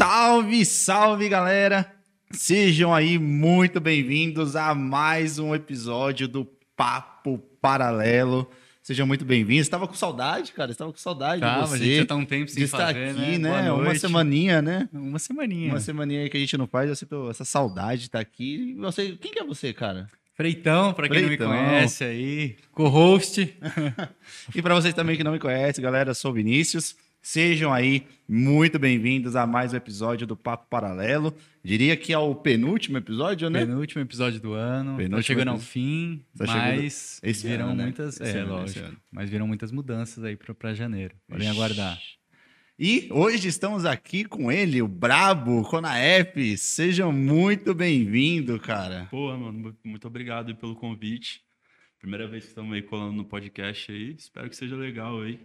Salve, salve galera! Sejam aí muito bem-vindos a mais um episódio do Papo Paralelo. Sejam muito bem-vindos. Estava com saudade, cara. Estava com saudade Tava, de você. a gente já tá um tempo sem de estar fazer, aqui, né? né? Uma semaninha, né? Uma semaninha. Uma semaninha que a gente não faz. Eu sinto essa saudade de estar aqui. Você, quem que é você, cara? Freitão, pra quem Freitão. não me conhece aí. Co-host. E para vocês também que não me conhecem, galera, sou o Vinícius. Sejam aí muito bem-vindos a mais um episódio do Papo Paralelo. Diria que é o penúltimo episódio, né? Penúltimo episódio do ano. Penúltimo Tá chegando ao episódio. fim, Tá mas esse virão ano, né? muitas... Esse é, ano, lógico. esse ano. Mas virão muitas mudanças aí pra, pra janeiro. Podem aguardar. E hoje estamos aqui com ele, o Brabo, Conaep. Sejam muito bem-vindos, cara. Porra, mano, mu- muito obrigado pelo convite. Primeira vez que estamos aí colando no podcast aí. Espero que seja legal aí.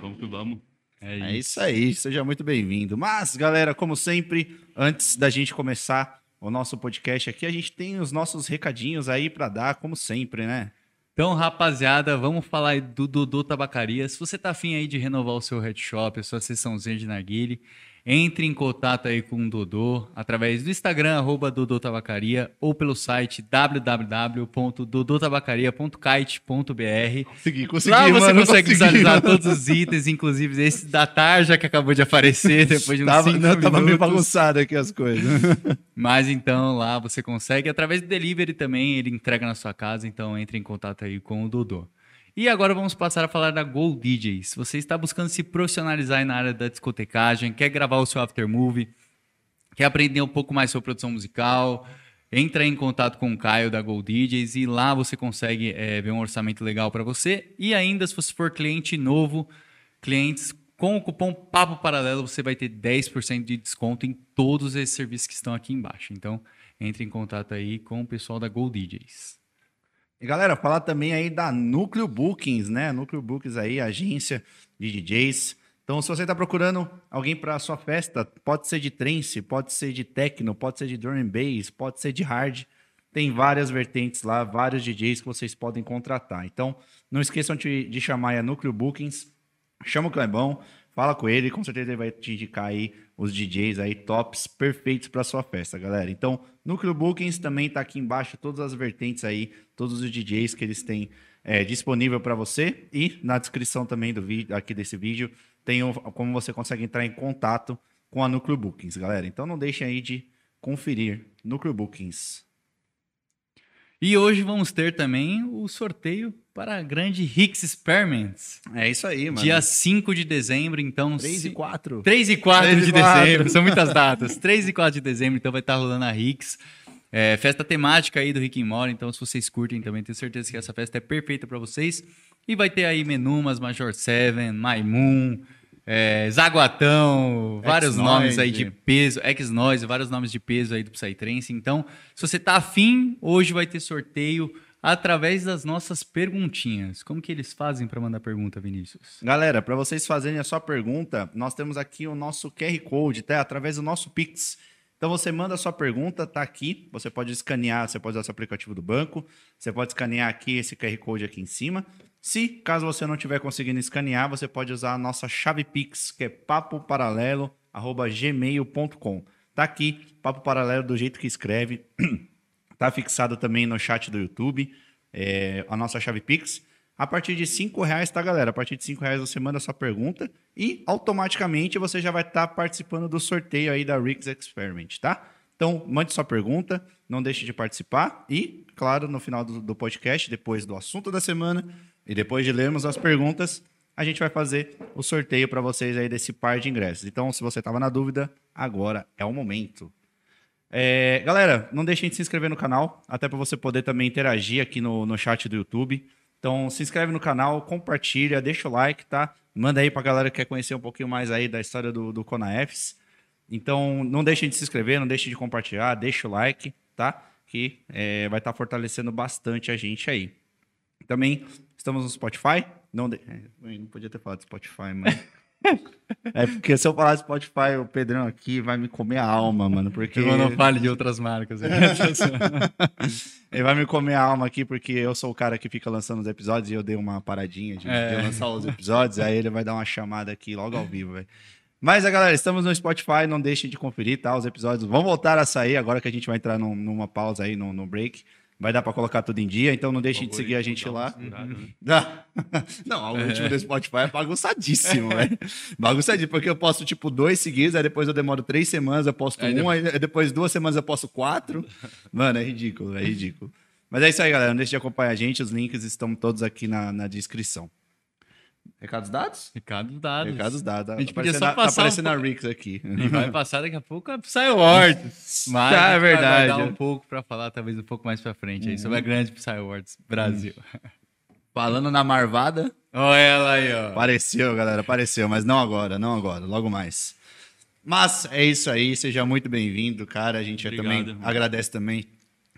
Vamos que vamos. É, É isso. isso aí, seja muito bem-vindo. Mas, galera, como sempre, antes da gente começar o nosso podcast aqui, a gente tem os nossos recadinhos aí para dar, como sempre, né? Então, rapaziada, vamos falar aí do Dodô Tabacaria. Se você tá afim aí de renovar o seu headshop, a sua sessãozinha de narguile, entre em contato aí com o Dodô através do Instagram, arroba Dodô Tabacaria, ou pelo site www.dodotabacaria.kite.br. Consegui, consegui, Lá você mano, consegue consegui, visualizar mano. todos os itens, inclusive esse da tarja que acabou de aparecer depois de uns Tava, não, tava meio minutos. bagunçado aqui as coisas. Mas então lá você consegue, através do delivery também, ele entrega na sua casa, então entre em contato aí com o Dodô. E agora vamos passar a falar da Gold DJ. Se você está buscando se profissionalizar na área da discotecagem, quer gravar o seu aftermovie, quer aprender um pouco mais sobre produção musical, entra em contato com o Caio da Gold DJs e lá você consegue eh, ver um orçamento legal para você. E ainda, se você for cliente novo, clientes com o cupom Papo Paralelo, você vai ter 10% de desconto em todos esses serviços que estão aqui embaixo. Então, entre em contato aí com o pessoal da Gold DJs. E galera, falar também aí da Núcleo Bookings, né? Núcleo Bookings aí, agência de DJs. Então, se você está procurando alguém para sua festa, pode ser de trance, pode ser de techno, pode ser de drum and bass, pode ser de hard. Tem várias vertentes lá, vários DJs que vocês podem contratar. Então, não esqueçam de, de chamar aí a Núcleo Bookings. Chama o Clebão, fala com ele, com certeza ele vai te indicar aí os DJs aí tops perfeitos para sua festa, galera. Então, Núcleo Bookings também tá aqui embaixo todas as vertentes aí, todos os DJs que eles têm é, disponível para você e na descrição também do vídeo aqui desse vídeo tem o- como você consegue entrar em contato com a Núcleo Bookings, galera. Então não deixem aí de conferir Núcleo Bookings. E hoje vamos ter também o sorteio para a grande Hicks Experiments. É isso aí, mano. Dia 5 de dezembro, então... 3 se- e 4. 3 e 4 3 e de 4. dezembro, são muitas datas. 3 e 4 de dezembro, então vai estar rolando a Rix. É, festa temática aí do Rick and Morty, então se vocês curtem também, tenho certeza que essa festa é perfeita para vocês. E vai ter aí Menumas, Major Seven, Maimun, é, Zaguatão, vários nomes aí de peso, Ex-Noise, vários nomes de peso aí do Psytrance. Então, se você tá afim, hoje vai ter sorteio através das nossas perguntinhas. Como que eles fazem para mandar pergunta, Vinícius? Galera, para vocês fazerem a sua pergunta, nós temos aqui o nosso QR Code, tá? Através do nosso Pix. Então você manda a sua pergunta, tá aqui. Você pode escanear, você pode usar o aplicativo do banco, você pode escanear aqui esse QR Code aqui em cima. Se caso você não estiver conseguindo escanear, você pode usar a nossa chave Pix, que é papoparalelo@gmail.com. Tá aqui, papo paralelo do jeito que escreve. Tá fixado também no chat do YouTube, é, a nossa chave Pix. A partir de cinco reais, tá, galera? A partir de cinco reais você manda sua pergunta e automaticamente você já vai estar participando do sorteio aí da Rix Experiment, tá? Então, mande sua pergunta, não deixe de participar e, claro, no final do, do podcast, depois do assunto da semana e depois de lermos as perguntas, a gente vai fazer o sorteio para vocês aí desse par de ingressos. Então, se você estava na dúvida, agora é o momento. É, galera, não deixem de se inscrever no canal, até para você poder também interagir aqui no, no chat do YouTube. Então, se inscreve no canal, compartilha, deixa o like, tá? Manda aí pra galera que quer conhecer um pouquinho mais aí da história do, do. Então, não deixem de se inscrever, não deixem de compartilhar, deixa o like, tá? Que é, vai estar fortalecendo bastante a gente aí. Também estamos no Spotify. Não, de... é, não podia ter falado Spotify, mas. É porque se eu falar Spotify, o Pedrão aqui vai me comer a alma, mano. Porque. Eu não fale de outras marcas. Ele vai me comer a alma aqui, porque eu sou o cara que fica lançando os episódios e eu dei uma paradinha de, É. de lançar os episódios. aí ele vai dar uma chamada aqui logo ao vivo, velho. Mas, a galera, estamos no Spotify, não deixem de conferir, tá? Os episódios vão voltar a sair agora que a gente vai entrar num- numa pausa aí, no break. Vai dar pra colocar tudo em dia, então não deixem de seguir a gente lá. Dá. Não, o último do Spotify é bagunçadíssimo, velho. Bagunçadíssimo, porque eu posto, tipo, dois seguidos, aí depois eu demoro três semanas, eu posto Aí um, aí depois duas semanas eu posto quatro. Mano, é ridículo, é ridículo. Mas é isso aí, galera. Não deixe de acompanhar a gente, os links estão todos aqui na, na descrição. Recados dados? Recados dados. Recados dados. A gente Tá podia aparecendo só a- tá passar um aparecendo a Rix aqui. E vai passar daqui a pouco a Psy Awards. Mas Ah, a é gente vai verdade. guardar um pouco pra falar, talvez um pouco mais pra frente aí, sobre a grande Psy Awards Brasil. Falando na marvada, Olha ela aí, ó. Apareceu, galera, apareceu, mas não agora, não agora, logo mais. Mas é isso aí, seja muito bem-vindo, cara. A gente Obrigado, também irmão. agradece também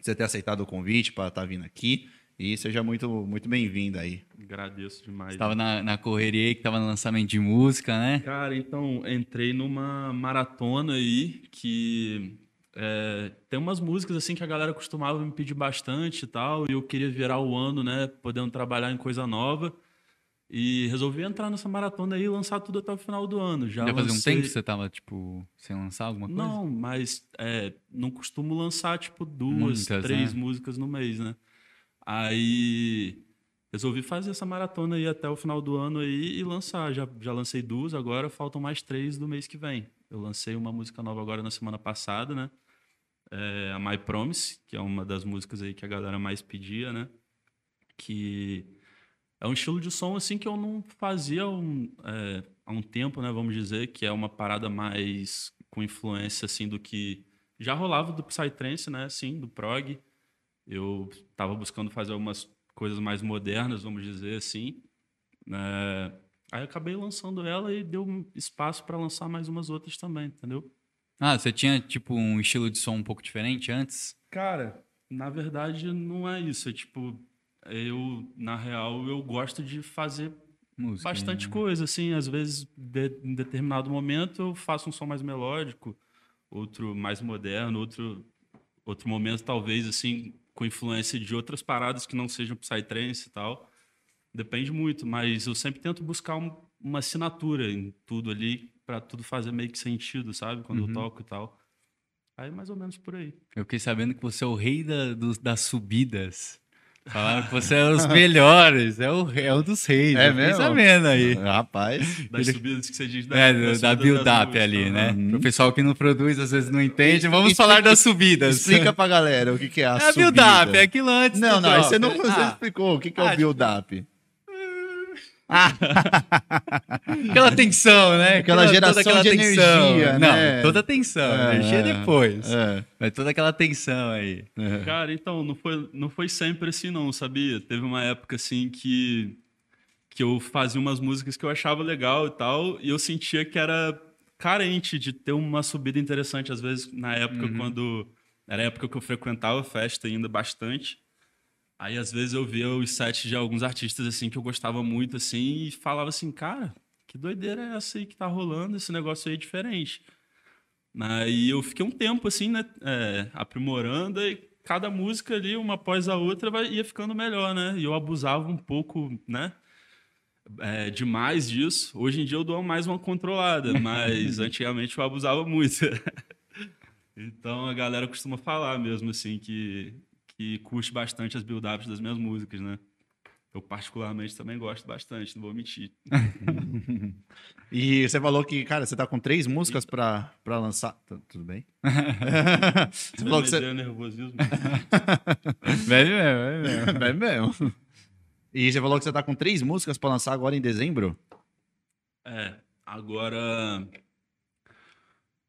você ter aceitado o convite para estar vindo aqui e seja muito muito bem-vindo aí. Agradeço demais. Tava na, na correria aí, que tava no lançamento de música, né? Cara, então, entrei numa maratona aí que é, tem umas músicas assim que a galera costumava me pedir bastante e tal, e eu queria virar o ano, né, podendo trabalhar em coisa nova. E resolvi entrar nessa maratona aí e lançar tudo até o final do ano. Já Já fazia um lancei- tempo que você tava, tipo, sem lançar alguma coisa? Não, mas é, não costumo lançar, tipo, duas, Muitas, três né? músicas no mês, né? Aí resolvi fazer essa maratona aí até o final do ano aí e lançar. Já, já lancei duas, agora faltam mais três do mês que vem. Eu lancei uma música nova agora na semana passada, né? É, a My Promise, que é uma das músicas aí que a galera mais pedia, né? Que é um estilo de som assim que eu não fazia um, é, há um tempo, né? Vamos dizer que é uma parada mais com influência assim do que já rolava do psytrance, né? Assim, do prog. Eu estava buscando fazer algumas coisas mais modernas, vamos dizer assim. né? Aí eu acabei lançando ela e deu espaço para lançar mais umas outras também, entendeu? Ah, você tinha, tipo, um estilo de som um pouco diferente antes? Cara, na verdade não é isso. É tipo, eu, na real, eu gosto de fazer Música. bastante né? coisa, assim. Às vezes, de- em determinado momento, eu faço um som mais melódico, outro mais moderno, outro, outro momento, talvez, assim, com influência de outras paradas que não sejam psytrance e tal. Depende muito, mas eu sempre tento buscar um- uma assinatura em tudo ali, para tudo fazer meio que sentido, sabe? Quando Uhum. eu toco e tal. Aí, mais ou menos por aí. Eu fiquei sabendo que você é o rei da- dos- das subidas. Falaram que você é os melhores, é o, é o dos reis. É mesmo? sabendo aí. Rapaz, Das subidas que você diz da, É, da da build-up ali, né? Uhum. Pro pessoal que não produz, às vezes não entende. Vamos Explica- falar das subidas. explica pra galera o que, que é a É a subida. build-up, é aquilo antes. Não, não, você não você Ah, explicou o que, que é Ah, o tipo- build-up. aquela tensão, né? Aquela geração de energia, Não, né? toda tensão. É, energia depois. É. Mas toda aquela tensão aí. Cara, então, não foi, não foi sempre assim, não, sabia? Teve uma época, assim, que, que eu fazia umas músicas que eu achava legal e tal, e eu sentia que era carente de ter uma subida interessante, às vezes, na época, quando... Era a época que eu frequentava festa ainda bastante. Aí, às vezes, eu via os sets de alguns artistas, assim, que eu gostava muito, assim, e falava assim, cara, que doideira é essa aí que tá rolando? Esse negócio aí é diferente. Aí eu fiquei um tempo assim, né, é, aprimorando e cada música ali, uma após a outra, vai, ia ficando melhor, né? E eu abusava um pouco, né? é, demais disso. Hoje em dia eu dou mais uma controlada, mas antigamente eu abusava muito. então a galera costuma falar mesmo assim que, que curte bastante as build-ups das minhas músicas, né? Eu particularmente também gosto bastante, não vou mentir. E você falou que, cara, você tá com três músicas pra, pra lançar. Tu- Tudo bem? você falou que você. É nervosismo. Bebe mesmo, bebe mesmo. É mesmo. E você falou que você tá com três músicas pra lançar agora em dezembro? É, agora.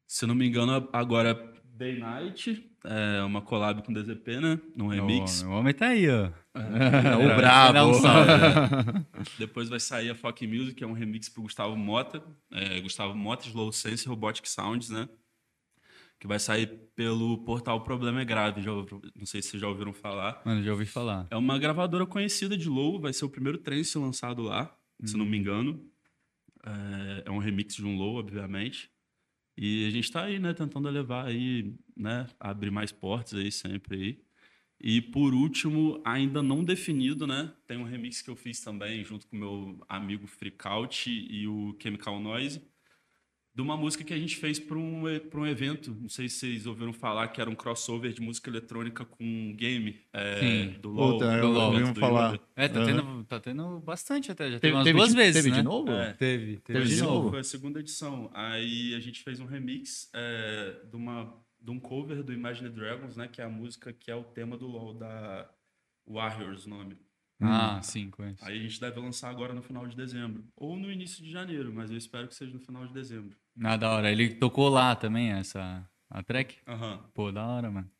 Se eu não me engano, agora Day Night é uma collab com DZP, né? Num remix. O homem, o homem tá aí, ó. o Vai brabo. dar um salve, né? Depois vai sair a Fuck Music, que é um remix pro Gustavo Mota. É, Gustavo Mota, Slow Sense Robotic Sounds, né? Que vai sair pelo portal Problema é Grave. Já não sei se vocês já ouviram falar. Mano, já ouvi falar. É uma gravadora conhecida de Low, vai ser o primeiro trance lançado lá, se não me engano. É, é um remix de um Low, obviamente. E a gente tá aí, né, tentando levar aí, né, abrir mais portas aí sempre aí. E por último, ainda não definido, né, tem um remix que eu fiz também junto com meu amigo Freakout e o Chemical Noise, de uma música que a gente fez para um, pra um evento. Não sei se vocês ouviram falar que era um crossover de música eletrônica com um game é, Sim. do LoL. Puta, eu do ouvi evento um do falar. É, tá Aham. tendo, tá tendo bastante até. Já teve, Teve- umas teve duas de- vezes, teve né? de novo? É. Teve, teve. Teve de Esse novo? Foi a segunda edição. Aí a gente fez um remix é, de, uma, de um cover do Imagine Dragons, né? Que é a música que é o tema do LoL, da Warriors, o nome. Ah, sim, conheço. Aí a gente deve lançar agora no final de dezembro. Ou no início de janeiro, mas eu espero que seja no final de dezembro. Ah, da hora. Ele tocou lá também, essa a track? Aham. Pô, da hora, mano.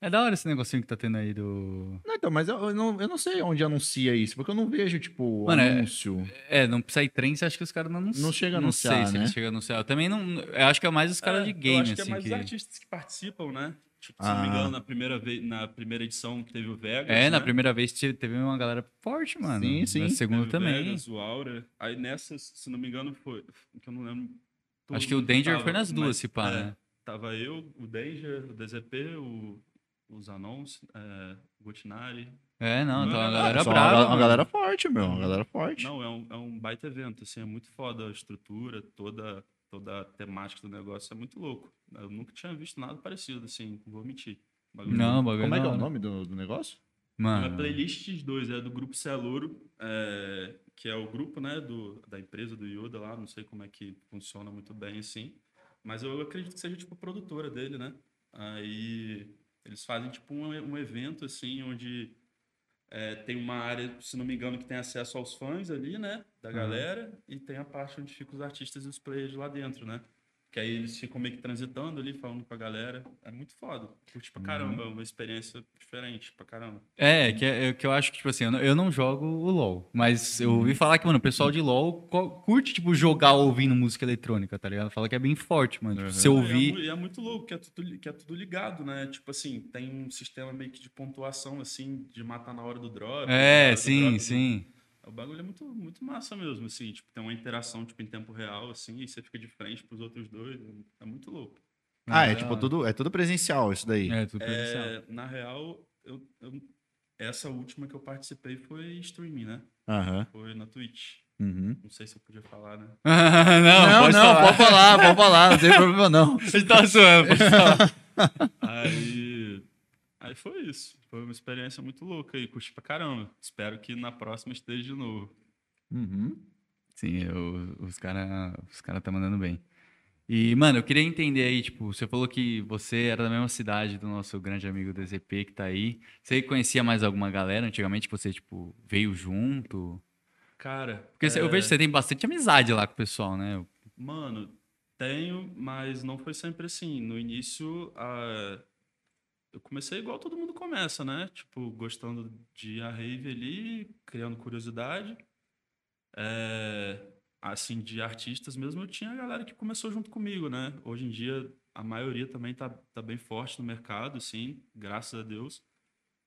É da hora esse negocinho que tá tendo aí do. Não, então, mas eu, eu não, eu não sei onde anuncia isso, porque eu não vejo, tipo, Mano, é- anúncio. É, não Psytrance, acho que os caras não anunciam. Não chega a Não anunciar, sei se né? eles chegam a anunciar. Eu também não. Eu acho que é mais os caras de É, game, Eu acho que assim. é mais que- os artistas que participam, né? Tipo, se não me Ah. engano, na primeira, vez, na primeira edição teve o Vegas. É, na né? primeira vez te- teve uma galera forte, mano. Sim, sim. Na segunda Teve o também. Vegas, o Aura. Aí nessa, se não me engano, foi. Que eu não lembro. Acho que o Danger tava, foi nas duas, mas, se pá, é, né? Tava eu, o Danger, o DZP, o, os Anons, é, o Gutinari. É, não, então a galera Só brava. uma, galera forte, meu. Uma galera forte. Não, é um, é um baita evento, assim, é muito foda a estrutura, toda, toda a temática do negócio, é muito louco. Eu nunca tinha visto nada parecido, assim, não vou mentir. Bagulho Não, o bagulho Como é que é o hora. nome do, do negócio? É Mano. playlist X2, é do grupo Celuro, é, que é o grupo, né, do, da empresa do Yoda lá, não sei como é que funciona muito bem, assim, mas eu acredito que seja, tipo, a produtora dele, né? Aí eles fazem, tipo, um, um evento, assim, onde é, tem uma área, se não me engano, que tem acesso aos fãs ali, né, da galera, e tem a parte onde ficam os artistas e os players lá dentro, né? Que aí eles ficam meio que transitando ali, falando com a galera. É muito foda. Curte pra caramba, é uma experiência diferente pra caramba. É, que, é, que eu acho que, tipo assim, eu não, eu não jogo o LoL. Mas eu ouvi falar que, mano, o pessoal de LoL curte, tipo, jogar ouvindo música eletrônica, tá ligado? Fala que é bem forte, mano. Tipo, se eu É, ouvir. é E é, muito louco, que é, tudo, que é tudo ligado, né? Tipo assim, tem um sistema meio que de pontuação, assim, de matar na hora do drop. É, do sim, drop, sim. O bagulho é muito, muito massa mesmo, assim. Tipo, tem uma interação, tipo, em tempo real, assim, e você fica de frente pros outros dois. É muito louco. Ah, é da tipo tudo, é tudo presencial isso daí. É, tudo presencial. É, na real, eu, eu- essa última que eu participei foi streaming, né? Aham. Foi na Twitch. Uhum. Não sei se eu podia falar, né? não, pode falar. pode falar, pode falar, não tem problema não. A gente tá zoando, pode falar. Aí, aí foi isso. Foi uma experiência muito louca e curti pra caramba. Espero que na próxima esteja de novo. Uhum. Sim, eu- os caras os cara tá mandando bem. E, mano, eu queria entender aí, tipo, você falou que você era da mesma cidade do nosso grande amigo DZP que tá aí. Você conhecia mais alguma galera antigamente que você, tipo, veio junto? Cara, Porque eu é, vejo que você tem bastante amizade lá com o pessoal, né? Mano, tenho, mas não foi sempre assim. No início, a... eu comecei igual todo mundo começa, né? Tipo, gostando de a rave ali, criando curiosidade. É, Assim, de artistas mesmo, eu tinha a galera que começou junto comigo, né? Hoje em dia, a maioria também tá, tá bem forte no mercado, sim, graças a Deus.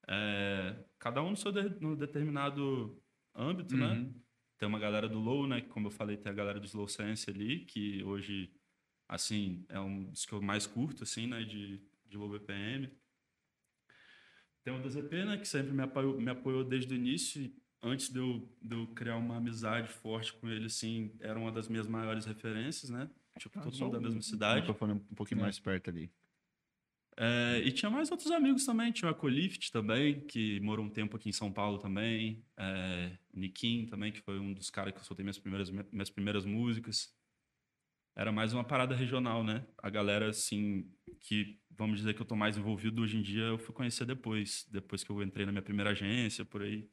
É, Cada um no seu de- no determinado âmbito, né? Uhum. Tem uma galera do Low, né? Que, como eu falei, tem a galera do Slow Sense ali, que hoje, assim, é um dos que eu mais curto, assim, né? De, de low BPM. Tem o DZP, né? Que sempre me apoiou, me apoiou desde o início. Antes de eu, de eu criar uma amizade forte com ele, assim, era uma das minhas maiores referências, né? Tipo, todo Só mundo da mesma cidade. microfone um pouquinho É. mais perto ali. É, e tinha mais outros amigos também. Tinha o Ecolift também, que morou um tempo aqui em São Paulo também. É, o Nikin também, que foi um dos caras que eu soltei minhas primeiras, minhas primeiras músicas. Era mais uma parada regional, né? A galera, assim, que vamos dizer que eu tô mais envolvido hoje em dia, eu fui conhecer depois. Depois que eu entrei na minha primeira agência, por aí.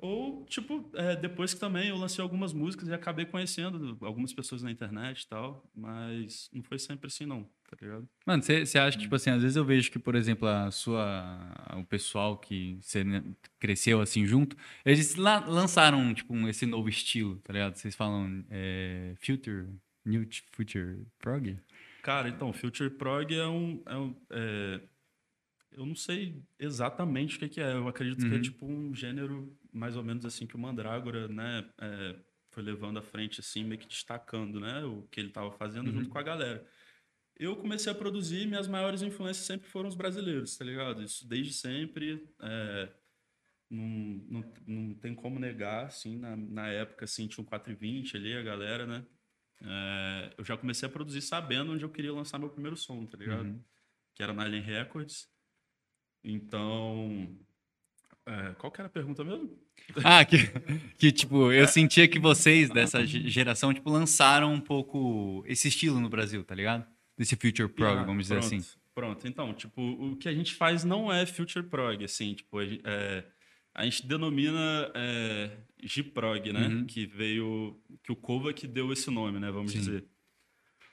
Ou, tipo, é, depois que também eu lancei algumas músicas e acabei conhecendo algumas pessoas na internet e tal. Mas não foi sempre assim, não, tá ligado? Mano, você acha que, tipo assim, às vezes eu vejo que, por exemplo, a sua, o pessoal que você né, cresceu assim junto, eles la- lançaram, tipo, um- esse novo estilo, tá ligado? Vocês falam é, Future, New Future Prog? Cara, então, Future Prog é um. É um é, eu não sei exatamente o que, que é. Eu acredito que é Uhum. tipo um gênero mais ou menos assim que o Mandrágora, né? é, foi levando à frente, assim, meio que destacando, né? O que ele estava fazendo junto com a galera. Eu comecei a produzir, minhas maiores influências sempre foram os brasileiros, tá ligado? Isso desde sempre. é, não, não, não tem como negar, assim, na, na época, assim, tinha um 420 ali, a galera, né? É, eu já comecei a produzir sabendo onde eu queria lançar meu primeiro som, tá ligado? Uhum. Que era na Alien Records. Então. é, qual que era a pergunta mesmo? Ah, que, que tipo, eu sentia que vocês dessa ge- geração, tipo, lançaram um pouco esse estilo no Brasil, tá ligado? Desse Future Prog, Ah, vamos dizer pronto, assim. Pronto, então, tipo, o que a gente faz não é Future Prog, assim, tipo, é, a gente denomina é, G-Prog, né? Uhum. Que veio, que o Kovac deu esse nome, né? Vamos Sim. dizer.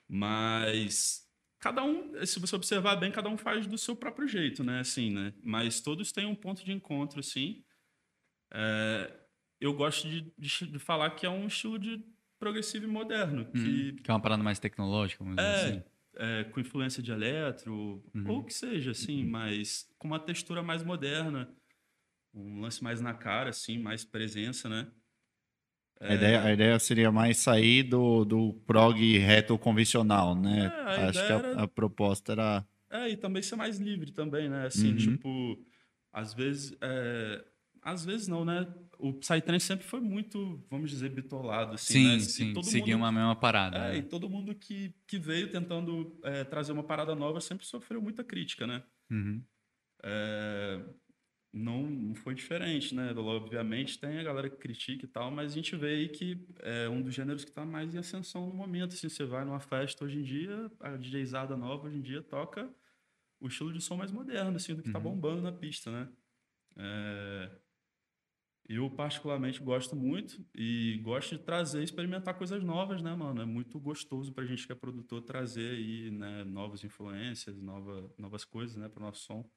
Mas cada um, se você observar bem, cada um faz do seu próprio jeito, né? Assim, né? Mas todos têm um ponto de encontro, assim. É, eu gosto de, de, de falar que é um estilo de progressivo e moderno, que Uhum. Que é uma parada mais tecnológica, vamos dizer é, assim. é, com influência de eletro, Uhum. ou o que seja, assim, mas com uma textura mais moderna, um lance mais na cara, assim, mais presença, né? A, ideia, a ideia seria mais sair do, do prog reto convencional, né? É, a Acho que a, era- a proposta era. É, e também ser mais livre também, né? Assim, Uhum. tipo, às vezes, é, às vezes não, né? O Psytrance sempre foi muito, vamos dizer, bitolado, assim, sim, né? Sim, todo seguir mundo- uma mesma parada. É, né? e todo mundo que, que veio tentando é, trazer uma parada nova sempre sofreu muita crítica, né? Uhum. É, não, não foi diferente, né? Obviamente tem a galera que critica e tal, mas a gente vê aí que é um dos gêneros que está mais em ascensão no momento. Assim, você vai numa festa hoje em dia, a DJzada nova hoje em dia toca o estilo de som mais moderno, assim, do que está Uhum. bombando na pista, né? É, eu particularmente gosto muito e gosto de trazer, experimentar coisas novas, né, mano? É muito gostoso pra gente que é produtor trazer aí, né, novas influências, nova, novas coisas, né, pro nosso som.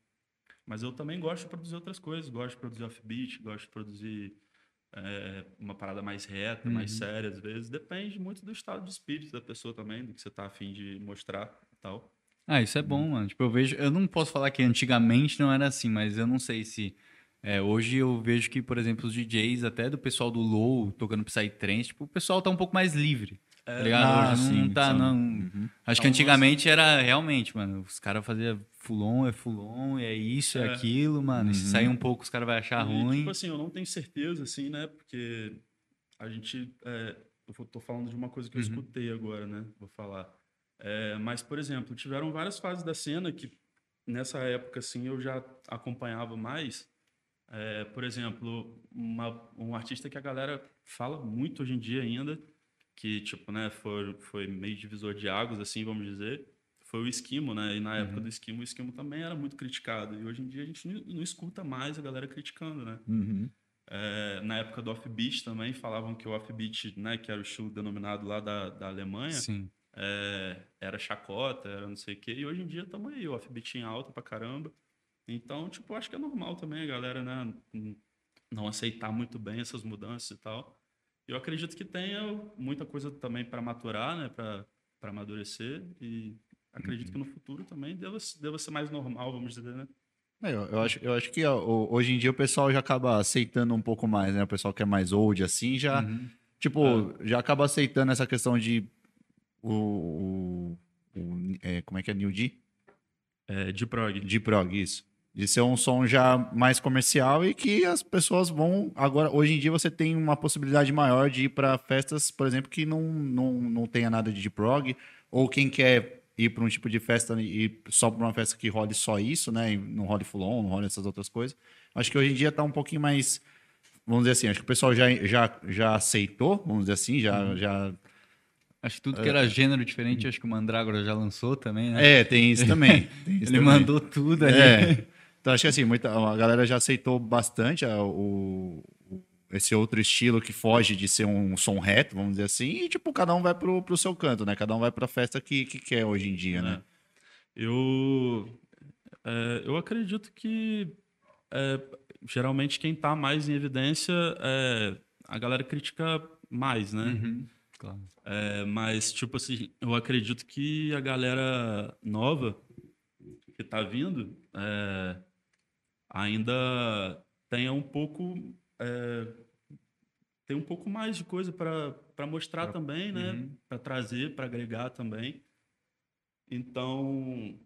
Mas eu também gosto de produzir outras coisas, gosto de produzir offbeat, gosto de produzir é, uma parada mais reta, mais Uhum. séria às vezes. Depende muito do estado de espírito da pessoa também, do que você tá afim de mostrar e tal. Ah, isso é bom, mano. Tipo, eu vejo. Eu não posso falar que antigamente não era assim, mas eu não sei se. é, hoje eu vejo que, por exemplo, os DJs, até do pessoal do Low, tocando Psytrance, tipo, o pessoal tá um pouco mais livre. Tá ligado? Ah, hoje não sim, tá, sim. não. Uhum. Acho Tá que antigamente era realmente, mano, os caras faziam full-on, é full-on, é isso, é, É. aquilo, mano. E se Uhum. sair um pouco, os caras vão achar E, ruim. Tipo assim, eu não tenho certeza, assim, né? Porque a gente. É, eu tô falando de uma coisa que eu Uhum. escutei agora, né? Vou falar. É, mas, por exemplo, tiveram várias fases da cena que nessa época, assim, eu já acompanhava mais. É, por exemplo, uma- um artista que a galera fala muito hoje em dia ainda, que, tipo, né, foi, foi meio divisor de águas, assim, vamos dizer, foi o Esquimo, né? E na época Uhum. do Esquimo, o Esquimo também era muito criticado. E hoje em dia a gente não, não escuta mais a galera criticando, né? Uhum. É, na época do offbeat também falavam que o offbeat, né, que era o estilo denominado lá da, da Alemanha, é, era chacota, era não sei o quê. E hoje em dia estamos aí, o offbeat em alta pra caramba. Então, tipo, acho que é normal também a galera, né, não aceitar muito bem essas mudanças e tal. Eu acredito que tenha muita coisa também para maturar, né, para amadurecer e acredito que no futuro também deva, deva ser mais normal, vamos dizer, né? É, Eu, eu acho, eu acho que hoje em dia o pessoal já acaba aceitando um pouco mais, né? O pessoal que é mais old, assim, já, Uhum. tipo, já acaba aceitando essa questão de o, o- o- é, como é que é, New D? É, de prog. De prog, isso. De ser um som já mais comercial e que as pessoas vão. Agora, hoje em dia, você tem uma possibilidade maior de ir para festas, por exemplo, que não, não, não tenha nada de prog, ou quem quer ir para um tipo de festa e só para uma festa que role só isso, né? E não role full-on, não role essas outras coisas. Acho que hoje em dia está um pouquinho mais. Vamos dizer assim, acho que o pessoal já, já, já aceitou, vamos dizer assim, já. já Acho que tudo que era gênero diferente, acho que o Mandrágora já lançou também, né? é, tem isso também. tem isso Ele também. mandou tudo ali. É. Então acho que assim, muita, a galera já aceitou bastante a- o, esse outro estilo que foge de ser um som reto, vamos dizer assim, e tipo, cada um vai pro, pro seu canto, né? Cada um vai pra festa que, que quer hoje em dia, né? Eu, é, eu acredito que é, geralmente quem está mais em evidência é a galera critica mais, né? Uhum. Claro. É, mas, tipo assim, eu acredito que a galera nova que tá vindo é, ainda tenha um pouco. é, tem um pouco mais de coisa para mostrar também, né? Uhum. Para trazer, para agregar também. Então.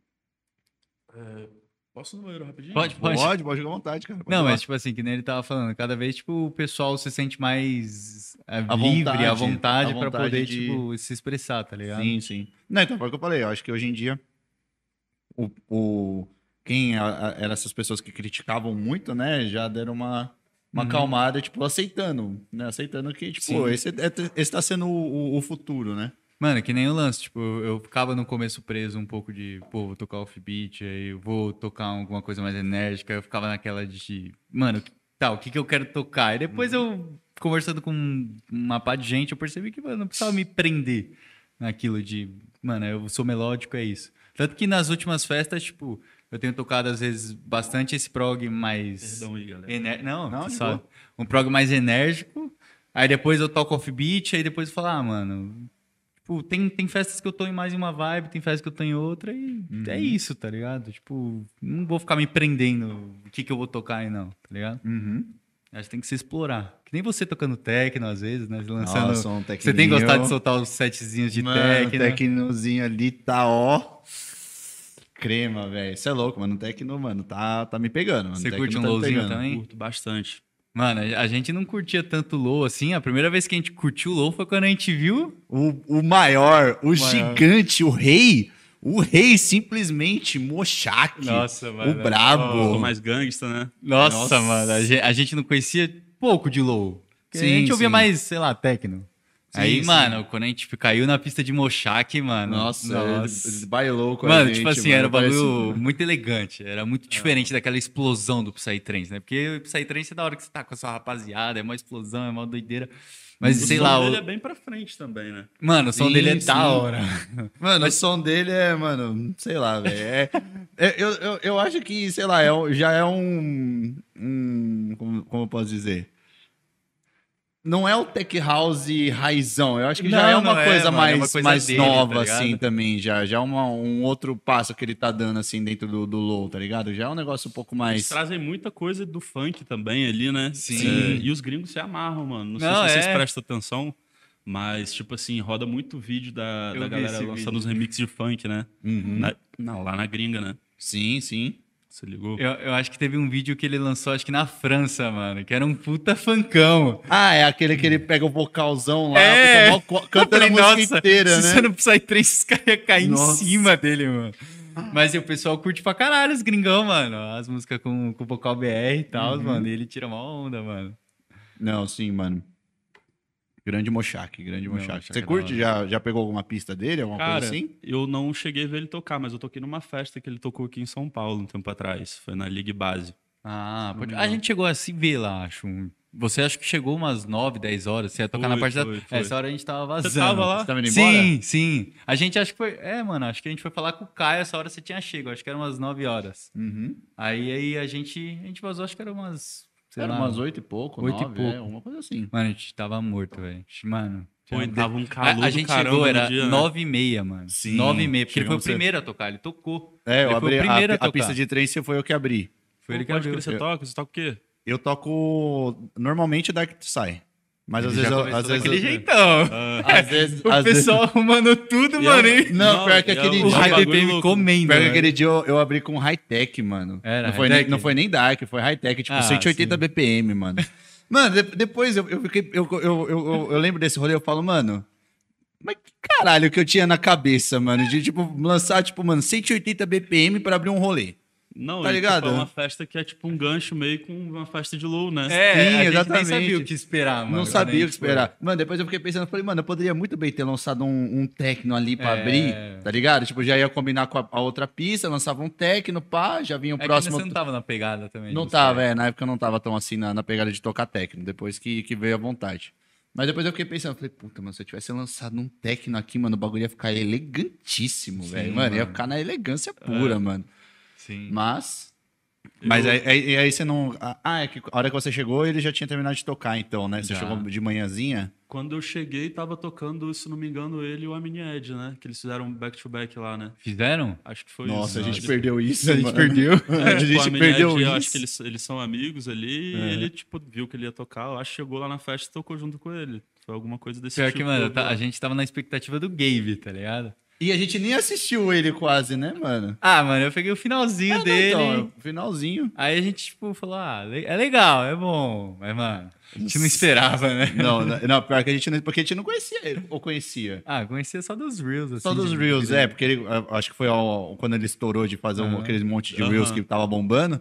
é, Posso no banheiro rapidinho? Pode, pode. Pode, pode ficar à vontade, cara. Pode Não, mas tipo assim, que nem ele tava falando, cada vez tipo, o pessoal se sente mais é, À livre, vontade, à vontade pra vontade poder, de- tipo, se expressar, tá ligado? Sim, sim. Não, então foi o que eu falei. Eu acho que hoje em dia, o, o, quem eram essas pessoas que criticavam muito, né, já deram uma, uma Uhum. calmada, tipo, aceitando, né? Aceitando que, tipo, Sim. esse, é, esse tá sendo o, o- futuro, né? Mano, que nem o lance, tipo, eu ficava no começo preso um pouco de, pô, vou tocar offbeat, aí vou tocar alguma coisa mais enérgica, eu ficava naquela de, mano, tá, o que que eu quero tocar? E depois eu, conversando com uma pá de gente, eu percebi que, mano, não precisava me prender naquilo de, mano, eu sou melódico, é isso. Tanto que nas últimas festas, tipo, eu tenho tocado às vezes bastante esse prog mais... Perdão aí, galera. Ener... Não, Não, só boa. um prog mais enérgico. Aí depois eu toco offbeat, aí depois eu falo, ah, mano. Tipo, tem, tem festas que eu tô em mais uma vibe, tem festas que eu tô em outra, e é isso, tá ligado? Tipo, não vou ficar me prendendo o que, que eu vou tocar e não, tá ligado? Uhum. Acho que tem que se explorar. Que nem você tocando techno, às vezes, né? Lançando. Nossa, um você tem gostado de soltar os setzinhos de Mano, techno. o tecnozinho ali tá, ó... Crema, velho. Isso é louco, mano. O tecno, mano, tá, tá me pegando. Mano. Você O curte um tá lowzinho também? Curto bastante. Mano, a gente não curtia tanto low assim. A primeira vez que a gente curtiu low foi quando a gente viu O, o maior, o Maior. gigante, o rei, o rei simplesmente, Mochak. Nossa, O mano. brabo. Sou mais gangsta, né? Nossa, Nossa. mano, a gente, a gente não conhecia pouco de low. Sim, a gente ouvia sim. mais, sei lá, techno. Sim, Aí, sim. mano, quando a gente caiu na pista de Mochak, mano. Nossa, nossa. ele, ele bailou com a Mano, gente, tipo assim, mano, era um bagulho muito elegante. Era muito diferente daquela explosão do Psytrance, né? Porque o Psytrance é da hora que você tá com a sua rapaziada, é uma explosão, é uma doideira. Mas, o sei som lá, o- dele é bem pra frente também, né? mano, o som Sim, dele é sim. da hora. Mano, o som dele é, mano, sei lá, velho. É, é- eu, eu, eu acho que, sei lá, é, já é um. um como, como eu posso dizer? Não é o tech house raizão. Eu acho que já Não, é uma é, coisa mano, é mais, uma coisa mais dele, nova, tá assim, também. Já, já é uma- um outro passo que ele tá dando, assim, dentro do, do low, tá ligado? Já é um negócio um pouco Eles mais. trazem muita coisa do funk também ali, né? Sim. É, e os gringos se amarram, mano. Não, sei Não, se vocês é. prestam atenção, mas, tipo assim, roda muito vídeo da, da galera lançando vídeo. os remixes de funk, né? Uhum. Na- não, lá na gringa, né? Sim, sim. Você ligou? Eu, eu acho que teve um vídeo que ele lançou, acho que na França, mano, que era um puta funkão. Ah, é aquele que ele pega o vocalzão lá, É. co- cantando a música nossa, inteira, se né? você não os caras iam cair Nossa. em cima dele, mano. Mas e o pessoal curte pra caralho os gringão, mano. As músicas com, com vocal BR e tal, Uhum. mano. E ele tira uma onda, mano. Não, sim, mano. Grande Mochak, grande Mochak. Você é curte? Já, já pegou alguma pista dele, alguma Cara, coisa assim? eu não cheguei a ver ele tocar, mas eu toquei numa festa que ele tocou aqui em São Paulo um tempo atrás. Foi na Ligue Base. Ah, pode... A gente chegou a se ver lá, acho. Você acha que chegou umas 9, 10 horas? Você ia tocar na Foi, parte foi, da. foi. Essa hora a gente tava vazando. Você tava lá? Você tava indo embora? Sim, sim. A gente acho que foi. É, mano, acho que a gente foi falar com o Caio, essa hora você tinha chego, acho que era umas 9 horas. Uhum. Aí, aí a gente. A gente vazou, acho que era umas. Sei Era lá, umas oito e pouco, Oito e nove, pouco. é, uma coisa assim. Mano, a gente tava morto, velho. Mano. Pô, tava um a, calor a do gente chegou, era dia, né? 9 e meia, mano. Sim, 9 e meia, porque ele foi o primeiro a tocar, ele tocou. É, eu ele abri foi o primeiro a, a, a pista de trance foi eu que abri. Foi ele que abriu. você toca? Você toca o quê? Eu toco normalmente Dark Psy. Mas às vezes, eu, às vezes daquele eu- jeitão. às vezes, O às vezes- pessoal arrumando tudo, E mano. é- e- Não, pior que é aquele um O dia- High louco. comendo. Pior que né? aquele dia eu, eu abri com high-tech, mano. Era não, foi nem, não foi nem dark, foi high-tech, tipo Ah, 180 sim. BPM, mano. Mano, de- depois eu, eu fiquei. Eu, eu, eu, eu, eu lembro desse rolê, eu falo, mano. Mas que caralho que eu tinha na cabeça, mano? De, tipo, lançar, tipo, mano, 180 BPM pra abrir um rolê. Não, Tá tipo, ligado? é uma festa que é tipo um gancho meio com uma festa de low, né? É, Sim, a gente exatamente. nem sabia o que esperar, mano. não sabia o que esperar. Mano, depois eu fiquei pensando, falei, mano, eu poderia muito bem ter lançado um, um techno ali pra É. abrir, tá ligado? Tipo, já ia combinar com a, a outra pista, lançava um techno, pá, já vinha o. É próximo. que você não tava na pegada também. Não tava, é. Na época eu não tava tão assim na, na pegada de tocar techno, depois que, que veio a vontade. Mas depois eu fiquei pensando, falei, puta, mano, se eu tivesse lançado um techno aqui, mano, o bagulho ia ficar elegantíssimo, Sim, velho. Mano, ia mano. ficar na elegância pura, mano. Sim. Mas. Mas aí, aí, aí você não. Ah, é que a hora que você chegou, ele já tinha terminado de tocar, então, né? Você Já. chegou de manhãzinha. Quando eu cheguei, tava tocando, se não me engano, ele e o Amini Ed, né? Que eles fizeram back-to-back lá, né? Fizeram? Acho que foi Nossa, isso. a gente Eles- perdeu isso. A gente mano. perdeu. A É, tipo, gente Amini perdeu Ed, isso. Eu acho que eles, eles são amigos ali É. e ele, tipo, viu que ele ia tocar. Eu acho que chegou lá na festa e tocou junto com ele. Foi alguma coisa desse Pior tipo. que, mano, eu- tá- a gente tava na expectativa do Gabe, tá ligado? E a gente nem assistiu ele quase, né, mano? Ah, mano, eu peguei o finalzinho É, dele. Então, finalzinho. Aí a gente, tipo, falou, ah, é legal, é bom. Mas, mano, a gente não esperava, né? Não, não, não, pior que a gente não. Porque a gente não conhecia ele, ou conhecia. Ah, conhecia só dos Reels, assim. Só dos Reels, é, porque ele, acho que foi ó, quando ele estourou de fazer um, Aham. aquele monte de. Reels que tava bombando.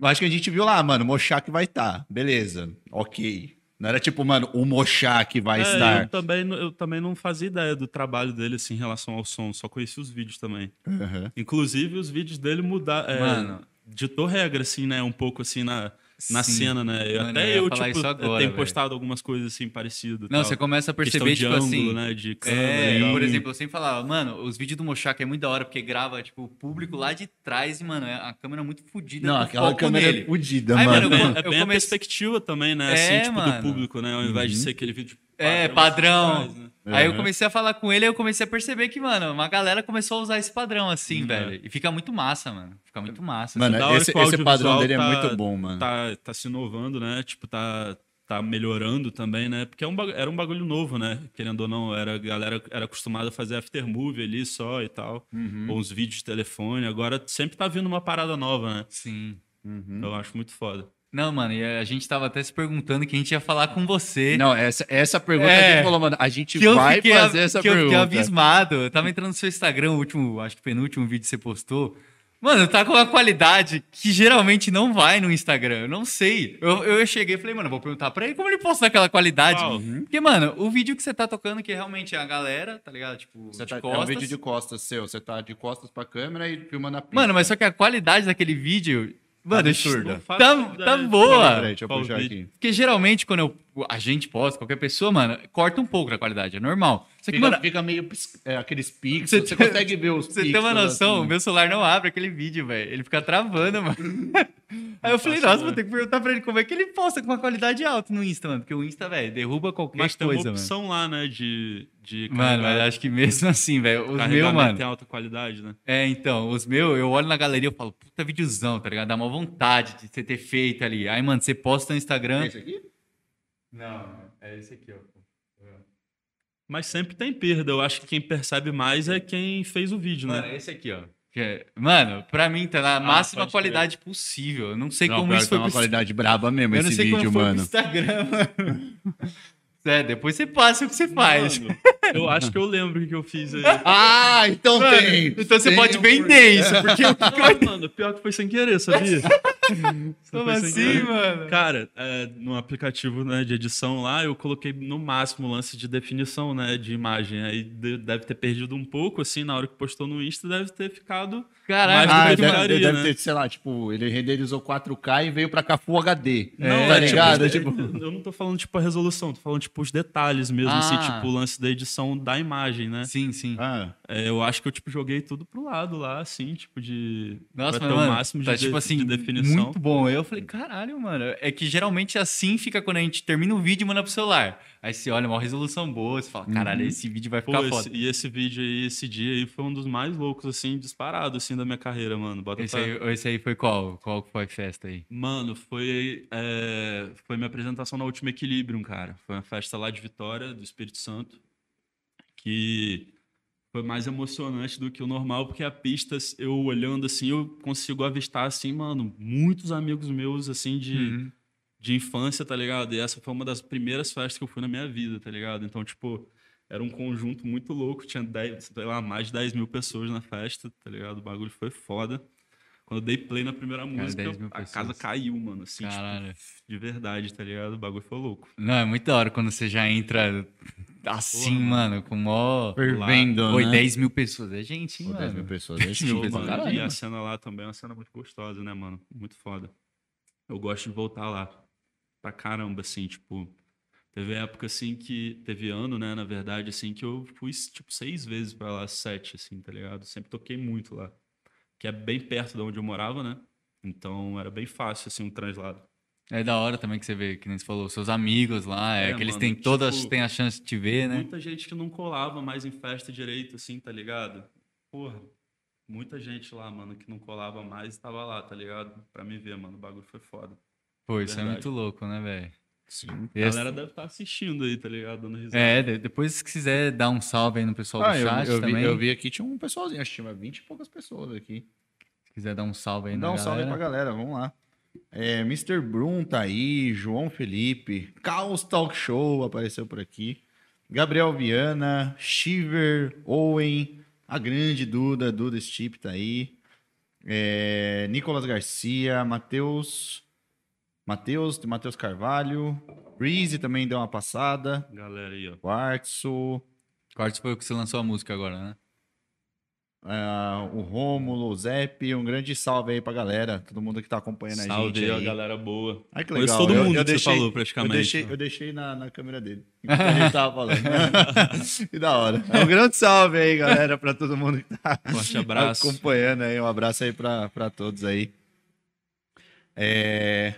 Acho que a gente viu lá, mano, o Mochak vai estar. Beleza, ok. Não era tipo, mano, o Mochak vai É, estar. eu, também, não- eu também não fazia ideia do trabalho dele assim, em relação ao som, só conhecia os vídeos também. Aham. Inclusive, os vídeos dele mudaram. É, Mano. Ditou regra, assim, né? Um pouco assim na, na Sim. cena, né? Eu- Mano, eu até eu, falar tipo, isso agora, tenho velho. postado algumas coisas assim parecidas. Não, tal. você começa a Questão perceber, de tipo ângulo, assim. né? De câmera. É, e por exemplo, eu sempre falava, mano, os vídeos do Mochak é muito da hora, porque grava, tipo, o público lá de trás e, mano, é a câmera muito fodida. Não, aquela câmera nele. é fodida, mano. mano, É, eu- bem- é bem comecei- a perspectiva também, né? É, assim, tipo, mano. do público, né? Ao invés de ser aquele vídeo. É, padrão, padrão. assim, né? Aí eu Uhum. comecei a falar com ele e eu comecei a perceber que, mano, uma galera começou a usar esse padrão assim, Hum, velho. é. E fica muito massa, mano. Fica muito massa. Mano, hora esse, esse padrão dele é tá- muito bom, mano. Tá, tá se inovando, né? Tipo, tá, tá melhorando também, né? Porque é um, era um bagulho novo, né? Querendo ou não, era, a galera era acostumada a fazer aftermovie ali só e tal. Uhum. Ou uns vídeos de telefone. Agora sempre tá vindo uma parada nova, né? Sim. Uhum. Eu acho muito foda. Não, mano, e a gente tava até se perguntando que a gente ia falar com você. Não, essa, essa pergunta É. a gente falou, mano, a gente que eu vai fiquei, fazer a- essa que eu fiquei pergunta. abismado. Eu tava entrando no seu Instagram, o último, acho que penúltimo vídeo que você postou. Mano, tá com uma qualidade que geralmente não vai no Instagram. Eu não sei. Eu, eu cheguei e falei, mano, vou perguntar pra ele como ele posta aquela qualidade. Qual? Porque, mano, o vídeo que você tá tocando, que realmente é a galera, tá ligado? Tipo, Você de tá, é um costas. vídeo de costas seu. Você tá de costas pra câmera e filmando a pista. Mano, mas só que a qualidade daquele vídeo. Mano, Absurda. Tá, tá boa. Peraí, deixa eu puxar aqui. Porque geralmente, quando eu, a gente posta, qualquer pessoa, mano, corta um pouco a qualidade, é normal. Só que, Fica, mano, fica meio é, aqueles pixels. Você Você, tem- consegue ver os você ter uma noção, assim. meu celular não abre aquele vídeo, velho. Ele fica travando, mano. Aí eu falei, nossa, vou ter que perguntar pra ele como é que ele posta com uma qualidade alta no Insta, mano. Porque o Insta, velho, derruba qualquer Mas tem uma coisa, mano. opção lá, né? De, de Mano, mas acho que mesmo assim, velho, os meus, mano. em alta qualidade, né? É, então, os meus, eu olho na galeria e falo, puta videozão, tá ligado? Dá uma vontade de você ter feito ali. Aí, mano, você posta no Instagram. É esse aqui? Não, é esse aqui, ó. Mas sempre tem perda. Eu acho que quem percebe mais é quem fez o vídeo, Mano, né? é esse aqui, ó. É- Mano, pra mim tá na Ah, máxima qualidade possível. Eu não sei Não, como isso que foi tem uma pro qualidade braba mesmo Eu não esse sei vídeo, como foi mano. Instagram, mano. É, depois você passa o que você faz. Mano, eu acho que eu lembro o que eu fiz aí. Ah, então Mano, tem. então você Tem pode vender isso, porque Não, mano, pior que foi sem querer, sabia? como assim, querer. mano? Cara, é, no aplicativo né, de edição lá, eu coloquei no máximo o lance de definição né, de imagem. Aí de- deve ter perdido um pouco, assim, na hora que postou no Insta, deve ter ficado. Caralho, Ah, que deve, ficaria, deve né? ter, sei lá, tipo, ele renderizou 4K e veio pra cá Full HD. Não, tá é, tipo, ligado? é, Tipo, Eu não tô falando, tipo, a resolução, tô falando, tipo, os detalhes mesmo, assim, Ah. tipo, o lance da edição da imagem, né? Sim, sim. ah, É, eu acho que eu, tipo, joguei tudo pro lado lá, assim, tipo, de. Nossa, pra mas, ter mano, o máximo de, tá, de- tipo assim, de definição. muito bom. Eu falei, caralho, mano. É que geralmente assim fica quando a gente termina o vídeo e manda pro celular. Aí você olha, uma resolução boa, você fala, caralho, esse vídeo vai Pô, ficar esse- foda. e esse vídeo aí, esse dia aí, foi um dos mais loucos, assim, disparado, assim, da minha carreira, mano. Bota Esse pra- aí, esse aí foi qual? Qual foi a festa aí? Mano, foi, é, foi minha apresentação na Última Equilibrium, cara. Foi uma festa lá de Vitória, do Espírito Santo, que foi mais emocionante do que o normal, porque a pista, eu olhando assim, eu consigo avistar, assim, mano, muitos amigos meus, assim, de, Uhum. de infância, tá ligado? E essa foi uma das primeiras festas que eu fui na minha vida, tá ligado? Então, tipo, era um conjunto muito louco, tinha 10, sei lá, mais de 10 mil pessoas na festa, tá ligado? O bagulho foi foda. Quando eu dei play na primeira música, 10 mil a pessoas. casa caiu, mano, assim, tipo, Caralho. de verdade, tá ligado? O bagulho foi louco. Não, é muito da hora quando você já entra assim, Porra, mano, com mó. fervendo, Oi, né? 10 mil pessoas. É gente, hein, Pô, 10 mil mano. pessoas. É Show, show, pessoas, mano. caralho. E a cena lá também é uma cena muito gostosa, né, mano? Muito foda. Eu gosto de voltar lá. Pra caramba, assim, tipo. Teve época, assim, que. Teve ano, né, na verdade, assim, que eu fui, tipo, seis vezes pra lá, sete, assim, tá ligado? Sempre toquei muito lá. Que é bem perto de onde eu morava, né? Então era bem fácil, assim, um translado. É da hora também que você vê, que nem você falou, seus amigos lá, é, É, que eles mano, têm todas, tipo, têm a chance de te ver, né? Muita gente que não colava mais em festa direito, assim, tá ligado? Porra, muita gente lá, mano, que não colava mais estava lá, tá ligado? Pra me ver, mano, o bagulho foi foda. Pô, isso é muito louco, né, velho? Sim. A essa- galera deve estar assistindo aí, tá ligado? Dando risada. É, de- depois se quiser dar um salve aí no pessoal Ah, do eu, chat eu vi, também. eu vi aqui, tinha um pessoalzinho, acho que tinha 20 e poucas pessoas aqui. Se quiser dar um salve aí Dá um salve aí pra galera. galera, vamos lá. É, Mr. Brum tá aí, João Felipe, Caos Talk Show apareceu por aqui, Gabriel Viana, Shiver, Owen, a grande Duda, Duda Stip tá aí, é, Nicolas Garcia, Matheus, Matheus, Matheus Carvalho, Breezy também deu uma passada, Galera aí, ó. Quartzo, Cortes foi o que você lançou a música agora, né? ah, o Rômulo, o Zep, um grande salve aí pra galera, todo mundo que tá acompanhando a Salve gente aí, aí. a galera boa. Ai, que Conheço legal. todo Eu- mundo eu que você deixei- falou, praticamente. Eu deixei, eu deixei na, na câmera dele. enquanto a gente tava falando. que da hora. É um grande salve aí, galera, pra todo mundo que tá Forte abraço. acompanhando aí. Um abraço aí pra, pra todos aí. É...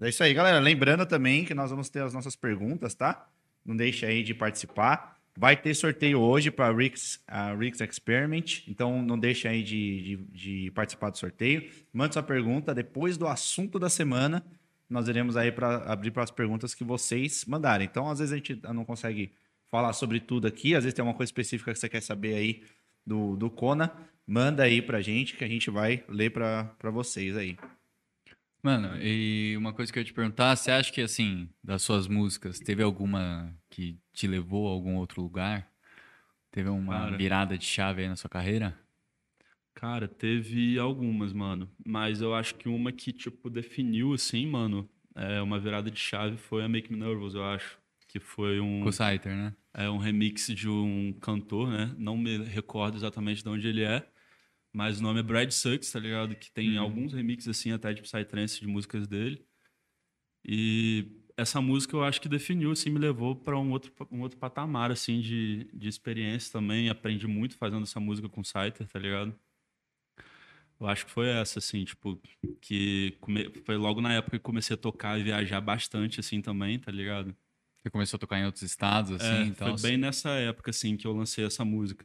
é isso aí, galera. Lembrando também que nós vamos ter as nossas perguntas, tá? Não deixe aí de participar. Vai ter sorteio hoje para a Rick's Experiment, então não deixe aí de, de, de participar do sorteio. Mande sua pergunta depois do assunto da semana. Nós iremos aí para abrir para as perguntas que vocês mandarem. Então, às vezes a gente não consegue falar sobre tudo aqui, às vezes tem uma coisa específica que você quer saber aí do, do Kona, manda aí pra gente que a gente vai ler para vocês aí. Mano, e uma coisa que eu ia te perguntar, você acha que, assim, das suas músicas, teve alguma que te levou a algum outro lugar? Teve uma Cara. virada de chave aí na sua carreira? Cara, teve algumas, mano. Mas eu acho que uma que, tipo, definiu, assim, mano, é uma virada de chave foi a Make Me Nervous, eu acho. Que foi um, Com o né? é um remix de um cantor, né? Não me recordo exatamente de onde ele é. Mas o nome é Brad Sucks, tá ligado? Que tem alguns remixes, assim, até de Psytrance de músicas dele. E essa música eu acho que definiu, assim, me levou para um outro, um outro patamar, assim, de, de experiência também. Aprendi muito fazendo essa música com o Scyther, tá ligado? Eu acho que foi essa, assim, tipo, que come- foi logo na época que comecei a tocar e viajar bastante, assim, também, tá ligado? Você começou a tocar em outros estados, assim, É, então... foi bem nessa época, assim, que eu lancei essa música.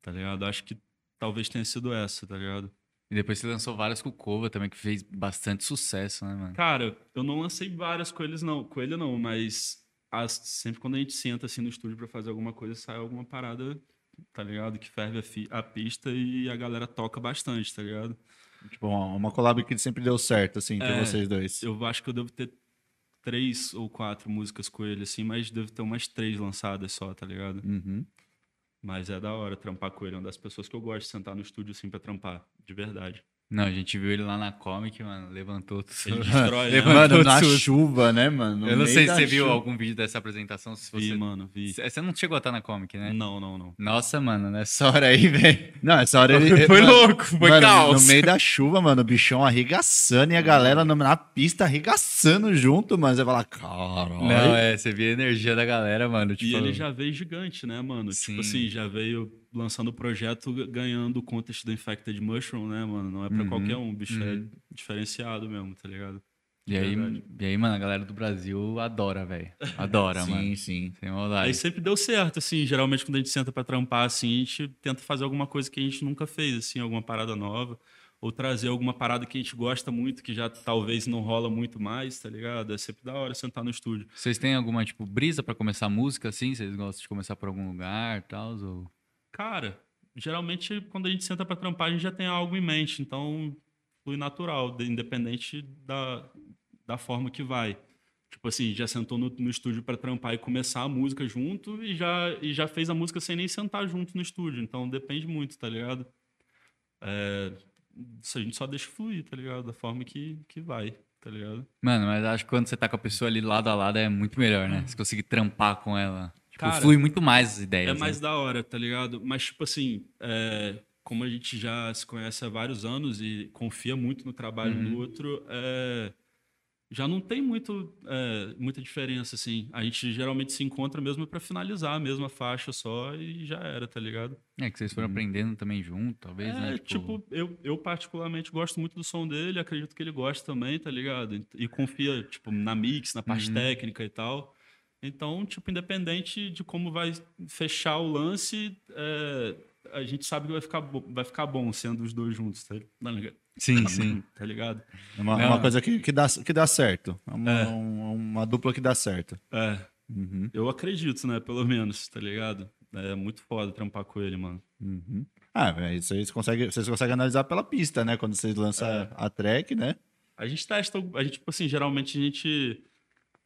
Tá ligado? Acho que talvez tenha sido essa, tá ligado? E depois você lançou várias com o Cova também, que fez bastante sucesso, né, mano? Cara, eu não lancei várias com eles, não. Com ele, não, mas as- sempre quando a gente senta, assim, no estúdio pra fazer alguma coisa, sai alguma parada, tá ligado? Que ferve a, fi- a pista e a galera toca bastante, tá ligado? Tipo, uma uma collab que sempre deu certo, assim, entre É, vocês dois. Eu acho que eu devo ter três ou quatro músicas com ele, assim, mas devo ter umas três lançadas só, tá ligado? Uhum. Mas é da hora trampar com ele. É uma das pessoas que eu gosto de sentar no estúdio, assim, pra trampar. De verdade. Não, a gente viu ele lá na Comic, mano, levantou tudo. Ele destrói, né? Levantou Mano, na tudo. chuva, né, mano? No Eu não sei se você viu chuva. algum vídeo dessa apresentação, se Vi, você... mano, vi. Você não chegou a estar na Comic, né? Não, não, não. Nossa, mano, nessa hora aí, velho. Não, essa hora ele. Foi mano, louco, foi mano, caos. No meio da chuva, mano, o bichão arregaçando e a galera na pista arregaçando junto, mano. Você fala, caralho. Não, é, você via a energia da galera, mano. Tipo, E ele já veio gigante, né, mano? Sim. Tipo assim, já veio lançando o projeto ganhando o contest do Infected Mushroom, né, mano? Não é pra Uhum, qualquer um. Bicho uhum. é diferenciado mesmo, tá ligado? E aí, Verdade. e aí, mano, a galera do Brasil adora, velho. Adora, sim, mano. sim. Sem maldade. Aí sempre deu certo, assim. Geralmente, quando a gente senta pra trampar, assim, a gente tenta fazer alguma coisa que a gente nunca fez, assim, alguma parada nova. Ou trazer alguma parada que a gente gosta muito, que já talvez não rola muito mais, tá ligado? É sempre da hora sentar no estúdio. Vocês têm alguma, tipo, brisa pra começar a música, assim? Vocês gostam de começar por algum lugar e tal? Ou... Cara, geralmente quando a gente senta pra trampar, a gente já tem algo em mente, então flui natural, de- independente da, da forma que vai. Tipo assim, já sentou no, no estúdio pra trampar e começar a música junto e já, e já fez a música sem nem sentar junto no estúdio, então depende muito, tá ligado? É, a gente só deixa fluir, tá ligado? Da forma que, que vai, tá ligado? Mano, mas acho que quando você tá com a pessoa ali lado a lado é muito melhor, né? Se conseguir trampar com ela. Tipo, Cara, flui muito mais as ideias. É né? mais da hora, tá ligado? Mas, tipo assim, é, como a gente já se conhece há vários anos e confia muito no trabalho Uhum. do outro, é, já não tem muito, é, muita diferença, assim. A gente geralmente se encontra mesmo pra finalizar a mesma faixa só e já era, tá ligado? É que vocês foram aprendendo também junto, talvez, É, né? tipo, eu, eu particularmente gosto muito do som dele, acredito que ele gosta também, tá ligado? E confia, tipo, na mix, na parte Uhum. técnica e tal. Então, tipo, independente de como vai fechar o lance, é, a gente sabe que vai ficar, vai ficar bom sendo os dois juntos, tá ligado? Sim, sim. Tá ligado? É uma, Não. uma coisa que, que, dá, que dá certo. É uma, É. um- uma dupla que dá certo. É, Uhum, eu acredito, né? Pelo menos, tá ligado? É muito foda trampar com ele, mano. uhum. Ah, é, isso aí você consegue, vocês conseguem analisar pela pista, né? Quando vocês lançam É. a track, né? A gente testa, a gente, tipo assim, geralmente a gente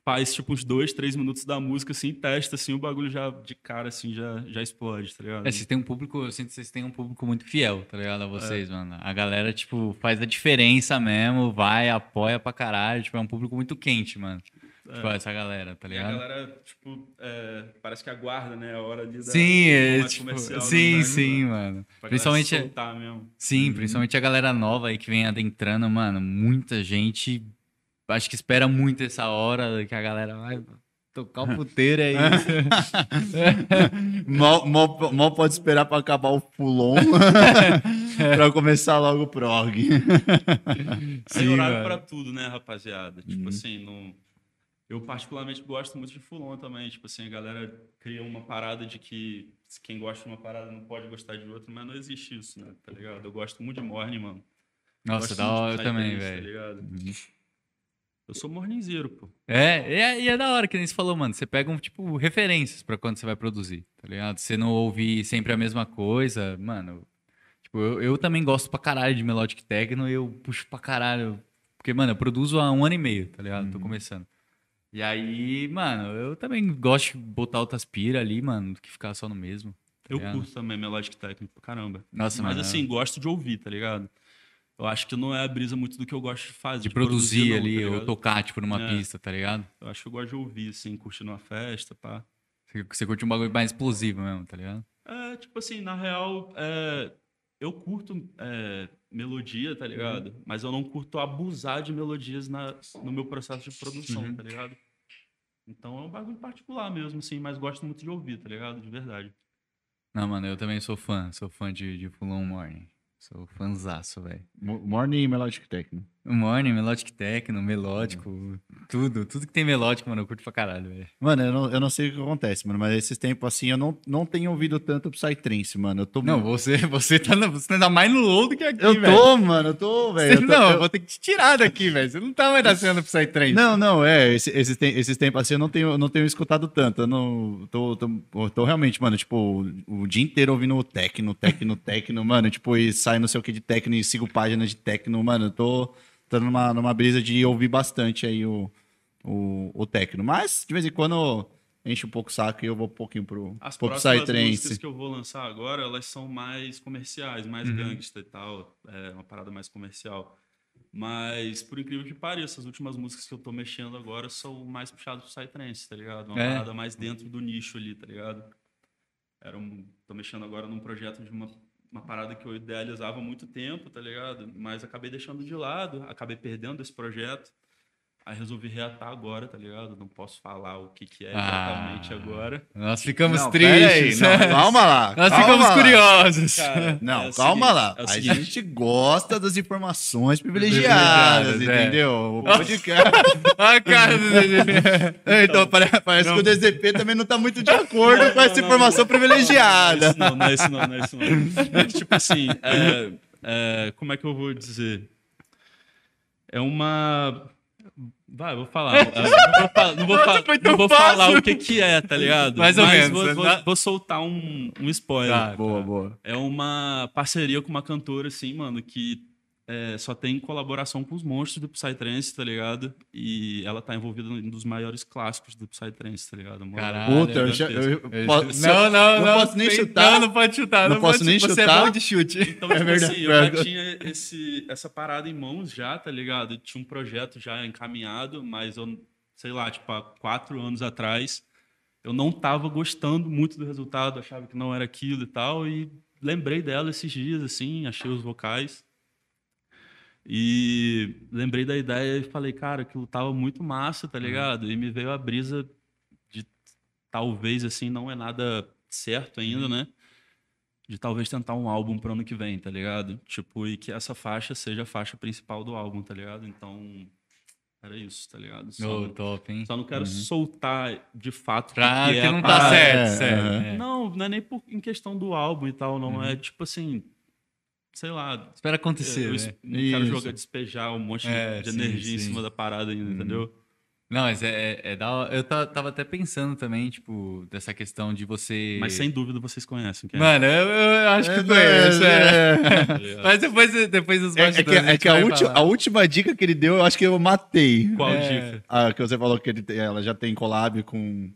faz, tipo, uns dois, três minutos da música, assim, testa, assim, o bagulho já, de cara, assim, já, já explode, tá ligado? É, vocês têm um público, eu sinto que vocês têm um público muito fiel, tá ligado? A vocês, É. mano. A galera, tipo, faz a diferença mesmo, vai, apoia pra caralho. Tipo, é um público muito quente, mano. Tipo, essa galera, tá É. E a ligado? galera, tipo, é, parece que aguarda, né? A hora ali da Sim, é, tipo, comercial, né, sim, né, sim, pra mano. galera Principalmente, soltar mesmo. sim, principalmente a galera nova aí que vem adentrando, mano. Muita gente, acho que espera muito essa hora que a galera vai tocar o puteiro aí. mal, mal, mal pode esperar pra acabar o Fulon pra começar logo o prog. Tem Sim, horário pra tudo, né, rapaziada? Tipo Uhum. assim, não... eu particularmente gosto muito de Fulon também. Tipo assim, a galera cria uma parada de que quem gosta de uma parada não pode gostar de outra, mas não existe isso, né? Tá ligado? Eu gosto muito de Morning, mano. Nossa, da hora eu também, Psytrance, velho. Tá ligado? Eu sou morninzeiro, pô. É, e é, e é da hora que nem você falou, mano. Você pega, um, tipo, referências pra quando você vai produzir, tá ligado? Você não ouvir sempre a mesma coisa, mano. Tipo, eu, eu também gosto pra caralho de Melodic Techno e eu puxo pra caralho. Porque, mano, eu produzo há um ano e meio, tá ligado? Tô começando. E aí, mano, eu também gosto de botar outras pira ali, mano, do que ficar só no mesmo. tá Eu ligado? curto também Melodic pra caramba. Nossa, Mas mano, assim, gosto de ouvir, tá ligado? Eu acho que não é a brisa muito do que eu gosto de fazer. de produzir não, ali, tá ou tocar, tipo, numa É. pista, tá ligado? Eu acho que eu gosto de ouvir, assim, curtindo uma festa, pá. Você, você curte um bagulho mais explosivo mesmo, tá ligado? É, tipo assim, na real, é, eu curto é, melodia, tá ligado? Uhum. Mas eu não curto abusar de melodias na, no meu processo de produção, Uhum. tá ligado? Então é um bagulho particular mesmo, assim, mas gosto muito de ouvir, tá ligado? De verdade. Não, mano, eu também sou fã. Sou fã de, de Full On Morning. Sou fãzaço, velho. Morning Melodic Techno. Morning, Melodic Techno, melódico, tudo. Tudo que tem melódico, mano, eu curto pra caralho, velho. Mano, eu não, eu não sei o que acontece, mano, mas esses tempos assim eu não, não tenho ouvido tanto Psytrance, mano. Eu tô. Não, você, você tá na, você tá mais no low do que aqui, eu velho. tô, mano, eu tô, velho. Tô- não, eu- eu vou ter que te tirar daqui, velho. Você não tá mais nascendo Psytrance. Não, não, é. esse- Esses, tem- esses tempos assim eu não tenho, não tenho escutado tanto. Eu não. Tô, tô, eu tô realmente, mano, tipo, o, o dia inteiro ouvindo techno, techno, techno, mano, tipo, e sai não sei o que de techno e sigo páginas de techno, mano. Eu tô, tô numa, numa brisa de ouvir bastante aí o, o, o techno. Mas, de vez em quando, enche um pouco o saco e eu vou um pouquinho pro, As pro próximas músicas que eu vou lançar agora, elas são mais comerciais, mais Uhum. gangsta e tal. É uma parada mais comercial. Mas, por incrível que pareça, as últimas músicas que eu tô mexendo agora são mais puxadas pro Psytrance, tá ligado? Uma É. parada mais dentro do nicho ali, tá ligado? Era um, tô mexendo agora num projeto de uma, uma parada que eu idealizava há muito tempo, tá ligado? Mas acabei deixando de lado, acabei perdendo esse projeto. Aí resolvi reatar agora, tá ligado? Não posso falar o que, que é exatamente Ah. agora. Nós ficamos Não, pera aí, tristes. não, calma lá. Nós calma ficamos lá. curiosos. Cara, Não, é calma seguinte, lá. é a seguinte. gente gosta das informações privilegiadas, Privilegiadas, é. entendeu? O podcast. Olha a cara do É, então, pare- parece Não. que o DZP também não tá muito de acordo com essa informação não, privilegiada. Não, não é isso não, não é isso não. É tipo assim, é, é, como é que eu vou dizer? É uma... Vai, eu vou falar. Não vou, fa- não vou, Nossa, não vou falar o que que é, tá ligado? Mais ou Mas menos, Vou, né? vou- vou soltar um, um spoiler. Tá. Boa, boa. É uma parceria com uma cantora, assim, mano, que é, só tem colaboração com os monstros do Psytrance, tá ligado? E ela tá envolvida em um dos maiores clássicos do Psytrance, tá ligado? Uma- Caralho. Puta, eu, já- eu- eu posso- não, não, não não. posso nem chutar. Não, não pode chutar. Não posso pode- nem Você chutar. é bom de chute. Então, tipo verdade, assim, eu já verdade. tinha esse, essa parada em mãos já, tá ligado? Tinha um projeto já encaminhado, mas eu, sei lá, tipo, há quatro anos atrás, eu não tava gostando muito do resultado, achava que não era aquilo e tal, e lembrei dela esses dias, assim, achei os vocais. E lembrei da ideia e falei, cara, aquilo tava muito massa, tá ligado? E me veio a brisa de talvez, assim, não é nada certo ainda, né? De talvez tentar um álbum pro ano que vem, tá ligado? Tipo, e que essa faixa seja a faixa principal do álbum, tá ligado? Então, era isso, tá ligado? Só, Ô, top, hein? só não quero Uhum. soltar de fato Pra que, que é não tá parada. certo, É, certo. é. é. Não, não é nem por, em questão do álbum e tal, não. É tipo assim. Sei lá. Espera acontecer, eu né? es- não quero jogar, despejar um monte É, de sim, energia em sim. cima da parada ainda, entendeu? Não, mas é, é, é da hora. Eu ta- tava até pensando também, tipo, dessa questão de você. Mas sem dúvida vocês conhecem quem é. Mano, eu, eu acho que É, eu conheço. é. tá ligado? Mas depois, depois dos É, é que, bastidores. é que a, ulti- falar. a última dica que ele deu, eu acho que eu matei. Qual É. dica? Ah, que você falou que ele ela já tem collab com,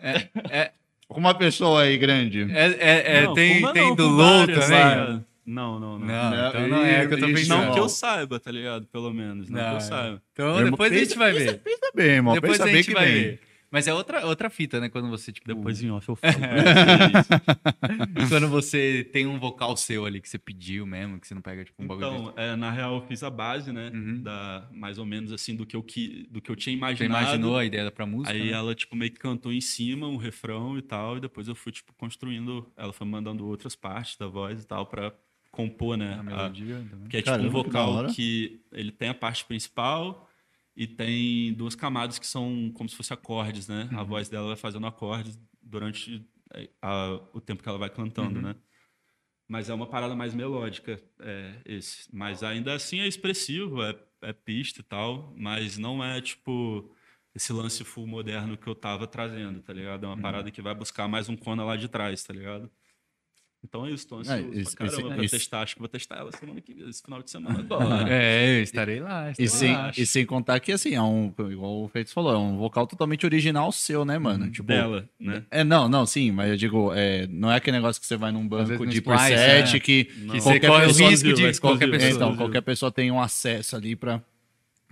É, é, com uma pessoa aí grande. é, é, é, Não, tem, tem não, do várias, também. sabe? Não, não, não. Não, Não, então não é que eu tô pensando. Não que eu saiba, tá ligado? Pelo menos. Não, que Não, eu saiba. Então Irmão, depois a pensa- gente vai pensa- ver. Pensa bem, irmão. Depois pensa a bem gente que vai vem. ver. Mas é outra, outra fita, né? Quando você, tipo. Depois em off eu falo. Quando você tem um vocal seu ali que você pediu mesmo, que você não pega, tipo, um bagulho Então, é, na real, eu fiz a base, né? Uhum. Da, mais ou menos assim, do que eu, qui- do que eu tinha Você imaginado. imaginou a ideia pra música? Aí né? ela, tipo, meio que cantou em cima um refrão e tal, e depois eu fui, tipo, construindo. Ela foi mandando outras partes da voz e tal pra compor, né? a a- melodia também. que é Caramba, tipo um que vocal hora. que ele tem a parte principal e tem duas camadas que são como se fossem acordes, né? Uhum. A voz dela vai fazendo acordes durante é, a- o tempo que ela vai cantando, Uhum. né? Mas é uma parada mais melódica, é, esse. Mas ainda assim é expressivo, é, é pista e tal, mas não é tipo esse lance full moderno que eu tava trazendo, tá ligado? É Uhum. uma parada que vai buscar mais um Kona lá de trás, tá ligado? Então é isso, tô ansioso esse- pra caramba esse- pra esse- testar. Acho que vou testar ela semana que esse final de semana agora. É, eu estarei lá. E estarei sem, lá. e sem contar que, assim, é um, igual o Freitas falou, é um vocal totalmente original seu, né, mano? Tipo, dela, né? É, não, não, sim, mas eu digo, é, não é aquele negócio que você vai num banco de Splice, preset né? que. Que Qualquer você corre o pessoa risco de é qualquer pessoa. É, então, qualquer pessoa tem um acesso ali pra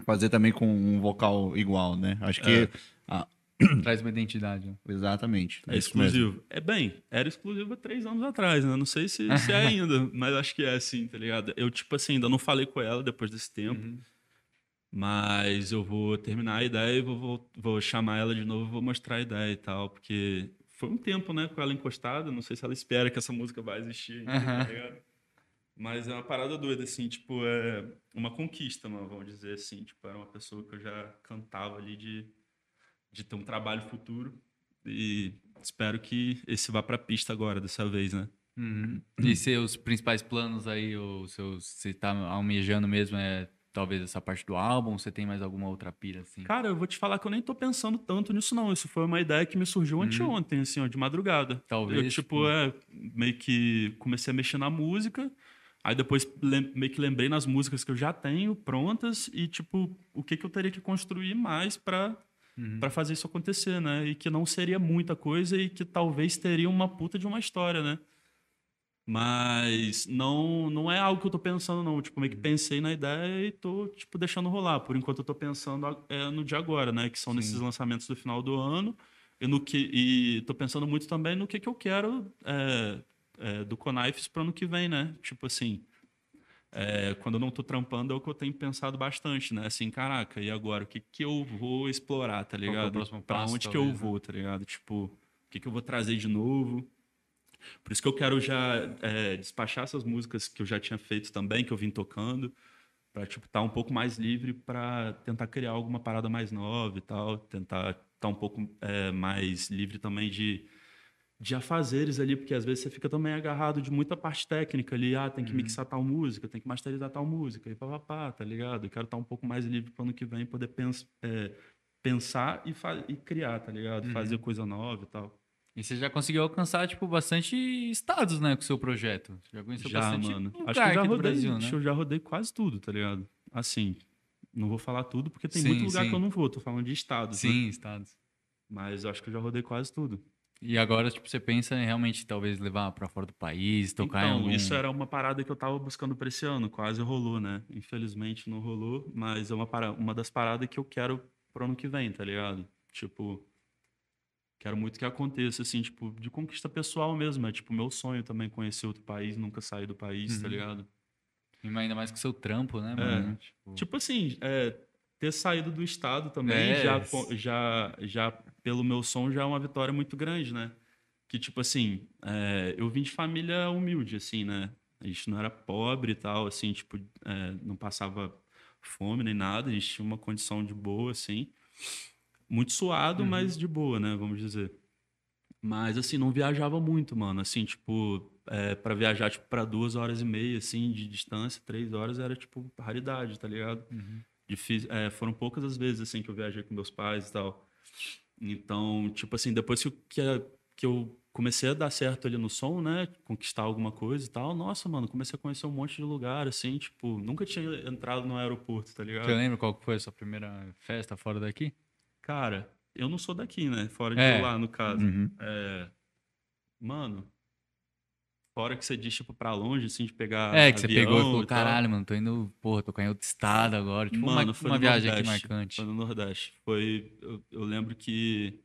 fazer também com um vocal igual, né? Acho que. É. Traz uma identidade. né? exatamente. É mesmo. exclusivo. É bem, era exclusivo há três anos atrás, né? Não sei se, se é ainda, mas acho que é assim, tá ligado? Eu, tipo assim, ainda não falei com ela depois desse tempo, Uhum. mas eu vou terminar a ideia e vou, vou, vou chamar ela de novo, vou mostrar a ideia e tal, porque foi um tempo, né, com ela encostada, não sei se ela espera que essa música vai existir ainda, tá ligado? Mas é uma parada doida, assim, tipo, é uma conquista, mano, vamos dizer assim. Tipo, era uma pessoa que eu já cantava ali de, de ter um trabalho futuro. E espero que esse vá pra pista agora, dessa vez, né? Uhum. E seus principais planos aí, ou seus, você tá almejando mesmo, é talvez essa parte do álbum? Você tem mais alguma outra pira assim? Cara, eu vou te falar que eu nem tô pensando tanto nisso, não. Isso foi uma ideia que me surgiu anteontem, assim, ó, de madrugada. Talvez, Eu, tipo, tipo- é, meio que comecei a mexer na música. Aí depois meio que lembrei nas músicas que eu já tenho prontas e, tipo, o que, que eu teria que construir mais pra, Uhum. pra fazer isso acontecer, né? E que não seria muita coisa e que talvez teria uma puta de uma história, né? Mas não, não é algo que eu tô pensando, não. Tipo, meio que pensei na ideia e tô, tipo, deixando rolar. Por enquanto eu tô pensando é, no de agora, né? Que são Sim. nesses lançamentos do final do ano. E, no que, e tô pensando muito também no que, que eu quero é, é, do Conifes pro ano que vem, né? Tipo assim, é, quando eu não tô trampando é o que eu tenho pensado bastante, né? Assim, caraca, e agora? O que, que eu vou explorar, tá é ligado? pra passo, onde que eu né? vou, tá ligado? Tipo, o que, que eu vou trazer de novo? Por isso que eu quero já é, despachar essas músicas que eu já tinha feito também, que eu vim tocando, para tipo estar um pouco mais livre para tentar criar alguma parada mais nova e tal, tentar estar um pouco é, mais livre também de de afazeres ali, porque às vezes você fica também agarrado de muita parte técnica ali, ah, tem que mixar tal música, tem que masterizar tal música, e papapá, tá ligado? Eu quero estar um pouco mais livre para ano que vem poder pens é, pensar e, e criar, tá ligado? Fazer coisa nova e tal. E você já conseguiu alcançar, tipo, bastante estados, né, com o seu projeto. Você já conheceu Já, bastante mano. lugar Acho que eu já rodei, Brasil, né? eu já rodei quase tudo, tá ligado? Assim, não vou falar tudo porque tem Sim, muito lugar sim. que eu não vou, tô falando de estados, né? Sim, estados. Mas eu acho que eu já rodei quase tudo. E agora, tipo, você pensa em realmente talvez levar pra fora do país, tocar em então, algum... isso era uma parada que eu tava buscando pra esse ano, quase rolou, né? Infelizmente não rolou, mas é uma, para... uma das paradas que eu quero pro ano que vem, tá ligado? Tipo, quero muito que aconteça, assim, tipo, de conquista pessoal mesmo. É tipo, meu sonho também conhecer outro país, nunca sair do país, tá Uhum. ligado? E Ainda mais com seu trampo, né, É. mano? Tipo, Tipo assim, é, ter saído do estado também, É. já, já, já pelo meu som, já é uma vitória muito grande, né? Que, tipo assim, é, eu vim de família humilde, assim, né? A gente não era pobre e tal, assim, tipo, é, não passava fome nem nada, a gente tinha uma condição de boa, assim. Muito suado, Uhum. mas de boa, né? Vamos dizer. Mas, assim, não viajava muito, mano. Assim, tipo, é, para viajar, tipo, para duas horas e meia, assim, de distância, três horas, era, tipo, raridade, tá ligado? Difícil, é, foram poucas as vezes, assim, que eu viajei com meus pais e tal. Então, tipo assim, depois que, eu- que, que eu comecei a dar certo ali no som, né? Conquistar alguma coisa e tal, nossa, mano, comecei a conhecer um monte de lugar, assim, tipo, nunca tinha entrado no aeroporto, tá ligado? Você lembra qual foi a sua primeira festa fora daqui? Cara, eu não sou daqui, né? Fora de É. lá, no caso. Uhum. É, Mano, fora que você diz, tipo, pra longe, assim, de pegar. é, que você pegou e falou, e caralho, mano, tô indo, porra, tô caindo outro estado agora. Tipo, Mano, uma, foi uma viagem aqui Nordeste, marcante. Foi no Nordeste. Foi. Eu, eu lembro que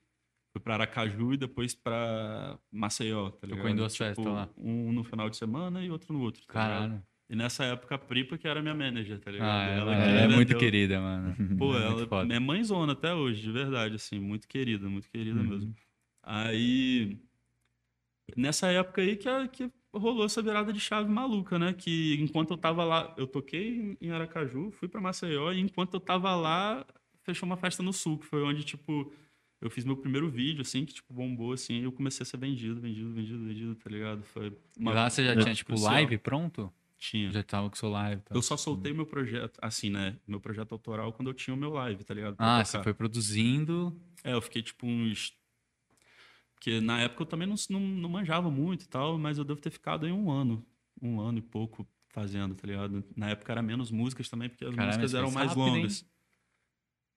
foi pra Aracaju e depois pra Maceió, tá ligado? Tocou em duas festas lá. Um no final de semana e outro no outro. Tá ligado? Caralho. E nessa época a Pripa, que era minha manager, tá ligado? Ah, ela, que é, me muito vendeu. querida, mano. Pô, É ela foda. é mãezona até hoje, de verdade, assim, muito querida, muito querida Uhum. mesmo. Aí, nessa época aí que, que rolou essa virada de chave maluca, né? Que enquanto eu tava lá, eu toquei em- Aracaju, fui pra Maceió, e enquanto eu tava lá, fechou uma festa no Sul, que foi onde, tipo, eu fiz meu primeiro vídeo, assim, que, tipo, bombou, assim, e eu comecei a ser vendido, vendido, vendido, vendido, tá ligado? Foi uma... lá você já tinha, tipo, crucial. live pronto? Tinha. Já tava com o seu live. Tá? Eu só soltei meu projeto, assim, né? Meu projeto autoral quando eu tinha o meu live, tá ligado? Pra Ah, tocar. você foi produzindo. É, eu fiquei tipo uns. Porque na época eu também não, não, não manjava muito e tal, mas eu devo ter ficado aí um ano, um ano e pouco fazendo, tá ligado? Na época era menos músicas também, porque as Caralho, músicas mas eram mais rápido, hein? longas.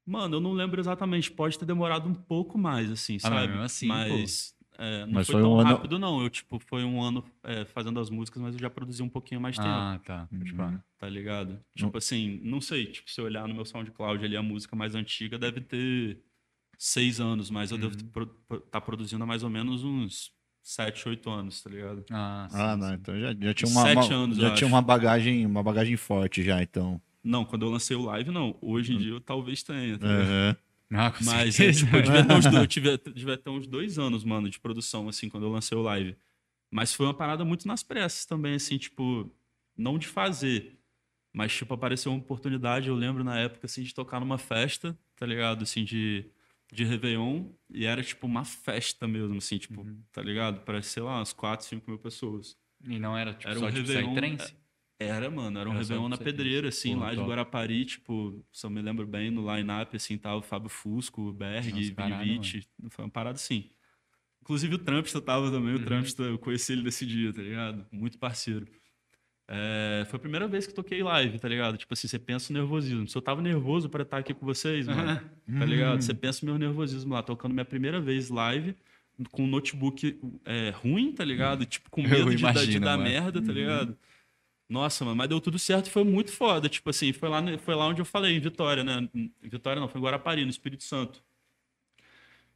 Mano, eu não lembro exatamente, pode ter demorado um pouco mais, assim, Ah, mas sabe? mesmo assim, mas é, não Mas foi, foi tão um ano- rápido, não. Eu, tipo, foi um ano é, fazendo as músicas, mas eu já produzi um pouquinho mais tempo Ah, tá. Uhum. tá ligado? Tipo assim, não sei, tipo, se eu olhar no meu SoundCloud ali, a música mais antiga deve ter seis anos, mas eu Uhum. devo estar tá produzindo há mais ou menos uns sete, oito anos, tá ligado? Ah, sim, Ah, não, sim. então já, já tinha uma, Sete uma- anos, já tinha acho. uma bagagem, uma bagagem forte já, então. Não, quando eu lancei o live, não. Hoje em dia eu talvez tenha, tá. Ah, com Mas é, tipo, eu devia ter, uns, dois- eu tive- devia ter uns dois anos, mano, de produção, assim, quando eu lancei o live. Mas foi uma parada muito nas pressas também, assim, tipo, não de fazer. Mas, tipo, apareceu uma oportunidade, eu lembro na época, assim, de tocar numa festa, tá ligado? Assim, de, de Réveillon. E era, tipo, uma festa mesmo, assim, tipo, Uhum. tá ligado? Parece, sei lá, umas 4, 5 mil pessoas. E não era, tipo, Era só um tipo Psytrance? Era, mano, era um Era Réveillon na pedreira, assim, Porra, lá de top. Guarapari, tipo, se eu me lembro bem, no line-up, assim, tava o Fábio Fusco, o Berg, Vinivite, foi uma parada assim. Inclusive o Trumpsta tava também, Uhum. o Trumpsta, eu conheci ele nesse dia, tá ligado? Muito parceiro. É, foi a primeira vez que toquei live, tá ligado? Tipo assim, você pensa o nervosismo. Se eu tava nervoso pra estar aqui com vocês, mano, tá ligado? Você pensa o meu nervosismo lá, tocando minha primeira vez live, com um notebook é, ruim, tá ligado? Tipo, com medo de, dar- de imagino, dar mano. merda, tá ligado? Nossa, mano, mas deu tudo certo e foi muito foda. Tipo assim, foi lá, foi lá onde eu falei, em Vitória, né? Em Vitória não, foi em Guarapari, no Espírito Santo.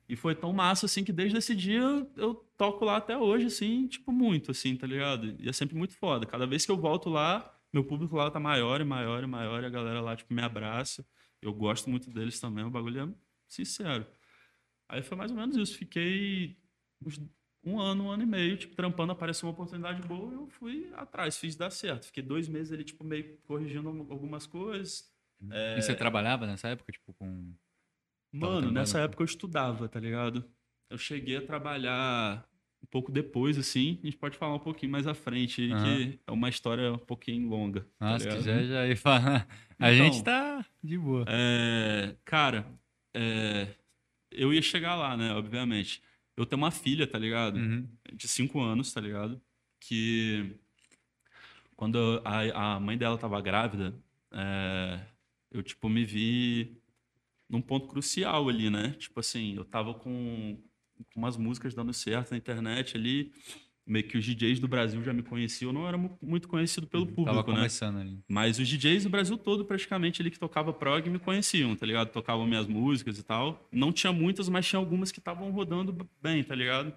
E foi tão massa, assim, que desde esse dia eu toco lá até hoje, assim, tipo, muito, assim, tá ligado? E é sempre muito foda. Cada vez que eu volto lá, meu público lá tá maior e maior e maior, e a galera lá, tipo, me abraça. Eu gosto muito deles também, o bagulho é sincero. Aí foi mais ou menos isso. Fiquei uns um ano, um ano e meio, tipo, trampando, apareceu uma oportunidade boa, eu fui atrás, fiz dar certo. Fiquei dois meses ali, tipo, meio corrigindo algumas coisas. E você trabalhava nessa época, tipo, com... Mano, nessa época eu estudava, tá ligado? Eu cheguei a trabalhar um pouco depois, assim. A gente pode falar um pouquinho mais à frente, Aham. que é uma história um pouquinho longa. tá ligado? quiser já ir falar. A Então, gente tá de boa. É, cara, é, eu ia chegar lá, né? Obviamente. Eu tenho uma filha, tá ligado? Uhum. De cinco anos, tá ligado? Que quando a, a mãe dela tava grávida, é, eu, tipo, me vi num ponto crucial ali, né? Tipo assim, eu tava com, com umas músicas dando certo na internet ali, meio que os DJs do Brasil já me conheciam, eu não era mu- muito conhecido pelo Tava público, né? começando ali. Mas os DJs do Brasil todo, praticamente, ali que tocava prog, me conheciam, tá ligado? Tocavam minhas músicas e tal. Não tinha muitas, mas tinha algumas que estavam rodando bem, tá ligado?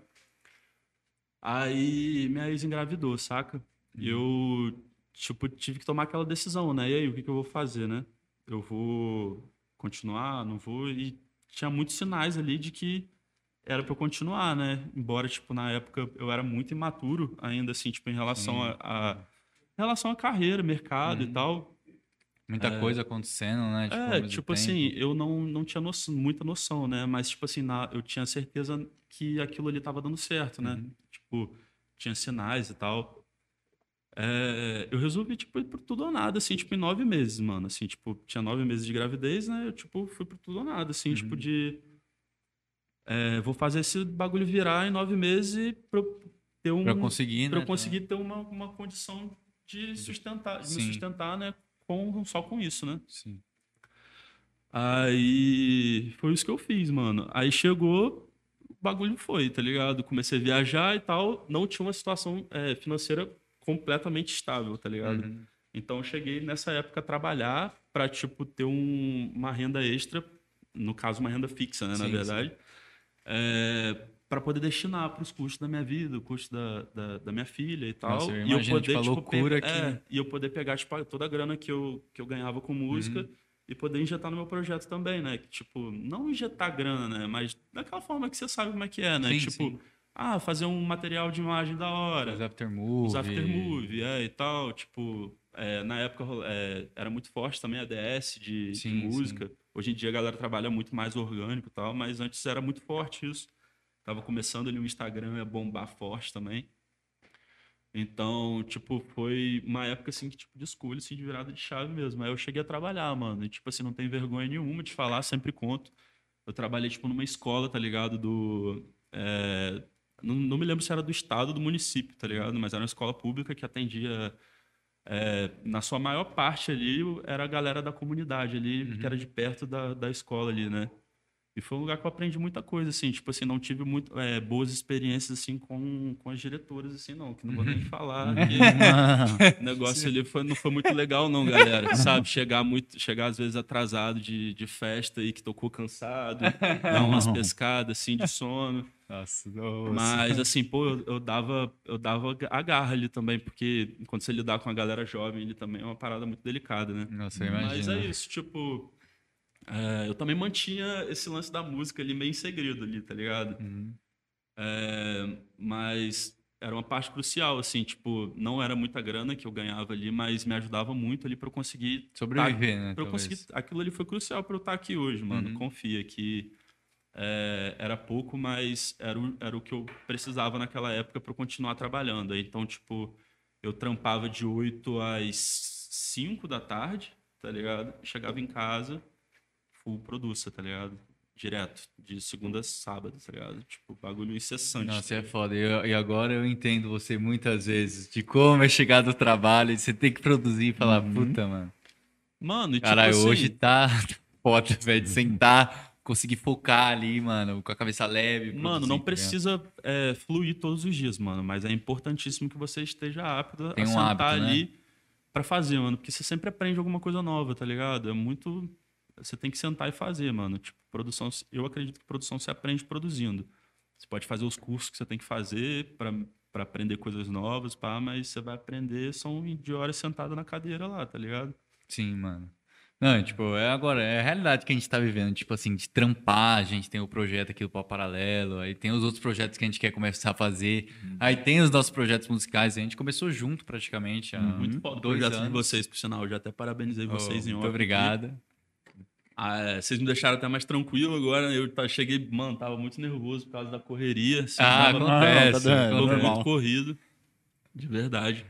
Aí minha ex engravidou, saca? E eu, tipo, tive que tomar aquela decisão, né? E aí, o que, que eu vou fazer, né? Eu vou continuar, não vou? E tinha muitos sinais ali de que era pra eu continuar, né? Embora, tipo, na época eu era muito imaturo ainda, assim, tipo, em relação Sim. a, a- em relação à carreira, mercado Uhum. e tal. Muita coisa acontecendo, né? ao é, tipo assim, eu não, não tinha noção- muita noção, né? Mas, tipo assim, na- eu tinha certeza que aquilo ali tava dando certo, né? Uhum. Tipo, tinha sinais e tal. É, eu resolvi, tipo, ir pro tudo ou nada, assim, tipo, em nove meses, mano. Assim, tipo, tinha nove meses de gravidez, né? Eu, tipo, fui pro tudo ou nada, assim, tipo, de. é, vou fazer esse bagulho virar em nove meses pra ter um. Pra conseguir, pra né? eu conseguir ter uma, uma condição de sustentar, me sustentar, né? Com, só com isso, né? Sim. Aí foi isso que eu fiz, mano. Aí chegou, o bagulho foi, tá ligado? Comecei a viajar e tal. Não tinha uma situação é, financeira completamente estável, tá ligado? Uhum. Então eu cheguei nessa época a trabalhar pra, tipo, ter um- uma renda extra, no caso, uma renda fixa, né? na Sim, verdade. É, para poder destinar para os custos da minha vida, o custo da, da, da minha filha e tal. Nossa, eu e eu poder, tipo, tipo, loucura que- é, e eu poder pegar tipo, toda a grana que eu, que eu ganhava com música Uhum. e poder injetar no meu projeto também, né? Tipo, não injetar grana, né? Mas daquela forma que você sabe como é que é, né? Sim, tipo, sim. Ah, fazer um material de imagem da hora. Os aftermovie. Os aftermovie, é, e tal. Tipo, é, na época é, era muito forte também a DS de, de Sim, música. Hoje em dia a galera trabalha muito mais orgânico e tal, mas antes era muito forte isso. Tava começando ali o Instagram ia bombar forte também. Então, tipo, foi uma época assim que tipo de escolha, assim, de virada de chave mesmo. Aí eu cheguei a trabalhar, mano. E tipo assim, não tem vergonha nenhuma de falar, sempre conto. Eu trabalhei tipo numa escola, tá ligado? Do é, não, não me lembro se era do estado ou do município, tá ligado? Mas era uma escola pública que atendia é, na sua maior parte ali era a galera da comunidade ali, que era de perto da, da escola ali, né? E foi um lugar que eu aprendi muita coisa, assim, tipo assim, não tive muito, é, boas experiências, assim, com, com as diretoras, assim, não, que não vou nem falar, que o negócio ali foi, não foi muito legal não, galera, sabe? Chegar muito, chegar às vezes atrasado de, de festa e que tocou cansado, dar umas pescadas, assim, de sono. Nossa, nossa. Mas assim, pô, eu, eu dava eu dava a garra ali também, porque quando você lidar com a galera jovem, ele também é uma parada muito delicada, né? Nossa, eu Mas imagino. é isso, tipo, é, eu também mantinha esse lance da música ali meio em segredo ali, tá ligado? Uhum. É, mas era uma parte crucial, assim, tipo, não era muita grana que eu ganhava ali, mas me ajudava muito ali pra eu conseguir Sobreviver, né? Pra eu conseguir, aquilo ali foi crucial para eu estar aqui hoje, mano. Uhum. Confia que é, era pouco, mas era o, era o que eu precisava naquela época para eu continuar trabalhando. Então, tipo, eu trampava de 8 às 5 da tarde, tá ligado? Chegava em casa, full produça, tá ligado? Direto, de segunda a sábado, tá ligado? Tipo, bagulho incessante. Nossa, é foda. E, e agora eu entendo você muitas vezes de como é chegar do trabalho e você tem que produzir e falar, puta, mano. Mano, e tipo Caralho, assim, hoje tá foda, velho, de sentar, conseguir focar ali, mano, com a cabeça leve. Mano, não precisa é, fluir todos os dias, mano. Mas é importantíssimo que você esteja apto Tem a um sentar hábito, né? ali pra fazer, mano. Porque você sempre aprende alguma coisa nova, tá ligado? É muito. Você tem que sentar e fazer, mano. Tipo, produção. Eu acredito que produção se aprende produzindo. Você pode fazer os cursos que você tem que fazer pra pra aprender coisas novas, pá, mas você vai aprender são de horas sentado na cadeira lá, tá ligado? Sim, mano. Não, tipo, é agora, é a realidade que a gente tá vivendo, tipo assim, de trampar, a gente tem o projeto aqui do Pau Paralelo, aí tem os outros projetos que a gente quer começar a fazer, aí tem os nossos projetos musicais, a gente começou junto praticamente há Muito foda o dois anos. de vocês, por sinal. Eu já até parabenizei Oh, vocês em Muito aqui. obrigado. Ah, é, vocês me deixaram até mais tranquilo agora. Eu cheguei, mano, tava muito nervoso por causa da correria. assim, Ah, tava- acontece. Não, tá dando, muito corrido. De verdade.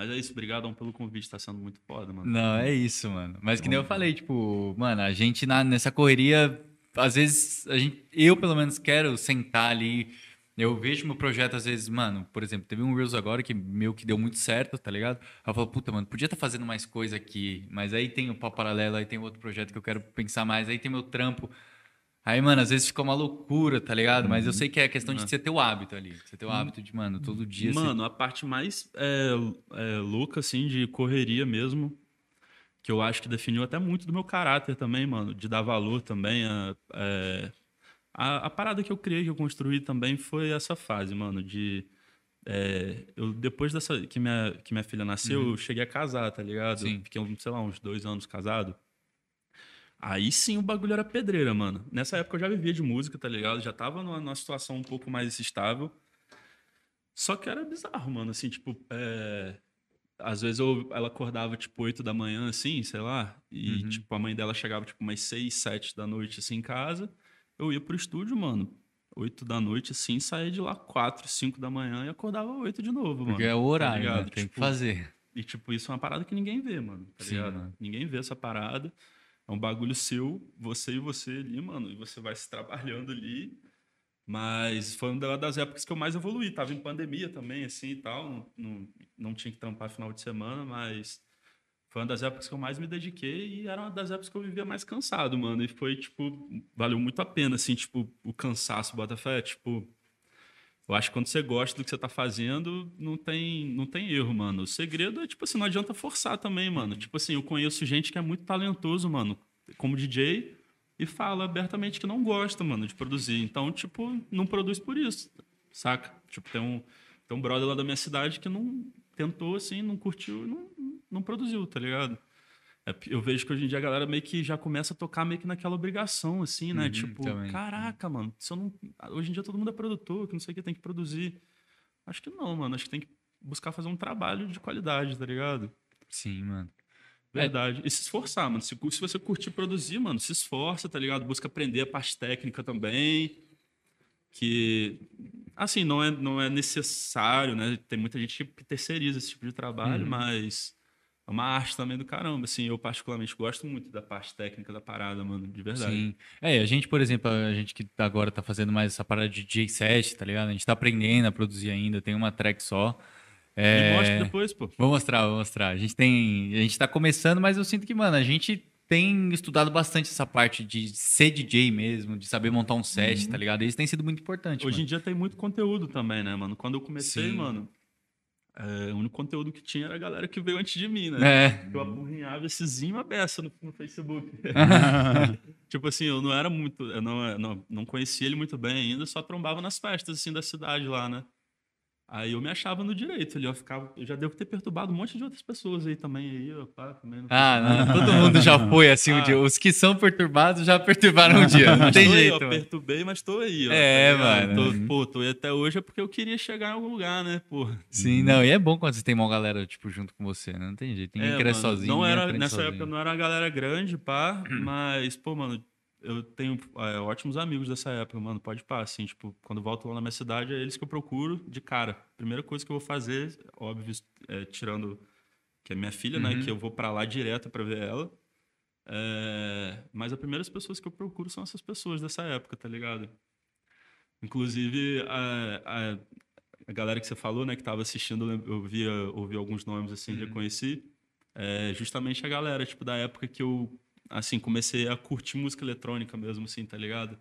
Mas é isso, obrigadão pelo convite, tá sendo muito foda, mano. Não, é isso, mano. Mas que nem eu falei, tipo, mano, a gente na, nessa correria, às vezes, a gente, eu pelo menos quero sentar ali. Eu vejo meu projeto, às vezes, mano, por exemplo, teve um Reels agora que meio que deu muito certo, tá ligado? Aí eu falo, puta, mano, podia estar fazendo mais coisa aqui, mas aí tem o pau paralelo, aí tem outro projeto que eu quero pensar mais, aí tem meu trampo. Aí, mano, às vezes fica uma loucura, tá ligado? Mas eu sei que é questão de você ter o hábito ali. Você ter o hábito de, mano, todo dia. você- Mano, a parte mais é, é, louca, assim, de correria mesmo, que eu acho que definiu até muito do meu caráter também, mano, de dar valor também. A, é, a, a parada que eu criei, que eu construí também foi essa fase, mano, de. é, eu, depois dessa que minha, que minha filha nasceu, eu cheguei a casar, tá ligado? Sim. Fiquei, sei lá, uns dois anos casado. Aí sim o bagulho era pedreira, mano. Nessa época eu já vivia de música, tá ligado? Já tava numa, numa situação um pouco mais estável. Só que era bizarro, mano. Assim, tipo, é, às vezes eu, ela acordava, tipo, 8 da manhã, assim, sei lá. E, Uhum. tipo, a mãe dela chegava, tipo, umas 6, 7 da noite, assim, em casa. Eu ia pro estúdio, mano. 8 da noite, assim, saía de lá 4, 5 da manhã e acordava 8 de novo, mano. Porque é o horário, tá né? Tem que Tipo, fazer. E, tipo, isso é uma parada que ninguém vê, mano. Tá Sim, ligado? mano. Ninguém vê essa parada. É um bagulho seu, você e você ali, mano. E você vai se trabalhando ali. Mas foi uma das épocas que eu mais evoluí. Tava em pandemia também, assim e tal. Não, não, não tinha que trampar final de semana, mas foi uma das épocas que eu mais me dediquei e era uma das épocas que eu vivia mais cansado, mano. E foi, tipo, valeu muito a pena, assim, tipo, o cansaço, Botafé. Tipo, eu acho que quando você gosta do que você tá fazendo, não tem, não tem erro, mano. O segredo é, tipo assim, não adianta forçar também, mano. Tipo assim, eu conheço gente que é muito talentoso, mano, como DJ, e fala abertamente que não gosta, mano, de produzir. Então, tipo, não produz por isso, saca? Tipo, tem um, tem um brother lá da minha cidade que não tentou, assim, não curtiu, não, não produziu, tá ligado? É, eu vejo que hoje em dia a galera meio que já começa a tocar meio que naquela obrigação, assim, né? Uhum, tipo, também. caraca, mano, se eu não... hoje em dia todo mundo é produtor, que não sei o que tem que produzir. Acho que não, mano. Acho que tem que buscar fazer um trabalho de qualidade, tá ligado? Sim, mano. Verdade. E se esforçar, mano. Se, se você curtir produzir, mano, se esforça, tá ligado? Busca aprender a parte técnica também. Que, assim, não é, não é necessário, né? Tem muita gente que terceiriza esse tipo de trabalho, Uhum. mas é uma arte também do caramba. Assim, eu particularmente gosto muito da parte técnica da parada, mano, de verdade. Sim. É, a gente, por exemplo, a gente que agora tá fazendo mais essa parada de DJ set, tá ligado? A gente tá aprendendo a produzir ainda, tem uma track só. Me É... mostra depois, pô. Vou mostrar, vou mostrar. A gente tem. A gente tá começando, mas eu sinto que, mano, a gente tem estudado bastante essa parte de ser DJ mesmo, de saber montar um set, tá ligado? Isso tem sido muito importante. Uhum. Hoje em mano. dia tem muito conteúdo também, né, mano? Quando eu comecei, Sim. mano, é, o único conteúdo que tinha era a galera que veio antes de mim, né? É. Eu apurrinhava essezinho a beça no, no Facebook. tipo assim, eu não era muito. Eu não, não, não conhecia ele muito bem ainda, só trombava nas festas assim da cidade lá, né? Aí eu me achava no direito ali, eu ficava. Eu já devo ter perturbado um monte de outras pessoas aí também, aí, ó, pá, também. no Ah, não, todo mundo já foi assim um Ah. dia. Os que são perturbados já perturbaram um dia. Não tem aí, jeito. ó, mano. perturbei, mas tô aí, ó. É, tá mano. Tô, pô, tô aí até hoje é porque eu queria chegar em algum lugar, né, pô. Sim, não, e é bom quando você tem uma galera, tipo, junto com você, né? Não tem jeito. Ninguém É, cresce mano, sozinho. Não era, nessa sozinho. época não era uma galera grande, pá, mas, pô, mano, eu tenho é, ótimos amigos dessa época, mano. Pode pá, assim, tipo, quando volto lá na minha cidade, é eles que eu procuro de cara. Primeira coisa que eu vou fazer, óbvio, é, tirando que é minha filha, né? Uhum. Que eu vou pra lá direto pra ver ela. É, mas as primeiras pessoas que eu procuro são essas pessoas dessa época, tá ligado? Inclusive, a, a, a galera que você falou, né, que tava assistindo, eu via, ouvi alguns nomes assim, reconheci. É justamente a galera, tipo, da época que eu, assim, comecei a curtir música eletrônica mesmo, assim, tá ligado?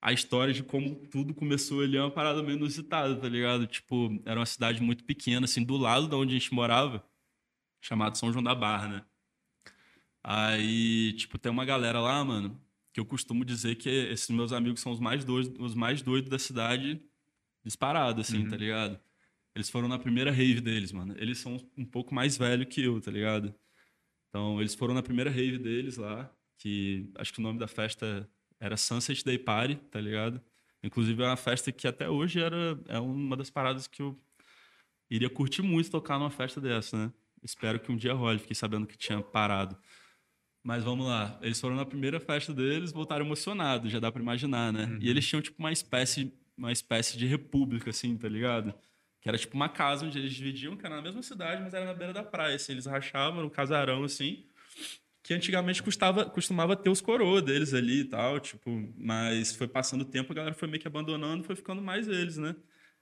A história de como tudo começou ali é uma parada meio inusitada, tá ligado? Tipo, era uma cidade muito pequena, assim, do lado da onde a gente morava, chamado São João da Barra, né? Aí, tipo, tem uma galera lá, mano, que eu costumo dizer que esses meus amigos são os mais doidos, os mais doidos da cidade, disparado, assim, tá ligado? Eles foram na primeira rave deles, mano. Eles são um pouco mais velhos que eu, tá ligado? Então, eles foram na primeira rave deles lá, que acho que o nome da festa era Sunset Day Party, tá ligado? Inclusive, é uma festa que até hoje era, é uma das paradas que eu iria curtir muito tocar numa festa dessa, né? Espero que um dia role, fiquei sabendo que tinha parado. Mas vamos lá, eles foram na primeira festa deles, voltaram emocionados, já dá pra imaginar, né? E eles tinham tipo uma espécie, uma espécie de república assim, tá ligado? Que era tipo uma casa onde eles dividiam, que era na mesma cidade, mas era na beira da praia, assim, eles rachavam um casarão assim, que antigamente custava, costumava ter os coroa deles ali e tal, tipo, mas foi passando o tempo, a galera foi meio que abandonando, foi ficando mais eles, né?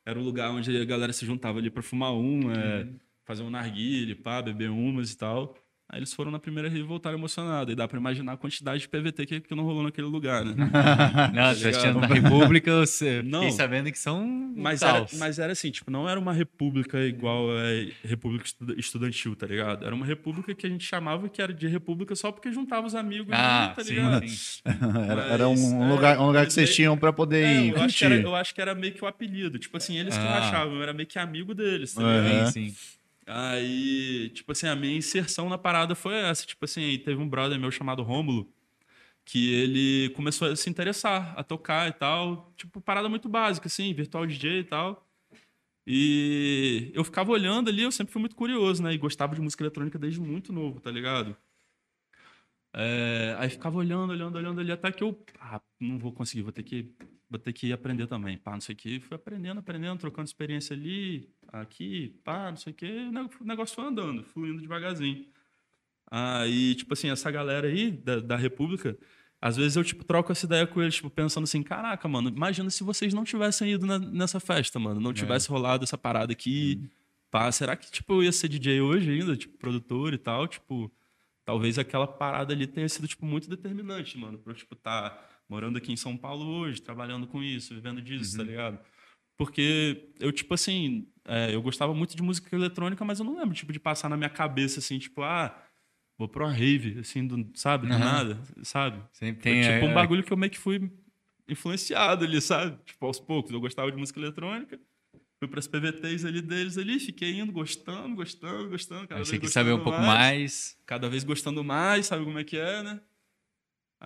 Era um lugar onde a galera se juntava ali pra fumar uma, é, fazer um narguile, pá, beber umas e tal. Aí eles foram na primeira rave e voltaram emocionados. E dá pra imaginar a quantidade de PVT que, que não rolou naquele lugar, né? Não, festinhas ligado? da República, sei- Não. fiquei sabendo que são. Mas era, mas era assim, tipo, não era uma república igual a república estu- estudantil, tá ligado? Era uma república que a gente chamava que era de república só porque juntava os amigos Ah, ali, tá sim, ligado? sim. Era, era Mas, um, é, lugar, um lugar que vocês aí- tinham pra poder É, ir eu, acho que era, curtir. eu acho que era meio que o apelido. Tipo assim, eles que Ah. rachavam, eu era meio que amigo deles, tá ligado? Sim, sim. Aí, tipo assim, a minha inserção na parada foi essa. Tipo assim, teve um brother meu chamado Rômulo, que ele começou a se interessar, a tocar e tal. Tipo, parada muito básica, assim, virtual DJ e tal. E eu ficava olhando ali, eu sempre fui muito curioso, né? E gostava de música eletrônica desde muito novo, tá ligado? É, aí ficava olhando, olhando, olhando ali, até que eu. Ah, não vou conseguir, vou ter que vou ter que aprender também. Pá, não sei o que. Fui aprendendo, aprendendo, trocando experiência ali, aqui, pá, não sei o que. O negócio foi andando, fluindo devagarzinho. Aí, tipo assim, essa galera aí da, da República, às vezes eu, tipo, troco essa ideia com eles, tipo, pensando assim, caraca, mano, imagina se vocês não tivessem ido na, nessa festa, mano, não tivesse é. rolado essa parada aqui, uhum. pá, será que, tipo, eu ia ser DJ hoje ainda, tipo, produtor e tal, tipo, talvez aquela parada ali tenha sido, tipo, muito determinante, mano, pra eu, tipo, tá morando aqui em São Paulo hoje, trabalhando com isso, vivendo disso, tá uhum. tá ligado? Porque eu, tipo assim, é, eu gostava muito de música eletrônica, mas eu não lembro, tipo, de passar na minha cabeça, assim, tipo, ah vou pra uma rave, assim, do, sabe? Do uhum. nada, sabe? Sempre tem. Foi, tipo, um é, bagulho que eu meio que fui influenciado ali, sabe? Tipo, aos poucos. Eu gostava de música eletrônica, fui pras PVTs ali deles ali, fiquei indo, gostando, gostando, gostando. Cada Aí você quer saber um pouco mais, mais. Cada vez gostando mais, sabe como é que é, né?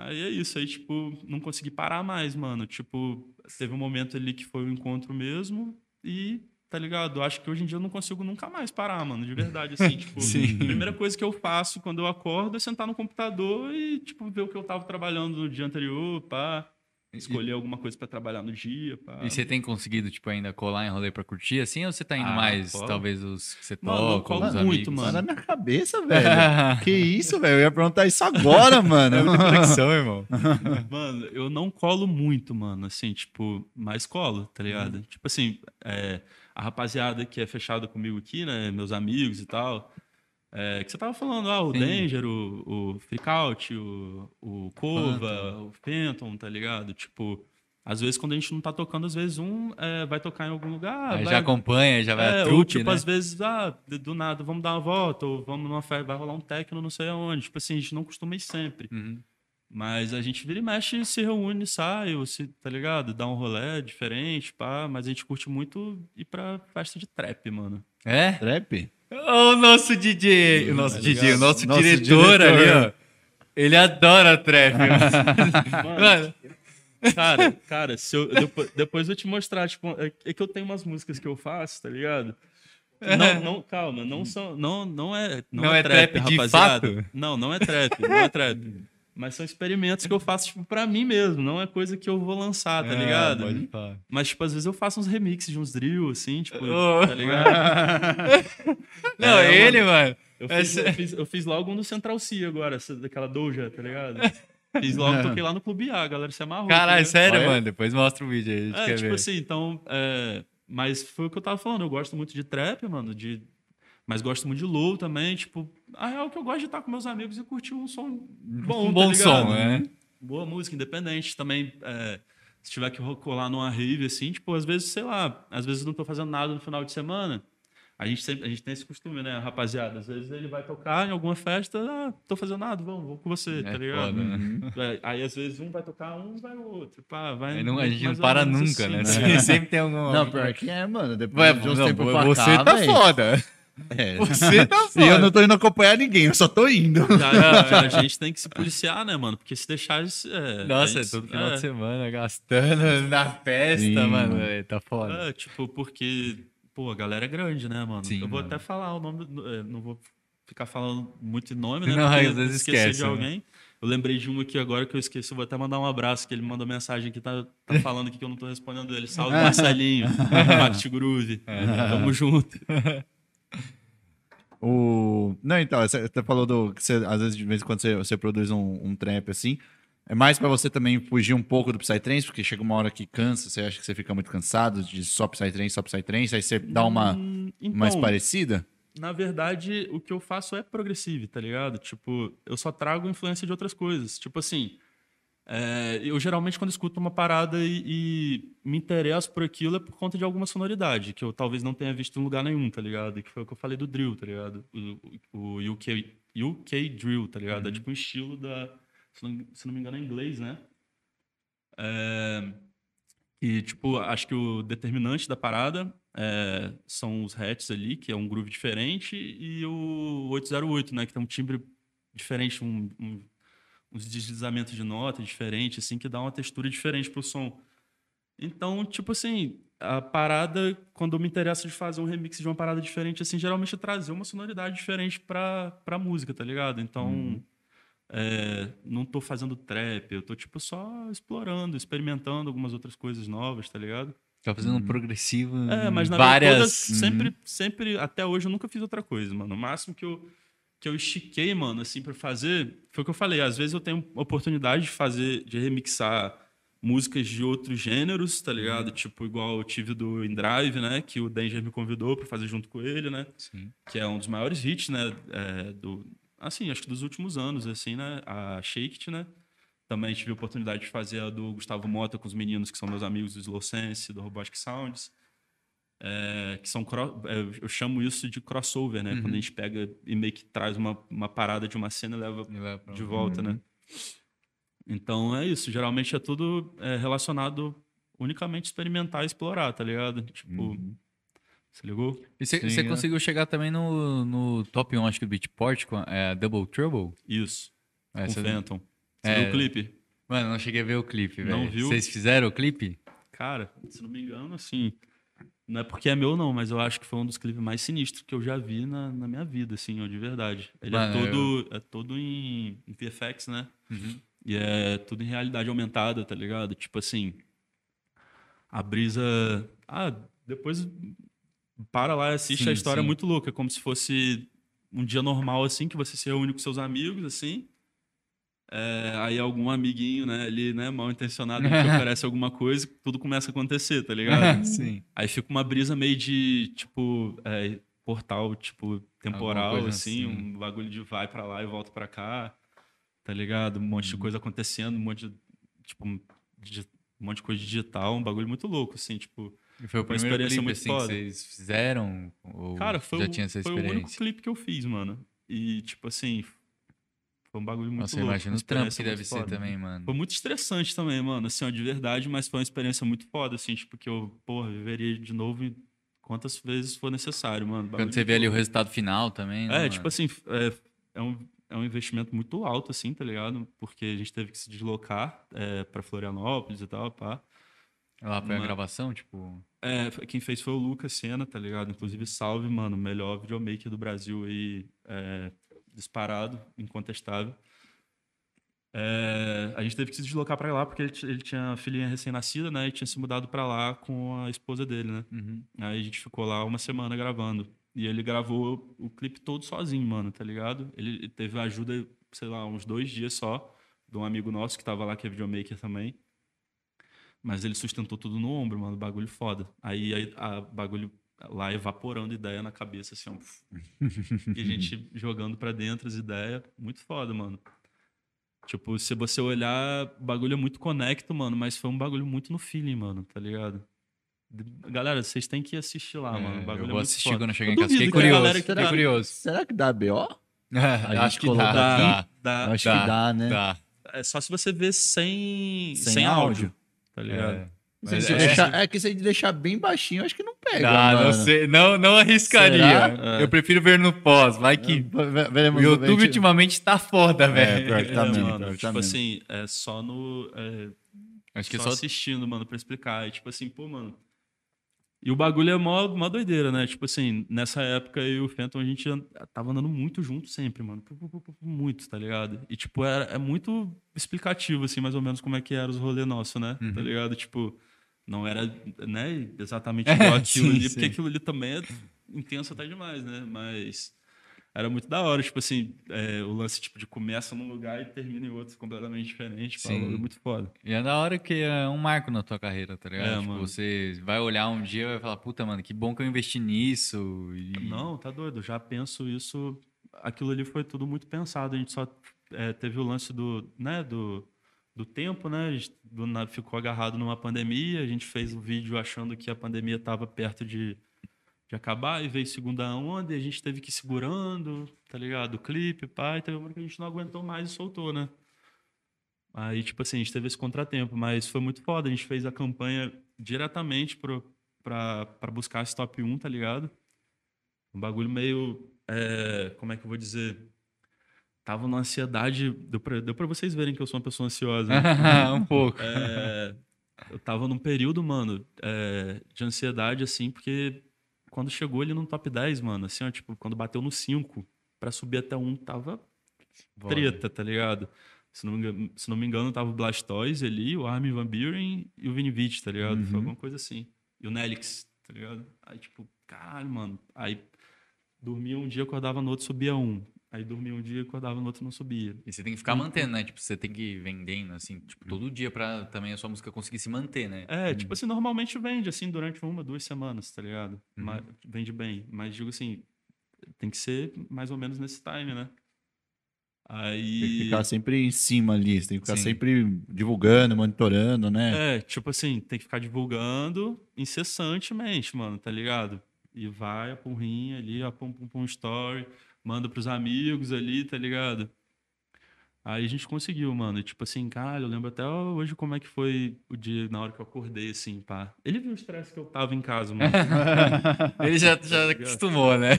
Aí é isso, aí, tipo, não consegui parar mais, mano. Tipo, teve um momento ali que foi o um encontro mesmo e tá ligado? Eu acho que hoje em dia eu não consigo nunca mais parar, mano, de verdade, assim, tipo, a primeira coisa que eu faço quando eu acordo é sentar no computador e, tipo, ver o que eu tava trabalhando no dia anterior, pá, escolher e... alguma coisa para trabalhar no dia, pá. E você tem conseguido, tipo, ainda colar em rolê pra curtir, assim, ou você tá indo ah, mais, talvez, os que você mano, toca, eu colo muito, mano. Tá na minha cabeça, velho. que isso, velho? Eu ia perguntar isso agora, mano. É muita conexão, irmão. mano, eu não colo muito, mano, assim, tipo, mas colo, tá ligado? Hum. Tipo assim, é a rapaziada que é fechada comigo aqui, né? Meus amigos e tal. É, que você tava falando, ah, o Sim. Danger, o, o Freakout, o, o Cova, o Phantom, tá ligado? Tipo, às vezes quando a gente não tá tocando, às vezes um é, vai tocar em algum lugar. Aí vai, já acompanha, já vai é, a truque, ou, tipo, né? às vezes, ah, do nada, vamos dar uma volta, ou vamos numa festa, vai rolar um techno não sei aonde. Tipo assim, a gente não costuma ir sempre. Uhum. Mas a gente vira e mexe, se reúne, sai, se, tá ligado? Dá um rolê diferente, pá. Mas a gente curte muito ir pra festa de trap, mano. É? Trap? O nosso DJ, o nosso tá DJ, o nosso, nosso diretor, diretor, ali, ó. Ele adora trap. mano, mano. Cara, cara, se eu, depois, depois eu te mostrar, tipo, é, é que eu tenho umas músicas que eu faço, tá ligado? Não, não, calma, não são, não, não é, não, não é, é trap, trap rapaziada. Fato? Não, não é trap, não é trap. Mas são experimentos que eu faço, tipo, pra mim mesmo. Não é coisa que eu vou lançar, tá é, ligado? Pode Mas, tipo, às vezes eu faço uns remixes de uns drill, assim, tipo, oh. tá ligado? não, é, ele, mano. Eu fiz, eu, fiz, eu fiz logo um do Central C agora, daquela Doja, tá ligado? Fiz logo, toquei lá no Clube A, a galera se amarrou. Caralho, tá sério, mano? Depois mostra o vídeo aí. É, tipo ver. assim, então. É... Mas foi o que eu tava falando. Eu gosto muito de trap, mano, de mas gosto muito de low também. Tipo, a real é que eu gosto de estar com meus amigos e curtir um som bom. Um bom tá som, né? Boa música, independente. Também, é, se tiver que colar numa rave, assim, tipo, às vezes, sei lá, às vezes não tô fazendo nada no final de semana. A gente, sempre, a gente tem esse costume, né, rapaziada? Às vezes ele vai tocar em alguma festa, ah, tô fazendo nada, vamos, vou com você, é tá ligado? Foda, né? É, aí às vezes um vai tocar, um vai o outro. Pá, vai, não, a gente não para nunca, assim, né? né? Sempre tem algum. Não, pior que é, mano. Depois de um tempo pra você cá, tá véio. foda. É. Você tá E eu não tô indo acompanhar ninguém, eu só tô indo. Já, a gente tem que se policiar, né, mano? Porque se deixar. É, Nossa, gente, é todo final é. de semana gastando na festa, Sim, mano. mano. Tá foda. É, tipo, porque, pô, a galera é grande, né, mano? Sim, eu vou mano. até falar o nome. É, não vou ficar falando muito nome, né? Não, às vezes esquece. de né? alguém. Né? Eu lembrei de um aqui agora que eu esqueci. Eu vou até mandar um abraço, que ele mandou mensagem aqui, tá, tá falando aqui que eu não tô respondendo ele. Salve, Marcelinho. Marte Groove. É. Tamo junto. O... Não, então, você até falou do que você, às vezes, de vez em quando você, você produz um, um trap assim. É mais para você também fugir um pouco do Psytrance, porque chega uma hora que cansa, você acha que você fica muito cansado de só Psytrance, só Psytrance, aí você dá uma hum, então, mais parecida? Na verdade, o que eu faço é progressivo, tá ligado? Tipo, eu só trago influência de outras coisas. Tipo assim, é, eu geralmente, quando escuto uma parada e, e, me interesso por aquilo, é por conta de alguma sonoridade, que eu talvez não tenha visto em lugar nenhum, tá ligado? Que foi o que eu falei do drill, tá ligado? O, o UK, UK drill, tá ligado? É uhum. É tipo um estilo da. Se não, se não me engano, é inglês, né? É, e, tipo, acho que o determinante da parada é, são os hats ali, que é um groove diferente, e o 808, né? Que tem um timbre diferente, um, um uns deslizamentos de nota diferentes, assim, que dá uma textura diferente pro som. Então, tipo assim, a parada, quando eu me interesso de fazer um remix de uma parada diferente, assim, geralmente é trazer uma sonoridade diferente pra, pra música, tá ligado? Então, uhum. é, não tô fazendo trap, eu tô, tipo, só explorando, experimentando algumas outras coisas novas, tá ligado? Tá fazendo um progressivo. É, mas na várias... verdade, sempre, sempre, até hoje, eu nunca fiz outra coisa, mano. O máximo que eu, que eu estiquei, mano, assim, pra fazer, foi o que eu falei. Às vezes eu tenho oportunidade de fazer, de remixar músicas de outros gêneros, tá ligado? Tipo, igual eu tive do Indrive, né? Que o Danger me convidou pra fazer junto com ele, né? Sim. Que é um dos maiores hits, né? é, do, assim, acho que dos últimos anos, assim, né? A Shake It, né? Também tive a oportunidade de fazer a do Gustavo Mota com os meninos que são meus amigos do Slow Sense, do Robotic Sounds. É, que são é, eu- chamo isso de crossover, né? Quando a gente pega e meio que traz uma, uma parada de uma cena e leva E pra- de volta, né? Então é isso. Geralmente é tudo é, relacionado unicamente experimentar e explorar, tá ligado? Tipo, você ligou? E você é. conseguiu chegar também no, no top 1, acho que do Beatport, com é, Double Trouble? Isso. É, com Phantom. Você É. viu o clipe? Mano, não cheguei a ver o clipe, velho. Não viu? Vocês fizeram o clipe? Cara, se não me engano, assim. Não é porque é meu, não, mas eu acho que foi um dos clipes mais sinistros que eu já vi na, na minha vida, assim, ó, de verdade. Ele Mano, é todo, é todo em, em VFX, né? E é tudo em realidade aumentada, tá ligado? Tipo assim. A brisa. Ah, depois para lá e assiste Sim, a história é sim. muito louca. É como se fosse um dia normal, assim, que você se reúne com seus amigos, assim. É, aí algum amiguinho, né, ali, né, mal intencionado, te oferece alguma coisa, tudo começa a acontecer, tá ligado? Sim. Aí fica uma brisa meio de, tipo, é, portal, tipo, temporal, assim, assim. um bagulho de vai pra lá e volta pra cá, tá ligado? Um monte Uhum. de coisa acontecendo, um monte de, tipo, um digi- um monte de coisa digital, um bagulho muito louco, assim, tipo... E foi o Uma primeiro experiência clipe, muito assim, foda. que vocês fizeram? Ou Cara, foi, já o, tinha essa foi o único experiência? clipe que eu fiz, mano. E, tipo assim, foi um bagulho muito Nossa, louco. imagino uma o trampo que deve ser foda. também, mano. Foi muito estressante também, mano, assim, ó, de verdade, mas foi uma experiência muito foda, assim, tipo, que eu, porra, viveria de novo quantas vezes for necessário, mano. Quando você vê ali o resultado final também, né, É, mano? tipo assim, é, é, um, é um investimento muito alto, assim, tá ligado? Porque a gente teve que se deslocar é, pra Florianópolis e tal, pá. Lá foi a gravação, tipo... É, quem fez foi o Lucas Senna, tá ligado? Inclusive, salve, mano, melhor videomaker do Brasil aí, é, disparado, incontestável. É, a gente teve que se deslocar pra lá porque ele, ele tinha filhinha recém-nascida, né? E tinha se mudado pra lá com a esposa dele, né? Uhum. Aí a gente ficou lá uma semana gravando. E ele gravou o clipe todo sozinho, mano, tá ligado? Ele teve ajuda, sei lá, uns dois dias só, de um amigo nosso que tava lá, que é videomaker também. Mas ele sustentou tudo no ombro, mano, bagulho foda. Aí, aí a bagulho lá evaporando ideia na cabeça, assim, ó. e a gente jogando pra dentro as ideias. Muito foda, mano. Tipo, se você olhar, o bagulho é muito conecto, mano, mas foi um bagulho muito no feeling, mano, tá ligado? Galera, vocês têm que assistir lá, É, mano. O bagulho eu é vou muito assistir foda. quando eu chegar em casa. Fiquei curioso, galera que fiquei tá- curioso. Será que dá BO? Acho gente que dá, aqui. dá, Dá- Acho dá, que dá, né? dá. É só se você ver sem, Sem sem, áudio, áudio. tá ligado? É. Se Mas você é- deixar- é que se ele deixar bem baixinho, acho que não pega. Mano. não sei, não, não arriscaria. Será? Eu prefiro ver no pós, vai que... Ve- O veremos YouTube gente- ultimamente tá foda, É, velho. pior que tá É, mesmo, mano, pior que tá tipo mesmo. assim, é só no. é, Acho que só, só... assistindo, mano, pra explicar. E, tipo assim, pô, mano. E o bagulho é mó, mó doideira, né? Tipo assim, nessa época eu e o Fenton, a gente tava andando muito junto sempre, mano. Muito, tá ligado? E, tipo, era, é muito explicativo, assim, mais ou menos como é que era os rolês nossos, né? Uhum. Tá ligado? Tipo, não era, né, exatamente igual aquilo Sim, ali, sim. porque aquilo ali também é intenso até demais, né? Mas era muito da hora, tipo assim, é, o lance tipo, de começa num lugar e termina em outro completamente diferente. Pô, é Sim. bagulho muito foda. E é da hora que é um marco na tua carreira, tá ligado? É, tipo, você vai olhar um dia e vai falar, puta, mano, que bom que eu investi nisso. E... Não, tá doido. Eu já penso isso. Aquilo ali foi tudo muito pensado. A gente só é, teve o lance do, né, do, do tempo, né? A gente do ficou agarrado numa pandemia. A gente fez o vídeo achando que a pandemia estava perto de, de acabar e veio segunda onda e a gente teve que ir segurando, tá ligado? O clipe, pai. Teve uma hora que a gente não aguentou mais e soltou, né? Aí, tipo assim, a gente teve esse contratempo, mas foi muito foda. A gente fez a campanha diretamente pro, pra, pra buscar esse top 1, tá ligado? Um bagulho meio. é, como é que eu vou dizer? Tava numa ansiedade. Deu pra, deu pra vocês verem que eu sou uma pessoa ansiosa. né? um pouco. É, eu tava num período, mano, é, de ansiedade, assim, porque quando chegou ele no top 10, mano, assim, ó, tipo, quando bateu no 5, pra subir até um, tava Foda. treta, tá ligado? Se não, me engano, se não me engano, tava o Blastoise ali, o Armin Van Buren e o Vinivit, tá ligado? Foi Uhum. alguma coisa assim. E o Nelix, tá ligado? Aí, tipo, caralho, mano. Aí dormia um dia, acordava no outro, subia um. Aí dormia um dia, acordava no outro, não subia. E você tem que ficar mantendo, né? Tipo, você tem que ir vendendo, assim, tipo, todo dia pra também a sua música conseguir se manter, né? É, tipo assim, normalmente vende, assim, durante uma, duas semanas, tá ligado? Uhum. Mas vende bem. Mas digo assim, tem que ser mais ou menos nesse time, né? Aí. Tem que ficar sempre em cima ali. Você tem que ficar Sim. sempre divulgando, monitorando, né? É, tipo assim, tem que ficar divulgando incessantemente, mano, tá ligado? E vai a porrinha ali, a pum, pum, pum, story, manda pros amigos ali, tá ligado? Aí a gente conseguiu, mano. E, tipo assim, cara, eu lembro até hoje como é que foi o dia, na hora que eu acordei, assim, pá. Ele viu o estresse que eu tava em casa, mano. Ele já, já acostumou, né?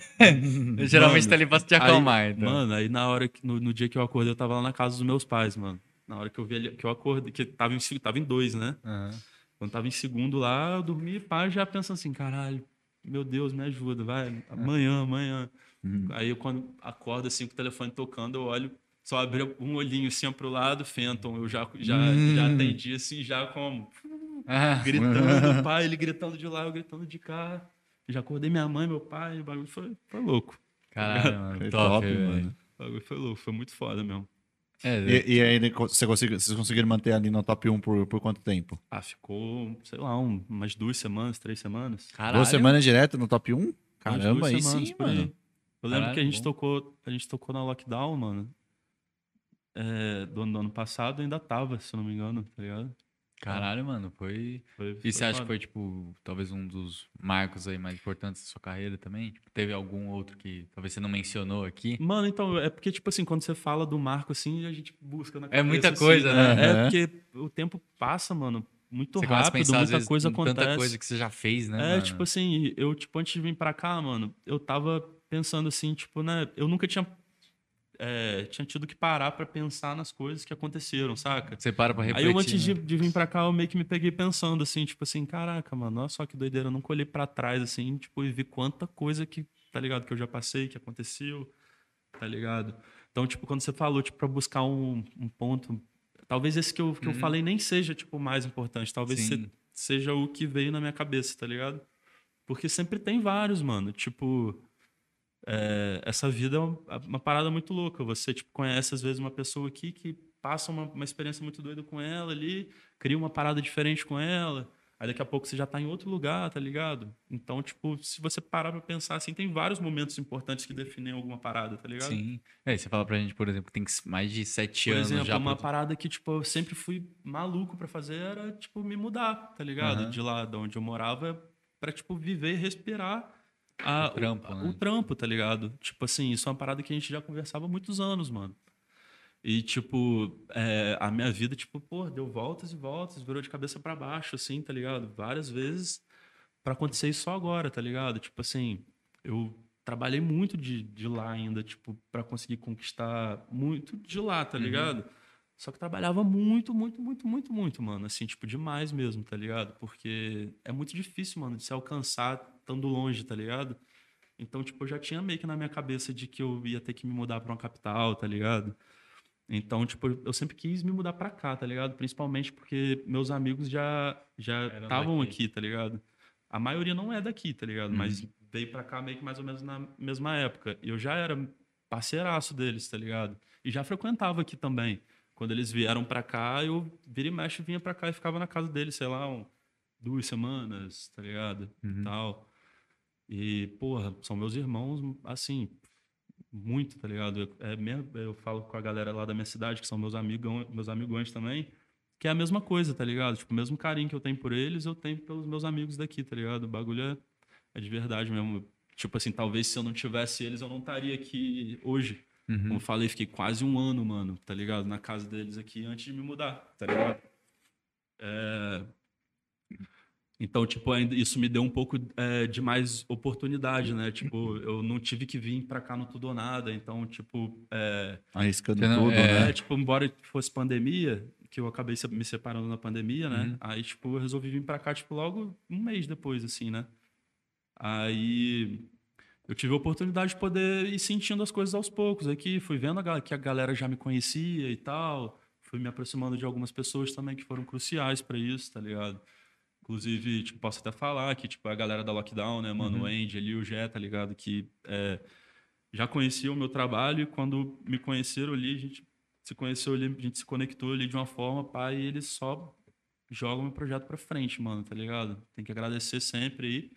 Geralmente tá ali pra te aí- acalmar, então. Mano, aí na hora que, no, no dia que eu acordei, eu tava lá na casa dos meus pais, mano. Na hora que eu vi ele, que eu acordei, que tava em, tava em dois, né? Aham. Quando tava em segundo lá, eu dormi, pá, já pensando assim, caralho, meu Deus, me ajuda, vai, amanhã, amanhã. Aí eu quando acordo assim com o telefone tocando, eu olho, só abri um olhinho assim pro lado, Fenton, eu já, já, já atendi assim, já como Ah, gritando, pai, ele gritando de lá, eu gritando de cá. Já acordei minha mãe, meu pai, o bagulho foi, foi louco. caralho, mano. Foi top, top, mano. O bagulho foi louco, foi muito foda mesmo. É, E, e aí você conseguiu, vocês conseguiram manter ali no top 1 por, por quanto tempo? Ah, ficou, sei lá, um- umas duas semanas, três semanas. caralho. Duas semanas direto no top 1? Umas Caramba, duas aí semanas sim, por aí. Eu lembro Caralho, que a gente bom. tocou, a gente tocou na lockdown, mano. É, do, ano, do ano passado ainda tava, se eu não me engano, tá ligado? Caralho, mano, foi... Foi, E você acha que foi, tipo, talvez um dos marcos aí mais importantes da sua carreira também? Tipo, teve algum outro que talvez você não mencionou aqui? Mano, então, é porque, tipo assim, quando você fala do marco assim, a gente busca na É cabeça, muita assim, coisa, né? É Aham. porque o tempo passa, mano, muito Você rápido, pensar, muita vezes, coisa acontece. tanta coisa que você já fez, né, É, mano? tipo assim, eu, tipo, antes de vir pra cá, mano, eu tava pensando assim, tipo, né, eu nunca tinha, é, tinha tido que parar pra pensar nas coisas que aconteceram, saca? Você para pra Aí refletir, eu, antes de, né? de vir pra cá, eu meio que me peguei pensando, assim, tipo assim, caraca, mano, olha só que doideira, eu nunca olhei pra trás, assim, tipo, e vi quanta coisa que, tá ligado, que eu já passei, que aconteceu, tá ligado? Então, tipo, quando você falou, tipo, pra buscar um, um ponto, talvez esse que eu, que eu falei nem seja, tipo, o mais importante, talvez se- seja o que veio na minha cabeça, tá ligado? Porque sempre tem vários, mano, tipo... é, essa vida é uma, uma parada muito louca. Você, tipo, conhece às vezes uma pessoa aqui que passa uma, uma experiência muito doida com ela ali, cria uma parada diferente com ela. Aí daqui a pouco você já tá em outro lugar, tá ligado? Então, tipo, se você parar pra pensar assim, tem vários momentos importantes que definem alguma parada, tá ligado? Sim. É, você fala pra gente, por exemplo, que tem mais de sete Por anos exemplo, já. uma pra- parada que, tipo, eu sempre fui maluco pra fazer era, tipo, me mudar, tá ligado? Aham. De lá de onde eu morava pra, tipo, viver e respirar a- O trampo, né? o trampo, tá ligado? Tipo assim, isso é uma parada que a gente já conversava há muitos anos, mano. E, tipo, é, a minha vida, tipo, pô, deu voltas e voltas, virou de cabeça pra baixo, assim, tá ligado? Várias vezes pra acontecer isso só agora, tá ligado? Tipo assim, eu trabalhei muito de, de lá ainda, tipo, pra conseguir conquistar muito de lá, tá ligado? Só que trabalhava muito, muito, muito, muito, muito, mano. Assim, tipo, demais mesmo, tá ligado? Porque é muito difícil, mano, de se alcançar estando longe, tá ligado? Então, tipo, eu já tinha meio que na minha cabeça de que eu ia ter que me mudar pra uma capital, tá ligado? Então, tipo, eu sempre quis me mudar pra cá, tá ligado? Principalmente porque meus amigos já já estavam aqui, tá ligado? A maioria não é daqui, tá ligado? Mas veio pra cá meio que mais ou menos na mesma época. E eu já era parceiraço deles, tá ligado? E já frequentava aqui também. Quando eles vieram pra cá, eu vira e mexe, vinha pra cá e ficava na casa deles, sei lá, um- duas semanas, tá ligado? Uhum. Tal. E, porra, são meus irmãos, assim, muito, tá ligado? Eu, é mesmo, eu falo com a galera lá da minha cidade, que são meus amigão, meus amigões também, que é a mesma coisa, tá ligado? Tipo, o mesmo carinho que eu tenho por eles, eu tenho pelos meus amigos daqui, tá ligado? O bagulho é, é de verdade mesmo. Tipo assim, talvez se eu não tivesse eles, eu não estaria aqui hoje. Uhum. Como eu falei, fiquei quase um ano, mano, tá ligado? Na casa deles aqui antes de me mudar, tá ligado? É... Então, tipo, ainda isso me deu um pouco é, de mais oportunidade, né? Tipo, eu não tive que vir pra cá no tudo ou nada. Então, tipo, é, Arriscando não- tudo, é. né? é, tipo, embora fosse pandemia, que eu acabei se- me separando na pandemia, né? Uhum. Aí, tipo, eu resolvi vir pra cá, tipo, logo um mês depois, assim, né? Aí eu tive a oportunidade de poder ir sentindo as coisas aos poucos aqui. Fui vendo a que a galera já me conhecia e tal. Fui me aproximando de algumas pessoas também que foram cruciais para isso, tá ligado? Inclusive, tipo, posso até falar que, tipo, a galera da Lockdown, né, mano? O Andy ali, o Jé, tá ligado? Que é, já conhecia o meu trabalho e quando me conheceram ali, a gente se conheceu ali, a gente se conectou ali de uma forma, pá, e eles só jogam meu projeto pra frente, mano, tá ligado? Tem que agradecer sempre aí.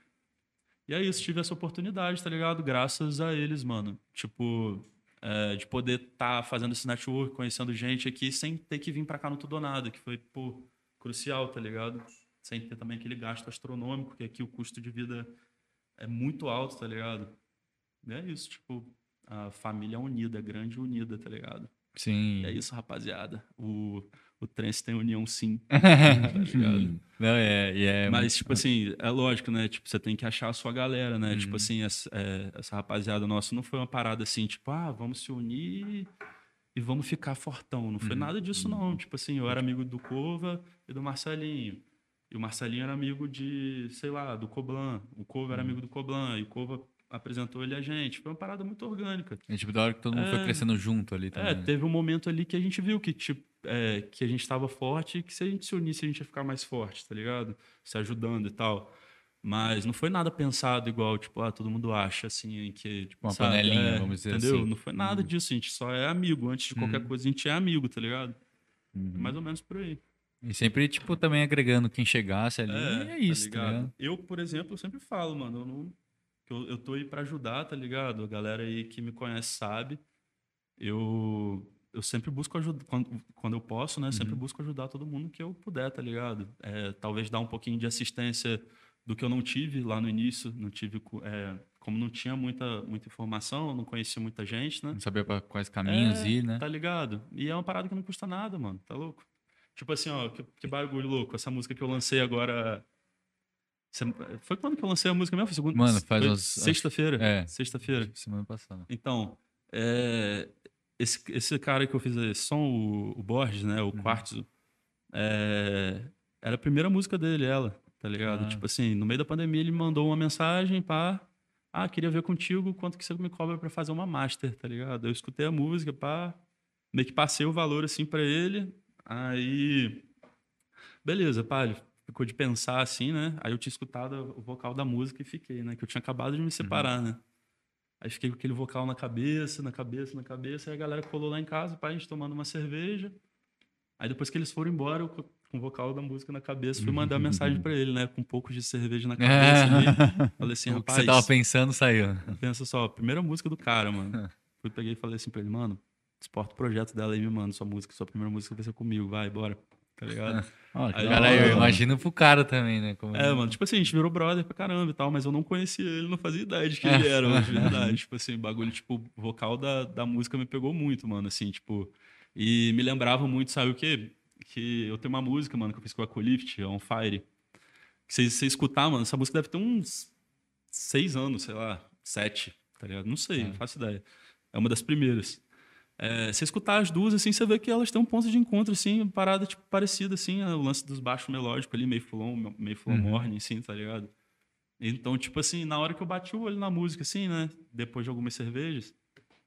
E é isso, tive essa oportunidade, tá ligado? Graças a eles, mano. Tipo, é, de poder estar fazendo esse network, conhecendo gente aqui, sem ter que vir pra cá no tudo ou nada, que foi, pô, crucial, tá ligado? Sem ter também aquele gasto astronômico, que aqui o custo de vida é muito alto, tá ligado? E é isso, tipo, a família unida, grande e unida, tá ligado? Sim. E é isso, rapaziada. O, o trance tem união sim, tá ligado? Não, é, é Mas, tipo assim, é lógico, né? Tipo, você tem que achar a sua galera, né? Uhum. Tipo assim, essa, é, essa rapaziada nossa não foi uma parada assim, tipo, ah, vamos se unir e vamos ficar fortão. Não Uhum. foi nada disso, não. Tipo assim, eu era amigo do Cova e do Marcelinho. E o Marcelinho era amigo de, sei lá, do Coblan. O Cova era amigo do Coblan. E o Cova apresentou ele a gente. Foi uma parada muito orgânica. É tipo da hora que todo mundo foi É. crescendo junto ali também. É, né? teve um momento ali que a gente viu que, tipo, é, que a gente estava forte e que se a gente se unisse, a gente ia ficar mais forte, tá ligado? Se ajudando e tal. Mas não foi nada pensado igual, tipo, ah, todo mundo acha, assim, que... Tipo, uma panelinha, vamos dizer entendeu? assim. Não foi nada disso, a gente só é amigo. Antes de qualquer Uhum. coisa, a gente é amigo, tá ligado? Uhum. Mais ou menos por aí. E sempre, tipo, também agregando quem chegasse ali. e é isso, tá ligado? Eu, por exemplo, eu sempre falo, mano, eu não... Eu, eu tô aí pra ajudar, tá ligado? A galera aí que me conhece sabe. Eu, eu sempre busco ajudar, quando, quando eu posso, né? Uhum. Sempre busco ajudar todo mundo que eu puder, tá ligado? É, talvez dar um pouquinho de assistência do que eu não tive lá no início. Não tive, é, como não tinha muita, muita informação, não conhecia muita gente, né? Não saber pra quais caminhos É, ir, né? Tá ligado? E é uma parada que não custa nada, mano. Tá louco? Tipo assim, ó, que, que bagulho louco. Essa música que eu lancei agora. Foi quando que eu lancei a música mesmo? Foi segunda? Mano, faz uns- Sexta-feira. É. Sexta-feira. Semana passada. Então, é, esse, esse cara que eu fiz esse som, o, o Borges, né? O Uhum. Quartzo, é, era a primeira música dele, ela, tá ligado? Ah. Tipo assim, no meio da pandemia ele me mandou uma mensagem, pá. Ah, queria ver contigo quanto que você me cobra pra fazer uma master, tá ligado? Eu escutei a música, pá. Meio que passei o valor assim pra ele. Aí. Beleza. Ele ficou de pensar assim, né? Aí eu tinha escutado o vocal da música e fiquei, né? Que eu tinha acabado de me separar, né? Aí fiquei com aquele vocal na cabeça, na cabeça, na cabeça. Aí a galera colou lá em casa, pá, a gente tomando uma cerveja. Aí depois que eles foram embora, eu co- com o vocal da música na cabeça, fui mandar mensagem pra ele, né? Com um pouco de cerveja na cabeça ali. Falei assim, o que rapaz, você tava pensando saiu. pensa só, primeira música do cara, mano. Fui, peguei e falei assim pra ele, mano, exporta o projeto dela aí, me manda sua música, sua primeira música vai ser comigo, vai, bora. Tá ligado? Ah, Aí, Cara, eu imagino pro cara também, né? Como- É, mano, tipo assim, a gente virou brother pra caramba e tal, mas eu não conhecia ele, não fazia ideia de quem ele era, mano, de verdade. tipo assim, bagulho, tipo, vocal da, da música me pegou muito, mano, assim, tipo. E me lembrava muito, sabe o quê? Que eu tenho uma música, mano, que eu fiz com a Colift, On Fire. Que você, você escutar, mano, essa música deve ter uns seis anos, sei lá, sete, tá ligado? Não sei, não faço ideia. É uma das primeiras. É, você escutar as duas, assim, você vê que elas têm um ponto de encontro, assim, uma parada, tipo, parecida, assim, o lance dos baixos melódicos ali, meio fulon, meio fulon morning, assim, tá ligado? Então, tipo assim, na hora que eu bati o olho na música, assim, né, depois de algumas cervejas,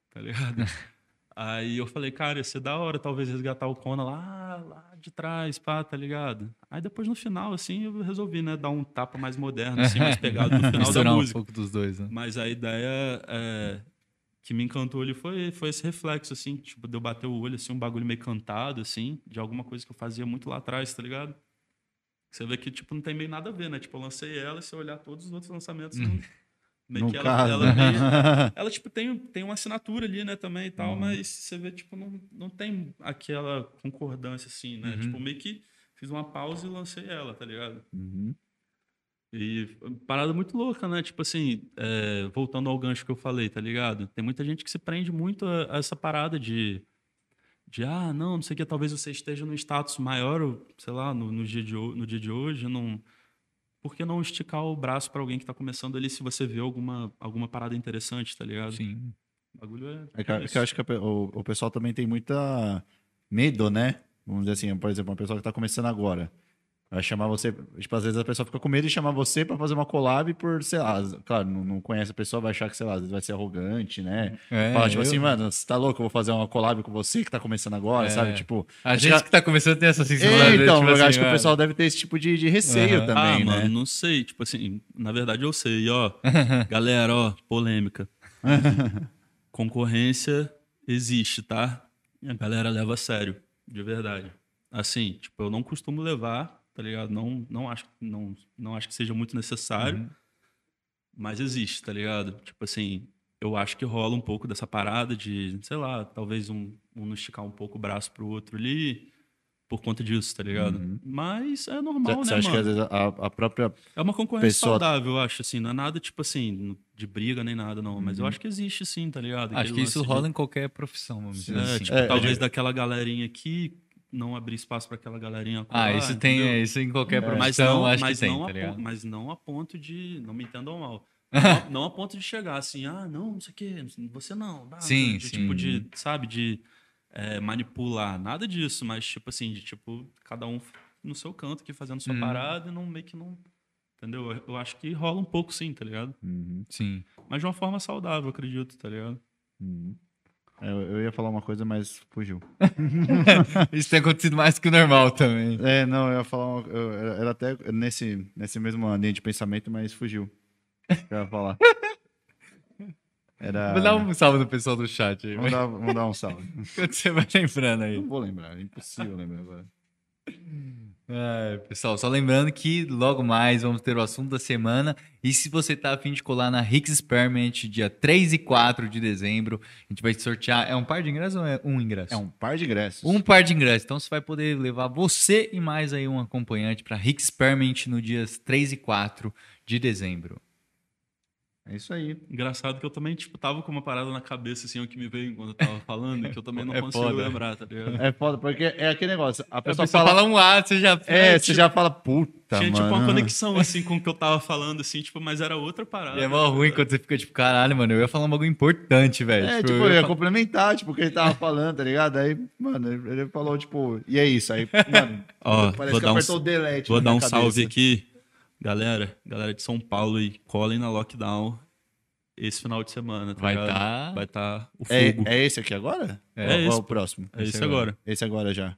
tá ligado? Aí eu falei, cara, ia ser da hora talvez resgatar o Kona lá, lá de trás, pá, tá ligado? Aí depois no final, assim, eu resolvi, né, dar um tapa mais moderno, assim, mais pegado no final da Misturar um música. pouco dos dois, né? Mas a ideia é, que me encantou ali foi, foi esse reflexo, assim, tipo, de eu bater o olho, assim, um bagulho meio cantado, assim, de alguma coisa que eu fazia muito lá atrás, tá ligado? Você vê que, tipo, não tem meio nada a ver, né? Tipo, eu lancei ela e se eu olhar todos os outros lançamentos, não- meio Não que ela, ela, meio- ela, tipo, tem, tem uma assinatura ali, né, também e tal, Uhum. mas você vê, tipo, não, não tem aquela concordância, assim, né? Uhum. Tipo, meio que fiz uma pausa e lancei ela, tá ligado? Uhum. E parada muito louca, né? Tipo assim, é, voltando ao gancho que eu falei, tá ligado? Tem muita gente que se prende muito a, a essa parada de, de, ah, não, não sei o que, talvez você esteja no status maior, ou, sei lá, no, no, dia, de, no dia de hoje, não... Por que não esticar o braço pra alguém que tá começando ali se você vê alguma, alguma parada interessante, tá ligado? Sim. O bagulho é. É que, é isso. que eu acho que a o, o pessoal também tem muita medo, né? Vamos dizer assim, por exemplo, uma pessoa que está começando agora. Vai chamar você. Tipo, às vezes a pessoa fica com medo de chamar você pra fazer uma collab por, sei lá, claro, não, não conhece a pessoa, vai achar que, sei lá, às vezes vai ser arrogante, né? É, Fala, tipo eu- assim, mano, você tá louco? Eu vou fazer uma collab com você que tá começando agora, É. sabe? Tipo. A gente que- que tá começando tem essa sensação. É, então, tipo eu assim, acho que o pessoal deve ter esse tipo de, de receio Aham. também, ah, né? mano, não sei. Tipo assim, na verdade eu sei, ó. galera, ó, polêmica. Concorrência existe, tá? E a galera leva a sério, de verdade. Assim, tipo, eu não costumo levar, tá ligado? Não, não, acho, não, não acho que seja muito necessário, Uhum. mas existe, tá ligado? Tipo assim, eu acho que rola um pouco dessa parada de, sei lá, talvez um, um esticar um pouco o braço pro outro ali, por conta disso, tá ligado? Uhum. Mas é normal, Você né, acha que mano? às vezes a, a própria. É uma concorrência pessoa- saudável, eu acho, assim. Não é nada, tipo assim, de briga nem nada, não. Mas eu acho que existe, sim, tá ligado? Acho Aquele que isso lance de- rola em qualquer profissão, vamos dizer É, assim. tipo, É, talvez é. daquela galerinha aqui não abrir espaço pra aquela galerinha Ah, isso tem, entendeu? isso em qualquer Mas profissão, não, acho mas, que tem, não tá a ligado? mas não a ponto de. Não me entendam mal. Não, não a ponto de chegar assim, ah, não, não sei o quê, você não. dá, Sim, de, sim. Tipo, de, sabe, de é, manipular. Nada disso, mas tipo assim, de tipo, cada um no seu canto aqui fazendo sua Uhum. parada e não meio que não. Entendeu? Eu- acho que rola um pouco sim, tá ligado? Uhum, Sim. Mas de uma forma saudável, acredito, tá ligado? uhum. É, Eu, ia falar uma coisa, mas fugiu. Isso tem acontecido mais que o normal também. É, não, eu ia falar. Uma, eu, era até nesse, nesse mesmo linha de pensamento, mas fugiu. Eu ia falar. Era. Vou dar um salve no pessoal do chat aí. Vamos dar, vamos dar um salve. Quando você vai lembrando aí. Não vou lembrar, é impossível lembrar agora. É, pessoal, só lembrando que logo mais vamos ter o assunto da semana. E se você tá afim de colar na Hicks Experiment, dia 3 e 4 de dezembro, a gente vai sortear. É um par de ingressos ou é um ingresso? É um par de ingressos. Um par de ingressos. Então você vai poder levar você e mais aí um acompanhante para Hicks Experiment no dias 3 e 4 de dezembro. É isso aí. Engraçado que eu também, tipo, tava com uma parada na cabeça, assim, o que me veio quando eu tava falando, que eu também não É consigo foda. lembrar, tá ligado? É foda, porque é aquele negócio. A pessoa, fala. fala um A, você já. É, tipo, você já fala, puta, Tinha, mano. tipo, uma conexão, assim, com o que eu tava falando, assim, tipo, mas era outra parada. E é mó ruim quando você fica tipo, caralho, mano, eu ia falar um bagulho importante, velho. É, tipo, eu eu ia ia fa- complementar, tipo, o que ele tava falando, tá ligado? Aí, mano, ele falou, tipo, e é isso. Aí, mano, Ó, parece que dar um apertou o delete. Vou dar um minha salve cabeça. aqui. Galera, galera de São Paulo aí, colhem na lockdown esse final de semana, tá Vai ligado? tá- Vai tá o É, fogo. é esse aqui agora? É ou esse, o próximo? É esse esse agora. Esse agora já.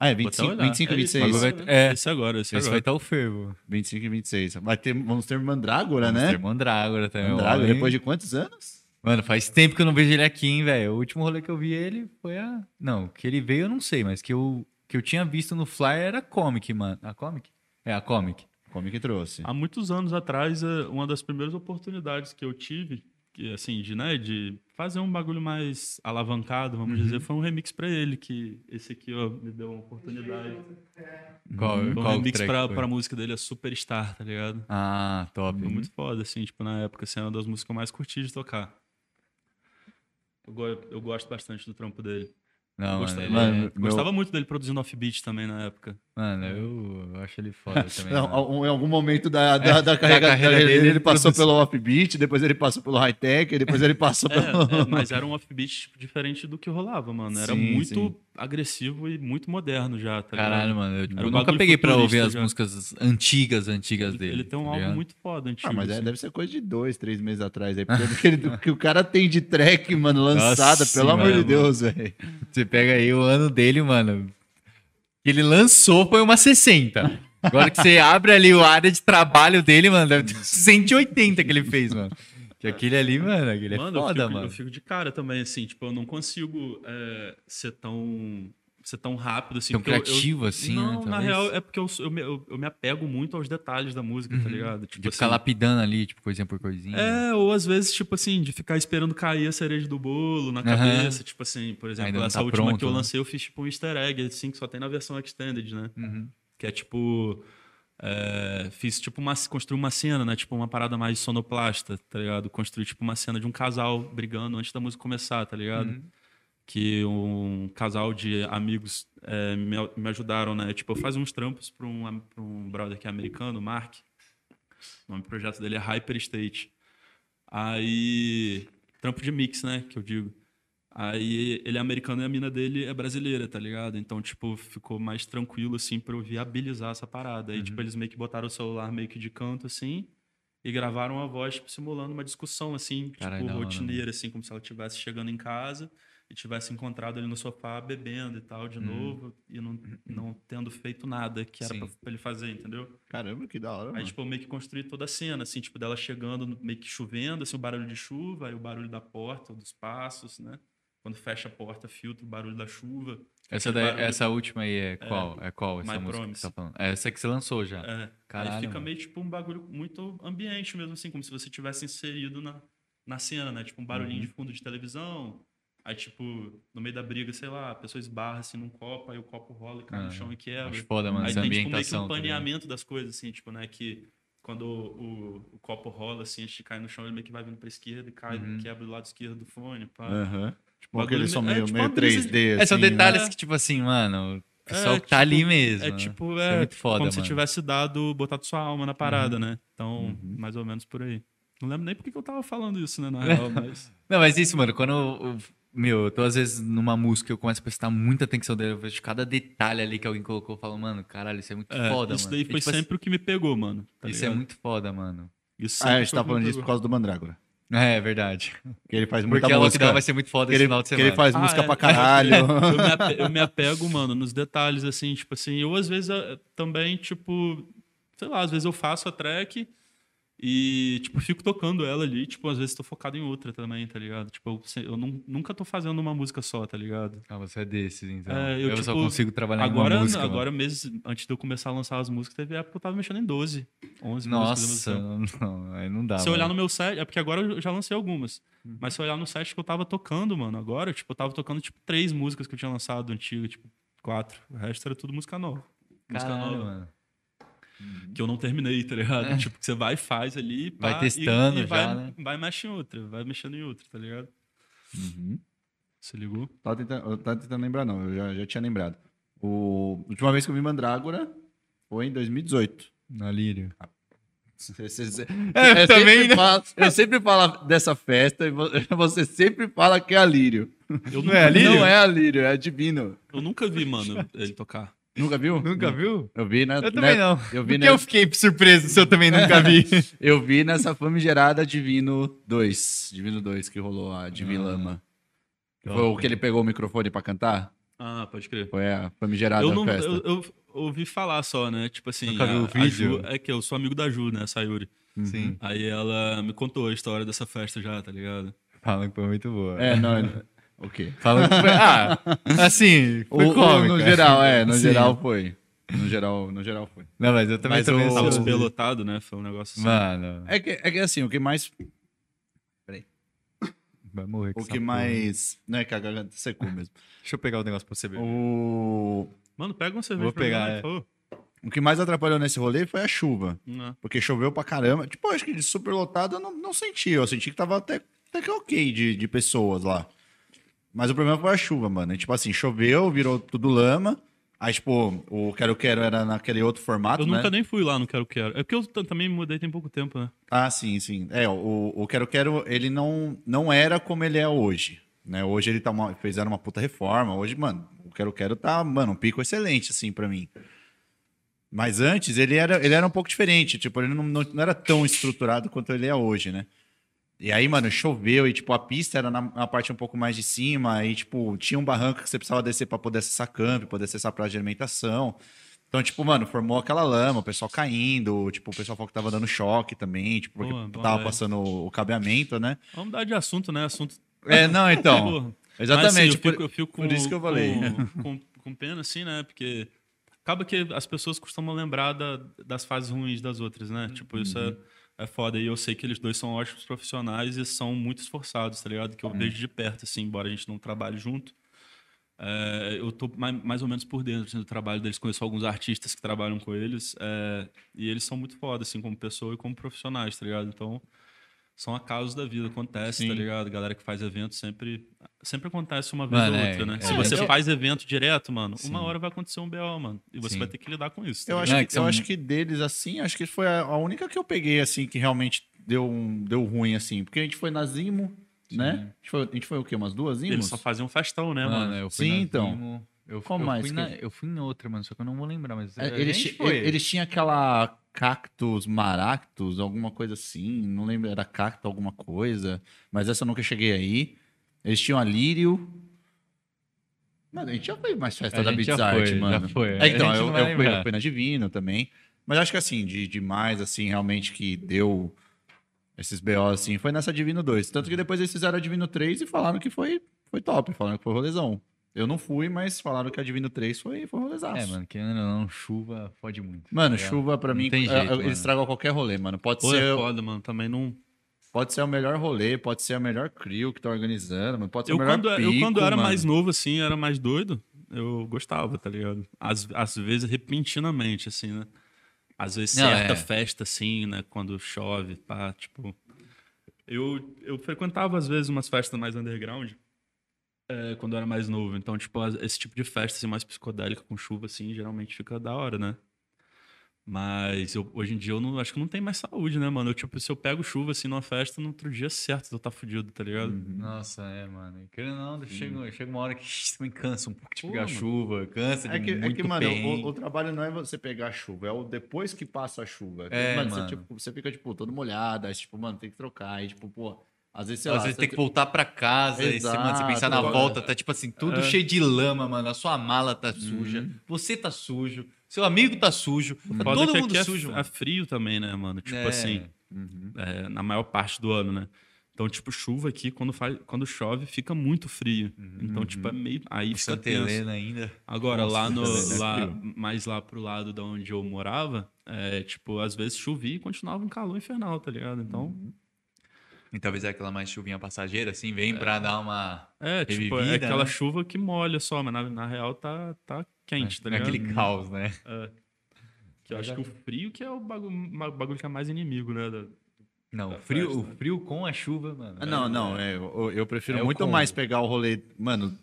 Ah, é Vou até 25, olhar. 25 e É 26. esse, Bagulho vai- é. Esse agora, esse, Esse vai agora. estar o fervo. 25 e 26. Vai ter, vamos ter Mandrágora, Vamos né? ter Mandrágora também. Mandrágora, depois de quantos anos? Mano, faz tempo que eu não vejo ele aqui, hein, velho. O último rolê que eu vi ele foi a. Não, que ele veio eu não sei, mas que eu, que eu tinha visto no Flyer era a Comic, mano. A Comic? É, a Comic. Como que trouxe? Há muitos anos atrás, é, uma das primeiras oportunidades que eu tive, que, assim, de, né, de fazer um bagulho mais alavancado, vamos dizer, foi um remix pra ele, que esse aqui, ó, me deu uma oportunidade. Qual, um qual remix pra, pra música dele, é Superstar, tá ligado? Ah, top. Foi muito foda, assim, tipo, na época, assim, é uma das músicas que eu mais curti de tocar. Eu, go- eu gosto bastante do trampo dele. Não, Gosta- mano, Mano, é- meu- Gostava muito dele produzindo offbeat também na época. Mano, eu, eu acho ele foda também. Não, mano. em algum momento da, da, da carreira, carreira dele, dele, ele passou pelo offbeat, depois ele passou pelo high-tech, depois ele passou É, pelo... é, mas era um offbeat tipo, diferente do que rolava, mano. Era Sim, muito sim. agressivo e muito moderno já, tá Caralho, ligado? mano. Eu, tipo, um nunca peguei pra ouvir as já. músicas antigas, antigas Ele, dele. ele tem um tá álbum muito foda, antigo. Ah, mas é, assim. deve ser coisa de dois, três meses atrás aí. Porque ele- que o cara tem de track, mano, lançada, Nossa pelo amor de senhora, Deus, velho. Você pega aí o ano dele, mano. Que ele lançou foi uma 60. Agora que você abre ali a área de trabalho dele, mano, deve ter 180 que ele fez, mano. Que aquele ali, mano, aquele é Mano, eu foda, fico, mano. eu fico de cara também, assim, tipo, eu não consigo é, ser tão ser tão rápido assim. Tão porque eu- eu- criativo assim, né, Não, na talvez. real é porque eu, eu, me, eu, me apego muito aos detalhes da música, tá ligado? Tipo De ficar assim, lapidando ali, tipo, coisinha por coisinha. É, ou às vezes, tipo assim, de ficar esperando cair a cereja do bolo na Aham. cabeça. Tipo assim, por exemplo, essa tá última pronto, que eu né? lancei, eu fiz tipo um easter egg, assim, que só tem na versão extended, né? Uhum. Que é tipo. é, fiz tipo uma. Construí uma cena, né? Tipo uma parada mais sonoplasta, tá ligado? Construí tipo uma cena de um casal brigando antes da música começar, tá ligado? Uhum. Que um casal de amigos é, me, me ajudaram, né? Tipo, eu fazia uns trampos pra um, pra um brother que é americano, Mark. O nome do projeto dele é Hyper State. Aí. Trampo de mix, né? Que eu digo. Aí ele é americano e a mina dele é brasileira, tá ligado? Então, tipo, ficou mais tranquilo, assim, pra eu viabilizar essa parada. Aí, tipo, eles meio que botaram o celular meio que de canto, assim, e gravaram a voz, tipo, simulando uma discussão, assim, Caralho, tipo, da hora, rotineira, assim, como se ela estivesse chegando em casa e tivesse encontrado ele no sofá bebendo e tal, de novo, e não, não tendo feito nada que era Sim. pra, ele fazer, entendeu? Caramba, que da hora. Aí, mano. tipo, eu meio que construí toda a cena, assim, tipo, dela chegando, meio que chovendo, assim, o barulho de chuva, aí o barulho da porta, dos passos, né? Quando fecha a porta, filtra o barulho da chuva. Essa, daí- barulho- essa última aí é qual? É, qual essa My música Promise. que você tá falando? É essa que você lançou já. É, Caralho, aí fica mano. meio, tipo, um bagulho muito ambiente mesmo, assim, como se você tivesse inserido na, na cena, né? Tipo, um barulhinho Uhum. de fundo de televisão, aí, tipo, no meio da briga, sei lá, a pessoa esbarra, assim, num copo, aí o copo rola e cai Ah, no chão e quebra. Acho foda, mano, Aí essa tem, tipo, meio que um tá ligado? paneamento das coisas, assim, tipo, né? Que quando o, o, o copo rola, assim, antes de cair no chão, ele meio que vai vindo pra esquerda e cai, Uhum. quebra do lado esquerdo do fone, pá. Aham. Tipo, aqueles são é, meio, tipo meio uma brisa 3D, É, são assim, né? detalhes né? que, tipo assim, mano, o pessoal É, que tá ali tipo, mesmo. É né? tipo, é, muito foda, como se mano. tivesse dado, botado sua alma na parada, né? Então, mais ou menos por aí. Não lembro nem por que eu tava falando isso, né, na real, mas... Não, mas isso, mano, quando meu, eu tô às vezes numa música, eu começo a prestar muita atenção dele, eu vejo cada detalhe ali que alguém colocou, eu falo, mano, caralho, isso é muito É, foda, isso mano. daí E, foi tipo assim, sempre o que me pegou, mano. tá Isso é ligado? muito foda, mano. Isso Ah, a gente tá que falando disso por causa do Mandrágora. É, é verdade. Que ele faz muita Porque a música. Lockdown vai ser muito foda que esse ele, final de que semana. ele faz Ah, música é. pra caralho. eu, me ape- eu me apego, mano, nos detalhes, assim, tipo assim, eu às vezes também, tipo, sei lá, às vezes eu faço a track e, tipo, fico tocando ela ali, tipo, às vezes tô focado em outra também, tá ligado? Tipo, eu, eu nun- nunca tô fazendo uma música só, tá ligado? Ah, você é desses, então. É, eu eu, só tipo, consigo trabalhar em Agora, uma música. mano. agora meses antes de eu começar a lançar as músicas, teve época que eu tava mexendo em 12, 11 músicas. ao mesmo Nossa, não, aí não dá. Se eu olhar no meu set, é porque agora eu já lancei algumas. Uhum. Mas se eu olhar no set que eu tava tocando, mano, agora, tipo, eu tava tocando, tipo, três músicas que eu tinha lançado antigo, tipo, quatro. O resto era tudo música nova. Música Caralho, nova. mano. Que eu não terminei, tá ligado? Tipo, que você vai e faz ali. Vai pá, testando e, já, e vai, né? Vai mexendo em outra, vai mexendo em outra, tá ligado? Uhum. Você ligou? Tava tentando, eu tava tentando lembrar, não. Eu já, já tinha lembrado. O, a última vez que eu vi Mandrágora foi em 2018. Na Lírio. Você- É, eu também, sempre né? falo- eu sempre falo dessa festa e vo- você sempre fala que é Alírio. Eu Não é Alírio? Não é Alírio, é Divino. Eu nunca vi, mano, ele tocar. Nunca viu? Nunca viu? Eu vi, né? Eu também né- não. Eu vi, Porque né- eu fiquei surpreso se eu também nunca vi. eu vi nessa famigerada Divino 2. Divino 2 que rolou a Divino Ah. Foi o que ele pegou o microfone pra cantar? Ah, pode crer. Foi a famigerada Eu, não, festa. eu, eu ouvi falar só, né? Tipo assim. Nunca viu a- o a vídeo? Ju- é que eu sou amigo da Ju, né? A Sayuri. Sim. Aí ela me contou a história dessa festa já, tá ligado? Fala que foi muito boa. É, não. O quê? Que foi. Ah, assim, foi O- o- cômica. no geral, é, no Sim. geral foi. No geral, no geral foi. Não, mas eu também Mas meio Tava né? Foi um negócio assim. Mano, É que, é que assim, o que mais. vai morrer com O que porra. mais. Não é que a garganta secou mesmo. Deixa eu pegar o negócio pra você ver. O, Mano, pega uma cerveja Vou pra mim, pegar, né, é. o que mais atrapalhou nesse rolê foi a chuva. Não. Porque choveu pra caramba. Tipo, eu acho que de super lotado eu não, não senti. Eu senti que tava até, até que ok de, de pessoas lá. Mas o problema foi a chuva, mano. E, tipo assim, choveu, virou tudo lama. Aí, tipo, o Quero Quero era naquele outro formato, Eu né? nunca nem fui lá no Quero Quero. É porque eu também mudei tem pouco tempo, né? Ah, sim, sim. É, o, o Quero Quero, ele não, não era como ele é hoje. Né? Hoje ele tá uma, fizeram uma puta reforma. Hoje, mano, o Quero Quero tá, mano, um pico excelente, assim, pra mim. Mas antes ele era, ele era um pouco diferente. Tipo, ele não, não, não era tão estruturado quanto ele é hoje, né? E aí, mano, choveu e, tipo, a pista era na, na parte um pouco mais de cima. E, tipo, tinha um barranco que você precisava descer pra poder acessar camp, poder acessar praia de alimentação. Então, tipo, mano, formou aquela lama, o pessoal caindo, tipo, o pessoal falou que tava dando choque também, tipo, porque tava velho. passando o cabeamento, né? Vamos mudar de assunto, né? Assunto. É, não, então. Porra. exatamente. Mas, assim, eu por- fico, eu fico por isso que eu falei. Com, com, com pena, assim, né? Porque acaba que as pessoas costumam lembrar da- das fases ruins das outras, né? Tipo, isso Uhum. é, é foda. E eu sei que eles dois são ótimos profissionais e são muito esforçados, tá ligado? Que eu Uhum. vejo de perto, assim, embora a gente não trabalhe junto. É, eu tô mais, mais ou menos por dentro assim, do trabalho deles, conheço alguns artistas que trabalham com eles, é, e eles são muito foda, assim, como pessoa e como profissionais, tá ligado? Então, são acasos da vida, acontece, Sim. tá ligado? Galera que faz evento sempre, sempre acontece uma vez Mano, ou é, outra, né? é. Se você Eu- faz evento direto, mano, Sim. uma hora vai acontecer um BO, mano, e você Sim. vai ter que lidar com isso. tá Eu acho, é que, que eu são- acho que deles, assim, acho que foi a, a única que eu peguei, assim, que realmente deu, um, deu ruim, assim. Porque a gente foi na Zimo, né? A gente, foi, a gente foi o quê? Umas duas Eles imos? só faziam um festão, né, Mano, mano? eu fui Sim, na então. Vimo, eu, Como eu mais Fui que- na, eu fui em outra, mano, só que eu não vou lembrar, mas É, a eles, ti- tinham aquela cactus maractus, alguma coisa assim. Não lembro, era cacto alguma coisa. Mas essa eu nunca cheguei aí. Eles tinham a lírio. Mano, a gente já foi mais festa A da Beats Art, foi, já mano. foi. É, então, eu, eu fui, eu fui na Divino também. Mas acho que assim, de, de mais, assim, realmente que deu esses BO, assim, foi nessa Divino 2. Tanto que depois eles fizeram a Divino 3 e falaram que foi, foi top, falaram que foi rolezão. Eu não fui, mas falaram que a Divino 3 foi, foi rolezaço. É, mano, querendo ou não, chuva fode muito. Mano, tá chuva pra Não mim, tem é, jeito, é, mano. estraga qualquer rolê, mano. Pode Pô, ser, é foda, mano. Também não. pode ser o melhor rolê, pode ser a melhor crew que tá organizando, mano. Pode ser Eu o melhor quando, eu pico, quando era mano. mais novo, assim, era mais doido, eu gostava, tá ligado? Às, às vezes, repentinamente, assim, né? Às vezes, Não, certa é. festa, assim, né? Quando chove, pá, tipo... Eu, eu frequentava, às vezes, umas festas mais underground, é, quando eu era mais novo. Então, tipo, esse tipo de festa, assim, mais psicodélica, com chuva, assim, geralmente fica da hora, né? Mas eu- hoje em dia eu não, acho que não tem mais saúde, né, mano? Eu, tipo, se eu pego chuva, assim, numa festa, no outro dia, certo, eu tá fudido, tá ligado? Nossa, é, mano. Querendo ou não, chega, chega uma hora que também cansa um pouco de Pô, pegar mano. chuva, cansa de É que, é muito que mano, o, o trabalho não é você pegar a chuva, é o depois que passa a chuva. É, mano, mano. Você, tipo, você fica, tipo, todo molhado, aí, tipo, mano, tem que trocar. Aí, tipo, pô, às vezes, sei Às lá. vezes você tem que voltar pra casa e você, mano, você Exato, pensar na volta, tá tipo assim, tudo É. cheio de lama, mano. A sua mala tá Uhum. suja, você tá sujo, seu amigo tá sujo, tá Foda todo mundo é sujo, é frio também, né, mano? Tipo É. assim, Uhum. é, na maior parte do ano, né? Então, tipo, chuva aqui, quando, faz, quando chove, fica muito frio. Então, tipo, é meio. Aí O fica Santa tenso. Helena ainda. Agora, Nossa, lá no. É Lá, mais lá pro lado de onde eu morava, é, tipo, às vezes chovia e continuava um calor infernal, tá ligado? Então. E talvez é aquela mais chuvinha passageira, assim, vem pra dar uma. É, tipo, é Revivida, aquela né? chuva que molha só, mas na, na real tá, tá quente, tá ligado? Aquele caos, né? É. Que eu acho que o frio que é o bagulho, bagulho que é mais inimigo, né? da- Não, Da o frio, festa. o frio com a chuva, mano. Ah, Não, não, é, eu, eu prefiro É muito combo. mais pegar o rolê, mano,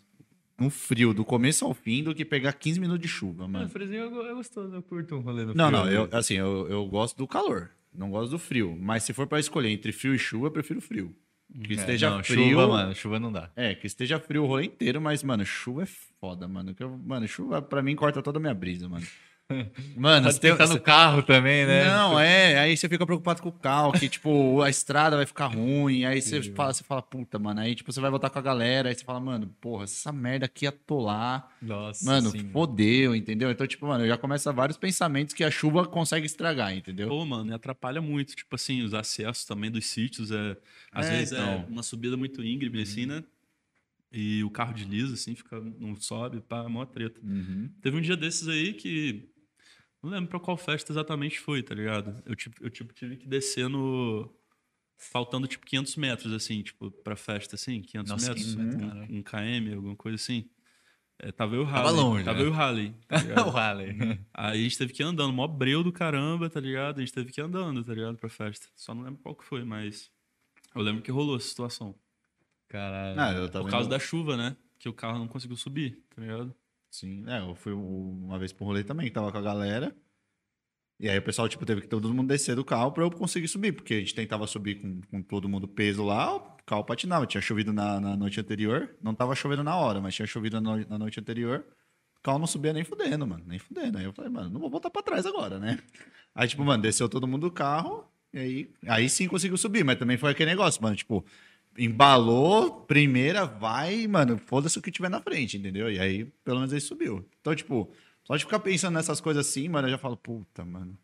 no frio, do começo ao fim, do que pegar 15 minutos de chuva, Mano, mano. friozinho eu, eu gostoso, eu curto um rolê no Não, frio. não, eu, assim, eu, eu gosto do calor, não gosto do frio. Mas se for pra escolher entre frio e chuva, eu prefiro frio. Que É, esteja não, frio. Chuva, mano, chuva não dá. É, que esteja frio o rolê inteiro, mas, mano, chuva é foda, mano. Que eu- mano, chuva pra mim corta toda a minha brisa, mano. Mano, Pode você tem- pensar no carro também, né? Não, é, aí você fica preocupado com o carro, que, tipo, a estrada vai ficar ruim, aí você fala, você fala, puta, mano, aí, tipo, você vai voltar com a galera, aí você fala, mano, porra, essa merda aqui atolar, Nossa, mano, sim. fodeu, entendeu? Então, tipo, mano, já começa vários pensamentos que a chuva consegue estragar, entendeu? Pô, mano, e atrapalha muito. Tipo assim, os acessos também dos sítios. É, às É, vezes é então. uma subida muito íngreme, assim, né? E o carro desliza, assim, fica, não sobe, pá, é mó treta. Uhum. Teve um dia desses aí que. Não lembro pra qual festa exatamente foi, tá ligado? Eu, tipo, eu tipo, tive que descer no. Faltando, tipo, 500 metros, assim, tipo, pra festa, assim, 500 Nossa, metros. 500 metros, um, um km, alguma coisa assim. É, tava eu e o Tava Harley. longe, Tava né? eu e o Harley. tá ligado? o Harley. Aí a gente teve que ir andando, mó breu do caramba, tá ligado? A gente teve que ir andando, tá ligado? Pra festa. Só não lembro qual que foi, mas. Eu lembro que rolou essa situação. Caralho. Ah, eu tava Por causa indo- da chuva, né? Que o carro não conseguiu subir, tá ligado? Sim, é, eu fui uma vez pro rolê também, que tava com a galera. E aí o pessoal, tipo, teve que todo mundo descer do carro pra eu conseguir subir, porque a gente tentava subir com, com todo mundo peso lá, o carro patinava. Tinha chovido na, na noite anterior, não tava chovendo na hora, mas tinha chovido na, na noite anterior. O carro não subia nem fudendo, mano, nem fudendo. Aí eu falei, mano, não vou voltar pra trás agora, né? Aí, tipo, mano, desceu todo mundo do carro, e aí, aí sim conseguiu subir, mas também foi aquele negócio, mano, tipo, embalou, primeira, vai, mano, foda-se o que tiver na frente, entendeu? E aí, pelo menos ele subiu. Então, tipo, só de ficar pensando nessas coisas assim, mano, eu já falo, puta, mano,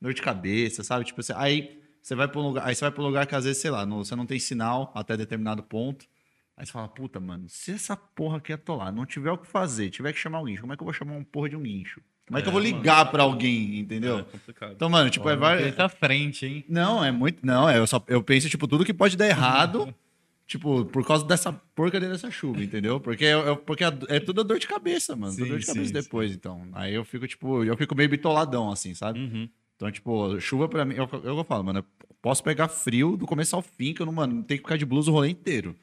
dor de cabeça, sabe? Tipo, aí você vai pra um lugar, aí você vai pra um lugar que às vezes, sei lá, não- você não tem sinal até determinado ponto. Aí você fala, puta, mano, se essa porra aqui atolar, não tiver o que fazer, tiver que chamar um guincho, como é que eu vou chamar um porra de um guincho? Como é que eu vou É, ligar pra alguém, entendeu? É complicado. Então, mano, tipo, é vários. Ele tá à frente, hein? Não, é muito. Não, é, eu, só, eu penso, tipo, tudo que pode dar errado, tipo, por causa dessa porcaria dessa chuva, entendeu? Porque, é, é- porque é, é tudo dor de cabeça, mano. tudo Sim, dor de cabeça sim, depois, então. Aí eu fico, tipo, eu fico meio bitoladão, assim, sabe? Uhum. Então, tipo, chuva pra mim, eu, eu, eu falo, mano, eu posso pegar frio do começo ao fim, que eu não, mano, não tenho que ficar de blusa o rolê inteiro.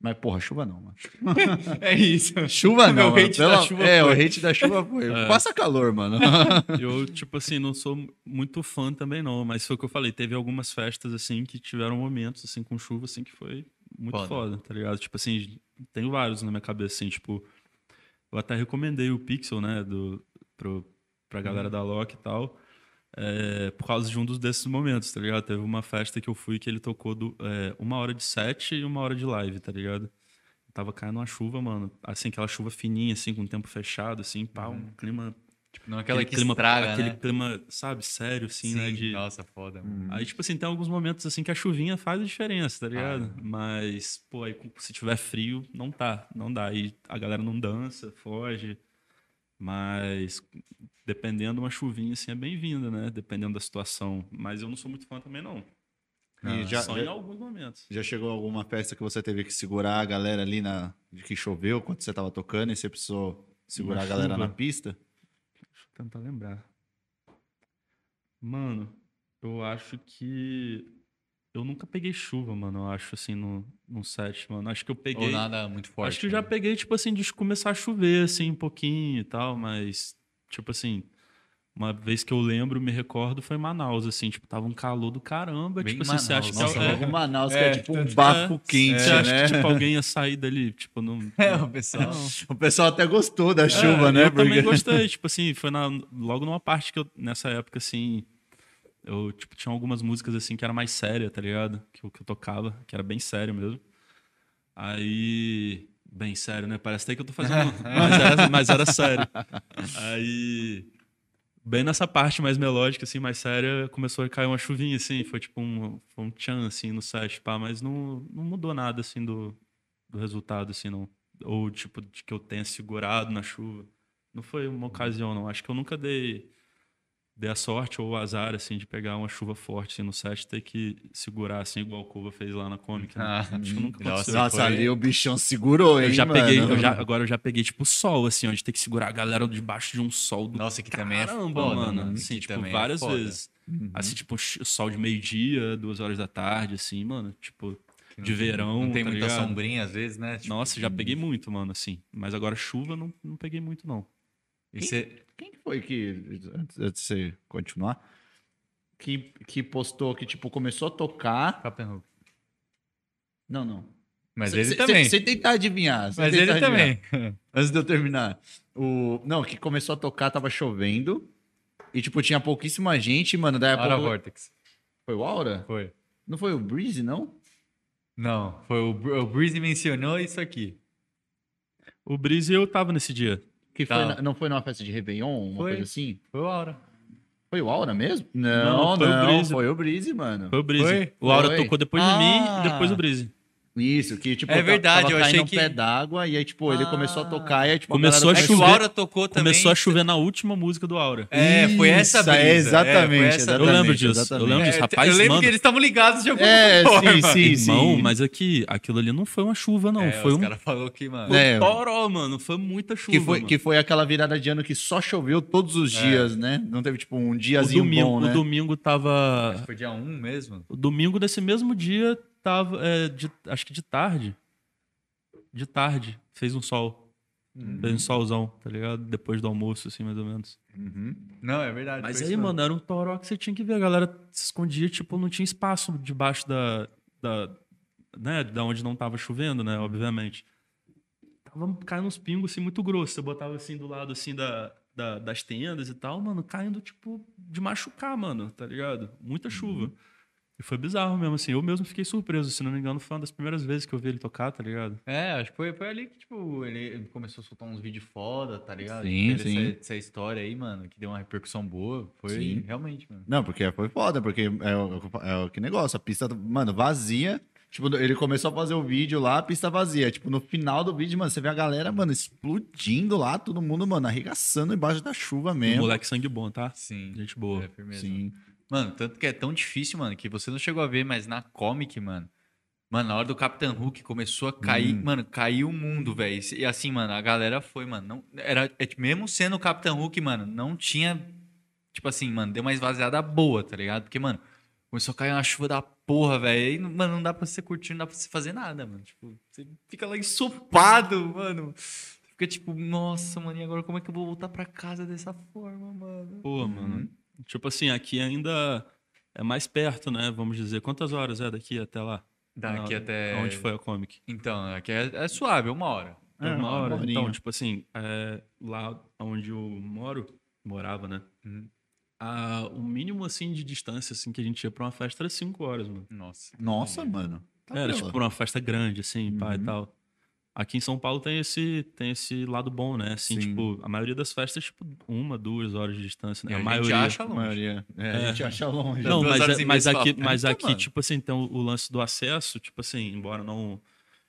Mas, porra, chuva não, mano. É isso. Chuva não. O mano. hate da chuva é, foi. o hate da chuva foi. Passa calor, mano. Eu, tipo assim, não sou muito fã também, não. Mas foi o que eu falei. Teve algumas festas, assim, que tiveram momentos, assim, com chuva, assim, que foi muito Foda. foda. tá ligado? Tipo assim, tenho vários na minha cabeça, assim, tipo. Eu até recomendei o Pixel, né, do, pro, pra galera da Loki e tal. É, por causa de um dos desses momentos, tá ligado? Teve uma festa que eu fui que ele tocou do, é, uma hora de set e uma hora de live, tá ligado? Tava caindo uma chuva, mano. Assim, aquela chuva fininha, assim, com o tempo fechado, assim, pá, um clima. Tipo, não aquela aquele que clima, estraga, aquele né? clima, sabe, sério, assim, né? De, Nossa, foda. mano. Aí, tipo assim, tem alguns momentos assim que a chuvinha faz a diferença, tá ligado? Ah. Mas, pô, aí se tiver frio, não tá, não dá. Aí a galera não dança, foge. Mas dependendo, uma chuvinha assim é bem-vinda, né? Dependendo da situação. Mas eu não sou muito fã também, não. E já, Só em já, alguns momentos. já chegou alguma festa que você teve que segurar a galera ali na. de que choveu quando você tava tocando e você precisou segurar a galera na pista? Deixa eu tentar lembrar. Mano, eu acho que. Eu nunca peguei chuva, mano. Eu acho assim no, no set, mano. Acho que eu peguei. Ou nada muito forte. Acho que eu já né? peguei, tipo assim, de começar a chover, assim, um pouquinho e tal, mas, tipo assim, uma vez que eu lembro, me recordo, foi em Manaus, assim, tipo, tava um calor do caramba. Bem tipo assim, você acha que Manaus, Nossa, é. logo Manaus, que É, é tipo um bafo é, quente, Você acha né? que, tipo, alguém ia sair dali, tipo, não. É, o pessoal. O pessoal até gostou da chuva, É, né? Eu também Porque- gostei, tipo assim, foi na, logo numa parte que eu, nessa época, assim, eu, tipo, tinha algumas músicas, assim, que era mais séria, tá ligado? Que, eu- que eu tocava, que era bem sério mesmo. Aí, bem sério, né? Parece até que eu tô fazendo, mas era, mas era sério. Aí, bem nessa parte mais melódica, assim, mais séria, começou a cair uma chuvinha, assim, foi tipo um, foi um tchan, assim, no set, pá, mas não, não mudou nada, assim, do, do resultado, assim, não. Ou, tipo, de que eu tenha segurado na chuva. Não foi uma ocasião, não. Acho que eu nunca dei, dei a sorte ou o azar, assim, de pegar uma chuva forte assim, no set e ter que segurar, assim, igual o Cuba fez lá na Comic. Né? Ah, Acho que nunca nossa, aconteceu. Nossa, foi- ali o bichão segurou, hein, Eu já mano? peguei, eu já, agora eu já peguei, tipo, sol, assim, onde tem que segurar a galera debaixo de um sol do Nossa, que também é caramba, foda, mano. mano. Assim, tipo, é várias foda. vezes. Assim, tipo, sol de meio-dia, duas horas da tarde, assim, mano. Tipo, de verão, Não tem tá muita ligado? sombrinha às vezes, né? Tipo, Nossa, já peguei muito, mano, assim. Mas agora chuva, não, não peguei muito, não. E cê- Quem que foi que, antes antes de você continuar, que, que postou que, tipo, começou a tocar... Captain Hook. Não, não. Mas Cê- ele cê- também. Você tentar adivinhar. Mas tentar ele adivinhar. também. Antes de eu terminar. O... Não, que começou a tocar, tava chovendo. E, tipo, tinha pouquíssima gente, mano. Daí a Aura pouco... Vortex. Foi o Aura? Foi. Não foi o Breeze, não? Não, foi o, o Breezy mencionou isso aqui. O Breeze eu tava nesse dia. Que foi Tá. na- não foi numa festa de Réveillon, uma Foi. coisa assim? Foi o Aura. Foi o Aura mesmo? Não, Não, não, foi o Breeze. foi o Breeze, mano. Foi o Breeze. Foi? O Aura Foi. tocou depois Ah. de mim e depois o Breeze. Isso, que tipo, É verdade, tava eu caindo achei um que- pé d'água e aí, tipo, ele Ah. começou a tocar e aí, tipo, Começou a É que o chover. Aura tocou também. Começou a chover na última música do Aura. É, foi essa Isso, brisa. é, exatamente, É, foi essa Eu lembro disso. exatamente. Eu lembro disso. É, Rapaz, eu lembro mano. que eles estavam ligados de alguma É, forma. sim, sim, Irmão, sim. mas aqui, aquilo ali não foi uma chuva, não. É, foi os um caras falaram que, mano. É. toró, mano. Foi muita chuva. Que foi, mano. que foi aquela virada de ano que só choveu todos os dias, né? Não teve, tipo, um o diazinho domingo, bom, né? o domingo tava. Foi dia 1 mesmo? O domingo desse mesmo dia tava. é, de- acho que de tarde. De tarde. Fez um sol. Uhum. Fez um solzão, tá ligado? Depois do almoço, assim, mais ou menos. Uhum. Não, é verdade. Mas aí, mano, era um toró que você tinha que ver. A galera se escondia, tipo, não tinha espaço debaixo da. da né, da onde não tava chovendo, né? Obviamente. Tava caindo uns pingos, assim, muito grossos. Você botava, assim, do lado, assim, da, da- das tendas e tal, mano, caindo, tipo, de machucar, mano, tá ligado? Muita chuva. E foi bizarro mesmo, assim. Eu mesmo fiquei surpreso, se não me engano, foi uma das primeiras vezes que eu vi ele tocar, tá ligado? É, acho que foi, foi ali que, tipo, ele começou a soltar uns vídeos foda, tá ligado? Sim, Teve sim. Essa, essa história aí, mano, que deu uma repercussão boa. Foi Sim. realmente, mano. Não, porque foi foda, porque é o, é o que negócio, a pista, mano, vazia. Tipo, ele começou a fazer o vídeo lá, a pista vazia. Tipo, no final do vídeo, mano, você vê a galera, mano, explodindo lá, todo mundo, mano, arregaçando embaixo da chuva Um mesmo. moleque sangue bom, tá? Sim. Gente boa. É firmeza. Sim. Mano, tanto que é tão difícil, mano, que você não chegou a ver, mas na comic, mano. Mano, na hora do Capitão Hulk começou a cair, Hum. mano, caiu o mundo, velho. E assim, mano, a galera foi, mano. Não, era, é, tipo, mesmo sendo o Capitão Hulk, mano, não tinha. Tipo assim, mano, deu uma esvaziada boa, tá ligado? Porque, mano, começou a cair uma chuva da porra, velho. Mano, não dá pra você curtir, não dá pra você fazer nada, mano. Tipo, você fica lá ensopado, mano. Fica tipo, nossa, mano, e agora como é que eu vou voltar pra casa dessa forma, mano? Pô, mano. Tipo assim, aqui ainda é mais perto, né? Vamos dizer. Quantas horas é daqui até lá? Daqui Não, até. Onde foi a Comic? Então, aqui é, é suave, uma hora. É, uma hora. horinha. Então, tipo assim, é, lá onde eu moro, morava, né? Uhum. A- o mínimo, assim, de distância, assim, que a gente ia pra uma festa era 5 horas, mano. Nossa. Nossa, mano. Tá era, pela. tipo, uma festa grande, assim, pá, e Uhum. tal. Aqui em São Paulo tem esse, tem esse lado bom, né? Assim, Sim. tipo, a maioria das festas, tipo, uma, duas horas de distância, né? a, A, gente maioria. acha A longe. maioria. É, a É. gente acha longe. Não, duas mas, é- mas aqui, mas "Puta, aqui mano." tipo assim, tem o, lance do acesso, tipo assim, embora não,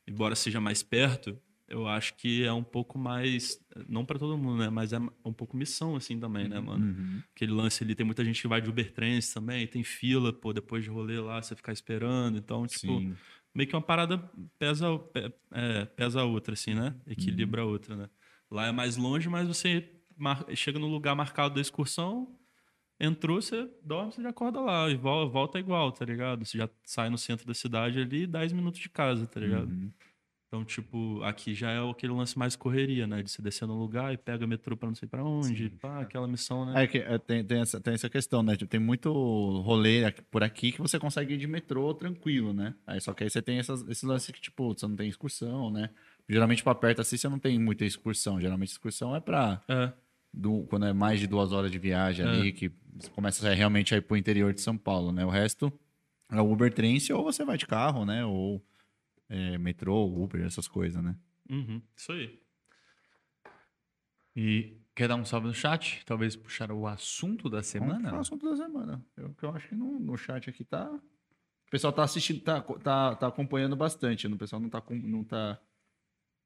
embora seja mais perto, eu acho que é um pouco mais, não pra todo mundo, né, mas é um pouco missão assim também, né, mano? Uhum. Aquele lance ali, tem muita gente que vai de Uber Trends também, tem fila, pô, depois de rolê lá, você ficar esperando, então, tipo, Sim. Meio que uma parada pesa, pe- é, pesa a outra, assim, né? Equilibra a outra, né? Lá é mais longe, mas você chega no lugar marcado da excursão, entrou, você dorme, você já acorda lá, e vol- volta igual, tá ligado? Você já sai no centro da cidade ali, 10 minutos de casa, tá ligado? Uhum. Então, tipo, aqui já é aquele lance mais correria, né? De você descer no lugar e pega metrô pra não sei pra onde, pá, aquela missão, né? É que é, tem, tem, essa, tem essa questão, né? Tipo, Tem muito rolê aqui- por aqui que você consegue ir de metrô tranquilo, né? Aí, só que aí você tem essas, esse lance que, tipo, você não tem excursão, né? Geralmente pra perto assim você não tem muita excursão. Geralmente excursão é pra É. du- quando é mais de duas horas de viagem ali, que você começa a realmente a ir pro interior de São Paulo, né? O resto é o Uber Trance ou você vai de carro, né? Ou é, metrô, Uber, essas coisas, né? Uhum, isso aí. E quer dar um salve no chat? Talvez puxar o assunto da semana? pro assunto da semana. Eu, que eu acho que no, no chat aqui tá. O pessoal tá assistindo, tá, tá, tá acompanhando bastante. O pessoal não tá, com- não tá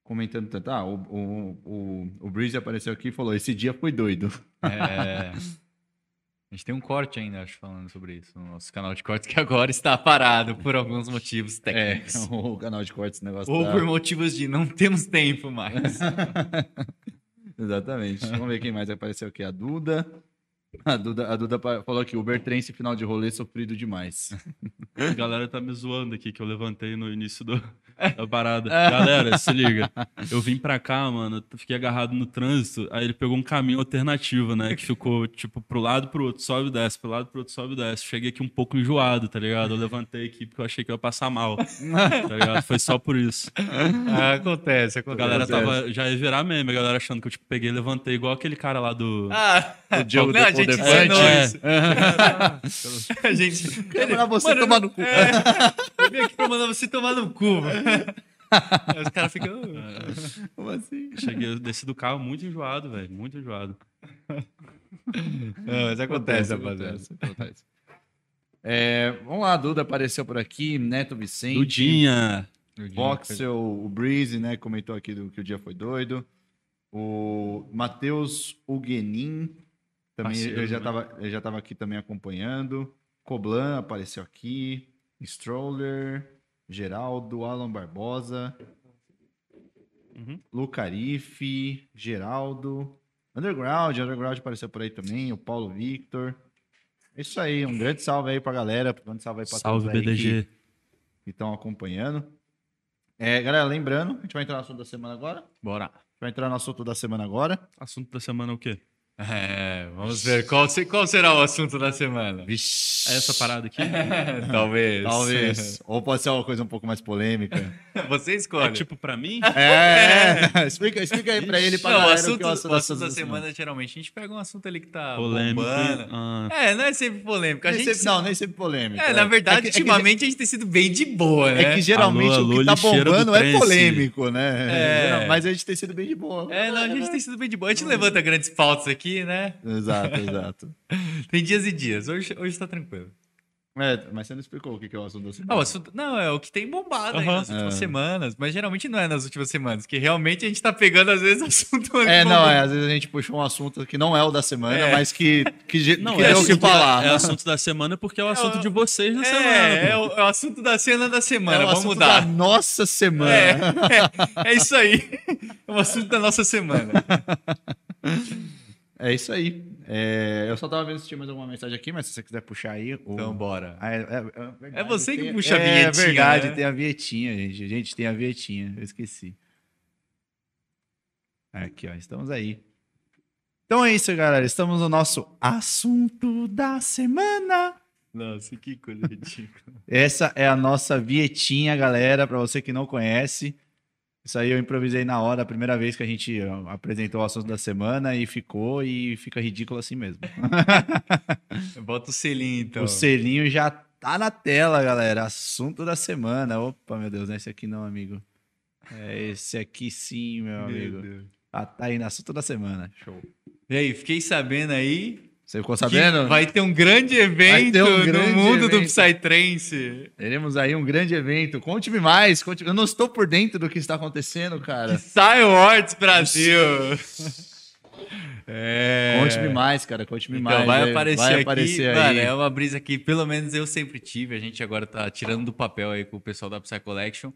comentando tanto. Ah, o, o, o, o Breeze apareceu aqui e falou: esse dia foi doido. É. A gente tem um corte ainda, acho, falando sobre isso no nosso canal de cortes, que agora está parado por alguns motivos técnicos. É, o canal de cortes, negócio Ou tá- por motivos de não temos tempo mais. Exatamente. Vamos ver quem mais apareceu aqui. A Duda. A Duda, a Duda falou aqui: Uber Trance final de rolê sofrido demais. A galera tá me zoando aqui, que eu levantei no início do, da parada. Galera, se liga. Eu vim pra cá, mano, fiquei agarrado no trânsito, aí ele pegou um caminho alternativo, né? Que ficou, tipo, pro lado pro outro, sobe e desce, pro lado pro outro, sobe e desce. Cheguei aqui um pouco enjoado, tá ligado? Eu levantei aqui porque eu achei que eu ia passar mal, tá ligado? Foi só por isso. Ah, acontece, A acontece. galera tava, já ia virar meme, a galera achando que eu, tipo, peguei e levantei igual aquele cara lá do... Ah, O Diogo não, gente Defante. isso. A gente. Pra você Mano, tomar no cu. É, eu vim aqui pra mandar você tomar no cu. Aí os caras ficam. "Ah". Como assim? Cheguei, eu desci do carro muito enjoado, velho, muito enjoado. Não, mas acontece, rapaziada. acontece, acontece. É, vamos lá, Duda apareceu por aqui, Neto Vicente. Dudinha! Voxel, o Breeze, né? Comentou aqui do, que o dia foi doido. O Matheus Huguenin também Parceiro, ele já né? estava ele já tava aqui também acompanhando. Coblan apareceu aqui. Stroller, Geraldo, Alan Barbosa, Uhum. Lucarife, Geraldo, Underground, Underground apareceu por aí também, o Paulo Victor. É isso aí, um grande salve aí pra galera, um grande salve aí pra Salve, todos BDG. que estão acompanhando. É, galera, lembrando, a gente vai entrar no assunto da semana agora. A gente Bora. vai entrar no assunto da semana agora. Assunto da semana é o quê? É, vamos ver qual, qual será o assunto da semana. Vixe. É essa parada aqui? Talvez. Talvez. Ou pode ser uma coisa um pouco mais polêmica. Você escolhe. É tipo pra mim? É, é. explica, explica aí pra ele, pra Não, o assunto, o é o assunto, o assunto da da semana, geralmente, a gente pega um assunto ali que tá Polêmico. bombando. Ah, É, não é sempre polêmico. A Nem gente sempre- não, nem sempre polêmica. É, na verdade, É que- é que- ultimamente a gente tem sido bem de boa, né? É que geralmente Alô, o que alô, tá bombando é polêmico, né? É. Mas a gente tem sido bem de boa. É, não, a gente tem sido bem de boa. A gente levanta grandes pautas aqui, né? Exato, exato. Tem dias e dias. Hoje, hoje tá tranquilo. É, mas você não explicou o que é o assunto da Ah, semana. o assunto, não, é o que tem bombado aí Aham. nas últimas É. semanas. Mas geralmente não é nas últimas semanas, que realmente a gente tá pegando, às vezes, assunto. É, não, é, às vezes a gente puxa um assunto que não é o da semana, É. mas que, que, Não, que é, deu o que falar. é, é assunto da semana porque é o assunto de vocês na semana. É, é pô. o, é o assunto da cena da semana. É o Vamos assunto mudar. da nossa semana. É, é, é isso aí. É o assunto da nossa semana. É isso aí. É, eu só tava vendo se tinha mais alguma mensagem aqui, mas se você quiser puxar aí. O... Então, bora. Ah, é, é- é É você que tem- puxa a É vinhetinha, verdade, né? tem a vinhetinha, gente. Gente, tem a vinhetinha. Eu esqueci. Aqui, ó. Estamos aí. Então é isso, galera. Estamos no nosso assunto da semana. Nossa, que coisa ridícula. Essa é a nossa vietinha, galera, para você que não conhece. Isso aí eu improvisei na hora, a primeira vez que a gente apresentou o assunto da semana e ficou e fica ridículo assim mesmo. Bota o selinho, então. O selinho já tá na tela, galera. Assunto da semana. Opa, meu Deus, não é esse aqui não, amigo. É esse aqui sim, meu, amigo. Deus. Ah, tá aí no assunto da semana. Show. E aí, fiquei sabendo aí você ficou sabendo? vai ter um grande evento um grande no mundo evento. do Psytrance. Teremos aí um grande evento. Conte-me mais. Conte Eu não estou por dentro do que está acontecendo, cara. Psy Awards Brasil. é... Conte-me mais, cara. Conte-me então, mais. Vai aparecer, vai aqui, aparecer aí. Mano, é uma brisa que pelo menos eu sempre tive. A gente agora tá tirando do papel aí com o pessoal da Psy Collection.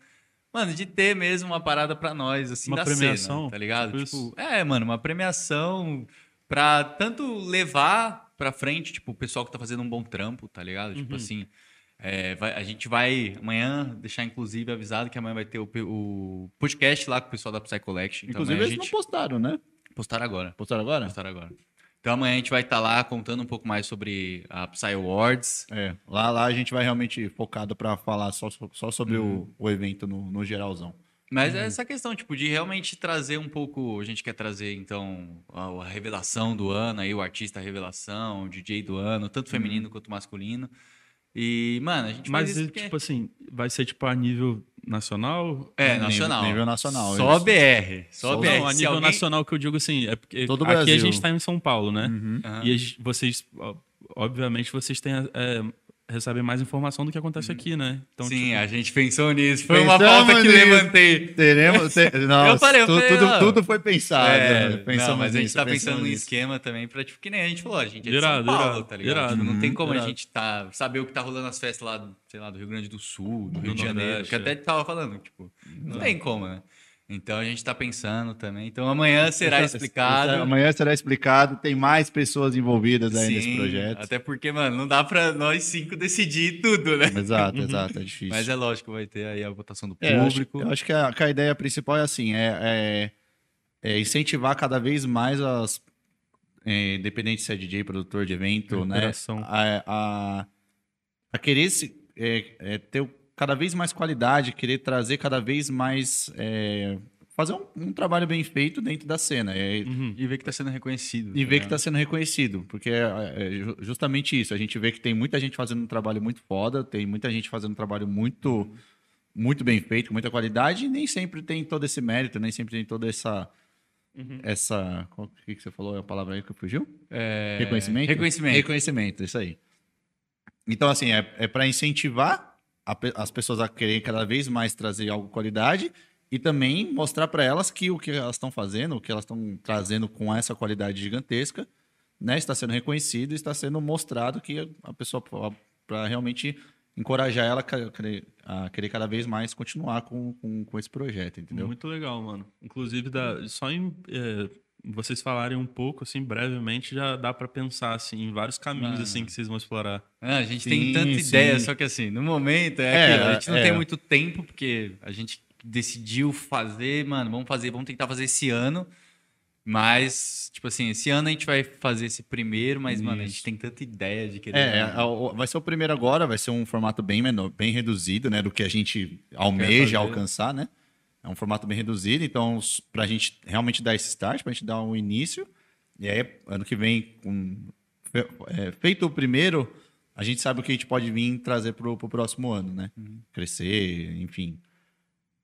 Mano, de ter mesmo uma parada pra nós, assim, uma da premiação, cena, tá ligado? Tipo, é, mano, uma premiação pra tanto levar pra frente, tipo, o pessoal que tá fazendo um bom trampo, tá ligado? Tipo uhum. Tipo assim, é, vai, a gente vai amanhã deixar inclusive avisado que amanhã vai ter o, o podcast lá com o pessoal da Psy Collection. Então, inclusive eles gente... não postaram, né? Postaram agora. Postaram agora? Postaram agora. Então amanhã a gente vai estar tá lá contando um pouco mais sobre a Psy Awards. É, lá, lá a gente vai realmente focado para falar só, só sobre uhum. o, o evento no, no geralzão. Mas uhum. essa questão, tipo, de realmente trazer um pouco. A gente quer trazer, então, a, a revelação do ano, aí, o artista revelação, o DJ do ano, tanto feminino uhum. quanto masculino. E, mano, a gente Mas, faz isso porque... tipo assim, vai ser, tipo, a nível nacional? É, nacional. Nível, nível nacional. Só isso. BR. Só, só BR. Não, a nível alguém... nacional que eu digo assim, é porque Todo aqui Brasil. a gente tá em São Paulo, né? Uhum. E vocês, obviamente, vocês têm é, recebem mais informação do que acontece uhum. aqui, né? Então, Sim, tipo... a gente pensou nisso. Foi Pensamos uma pauta que nisso. levantei. Teremos. Ter... Nossa, eu falei, eu falei, tudo, tudo, foi pensado. É, né? não, mas a gente tá pensando num esquema também pra, tipo, que nem a gente falou, a gente é de São Paulo, irado, tá ligado? Tipo, não tem como a gente tá, saber o que tá rolando nas festas lá, sei lá, do Rio Grande do Sul, do Rio de Janeiro, que até tava falando, tipo, não, não tem como, né? Então a gente está pensando também. Então amanhã será explicado. Amanhã será explicado. Tem mais pessoas envolvidas aí Sim, nesse projeto. Até porque, mano, não dá para nós cinco decidir tudo, né? Exato, exato. É difícil. Mas é lógico, vai ter aí a votação do é, público. Eu acho, eu acho que, a, que, a, ideia principal é assim: é, é, é incentivar cada vez mais as. É, independente se é DJ, produtor de evento, né? A, a, a querer se, é, é, ter o cada vez mais qualidade, querer trazer cada vez mais. É, fazer um, um, trabalho bem feito dentro da cena. É, uhum. E ver que está sendo reconhecido. E tá ver que está sendo reconhecido. Porque é, é, justamente isso. A gente vê que tem muita gente fazendo um trabalho muito foda, tem muita gente fazendo um trabalho muito, muito bem feito, com muita qualidade, e nem sempre tem todo esse mérito, nem sempre tem toda essa. Uhum. Essa. O que, que você falou? É a palavra aí que fugiu? É... Reconhecimento? Reconhecimento. Reconhecimento, isso aí. Então, assim, é, é para incentivar a, as pessoas a quererem cada vez mais trazer algo de qualidade e também mostrar para elas que o que elas estão fazendo, o que elas estão trazendo com essa qualidade gigantesca, né, está sendo reconhecido está sendo mostrado que a pessoa para realmente encorajar ela a querer, querer, cada vez mais continuar com, com, com, esse projeto, entendeu? Muito legal, mano. Inclusive, dá, só em é, vocês falarem um pouco, assim, brevemente, já dá para pensar, assim, em vários caminhos, ah. assim, que vocês vão explorar. Ah, a gente sim, tem tanta sim. ideia, só que assim, no momento, é, é a gente não é. tem muito tempo, porque a gente decidiu fazer, mano, vamos fazer, vamos tentar fazer esse ano, mas, tipo assim, esse ano a gente vai fazer esse primeiro, mas, Isso. mano, a gente tem tanta ideia de querer... É, vai ser o primeiro agora, vai ser um formato bem menor, bem reduzido, né, do que a gente almeja alcançar, né? É um formato bem reduzido, então para a gente realmente dar esse start, para a gente dar um início, e aí ano que vem, com, é, feito o primeiro, a gente sabe o que a gente pode vir trazer para o próximo ano, né? Uhum. Crescer, enfim.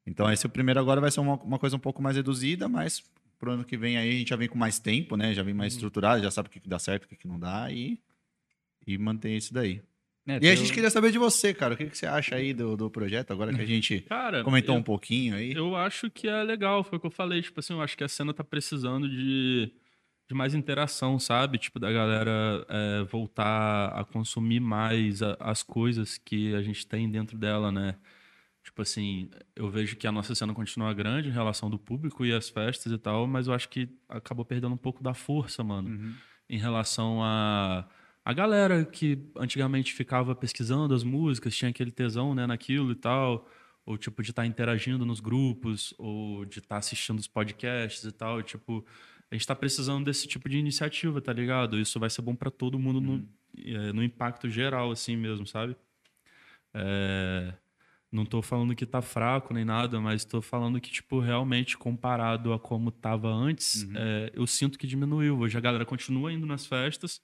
Então esse o primeiro agora vai ser uma, uma coisa um pouco mais reduzida, mas para o ano que vem aí a gente já vem com mais tempo, né? Já vem mais uhum. estruturado, já sabe o que dá certo, o que não dá e, e mantém isso daí. É, e a gente queria saber de você, cara. O que, que você acha aí do, do projeto, agora que a gente cara, comentou eu, um pouquinho aí? Eu acho que é legal, foi o que eu falei. Tipo assim, eu acho que a cena tá precisando de, de mais interação, sabe? Tipo, da galera é, voltar a consumir mais a, as coisas que a gente tem dentro dela, né? Tipo assim, eu vejo que a nossa cena continua grande em relação do público e as festas e tal, mas eu acho que acabou perdendo um pouco da força, mano, uhum. em relação a a galera que antigamente ficava pesquisando as músicas, tinha aquele tesão né, naquilo e tal, ou tipo de estar tá interagindo nos grupos, ou de estar tá assistindo os podcasts e tal, tipo, a gente está precisando desse tipo de iniciativa, tá ligado? Isso vai ser bom para todo mundo no, é, no impacto geral, assim mesmo, sabe? É, não tô falando que tá fraco nem nada, mas tô falando que, tipo, realmente comparado a como tava antes, Uhum. é, eu sinto que diminuiu. Hoje a galera continua indo nas festas,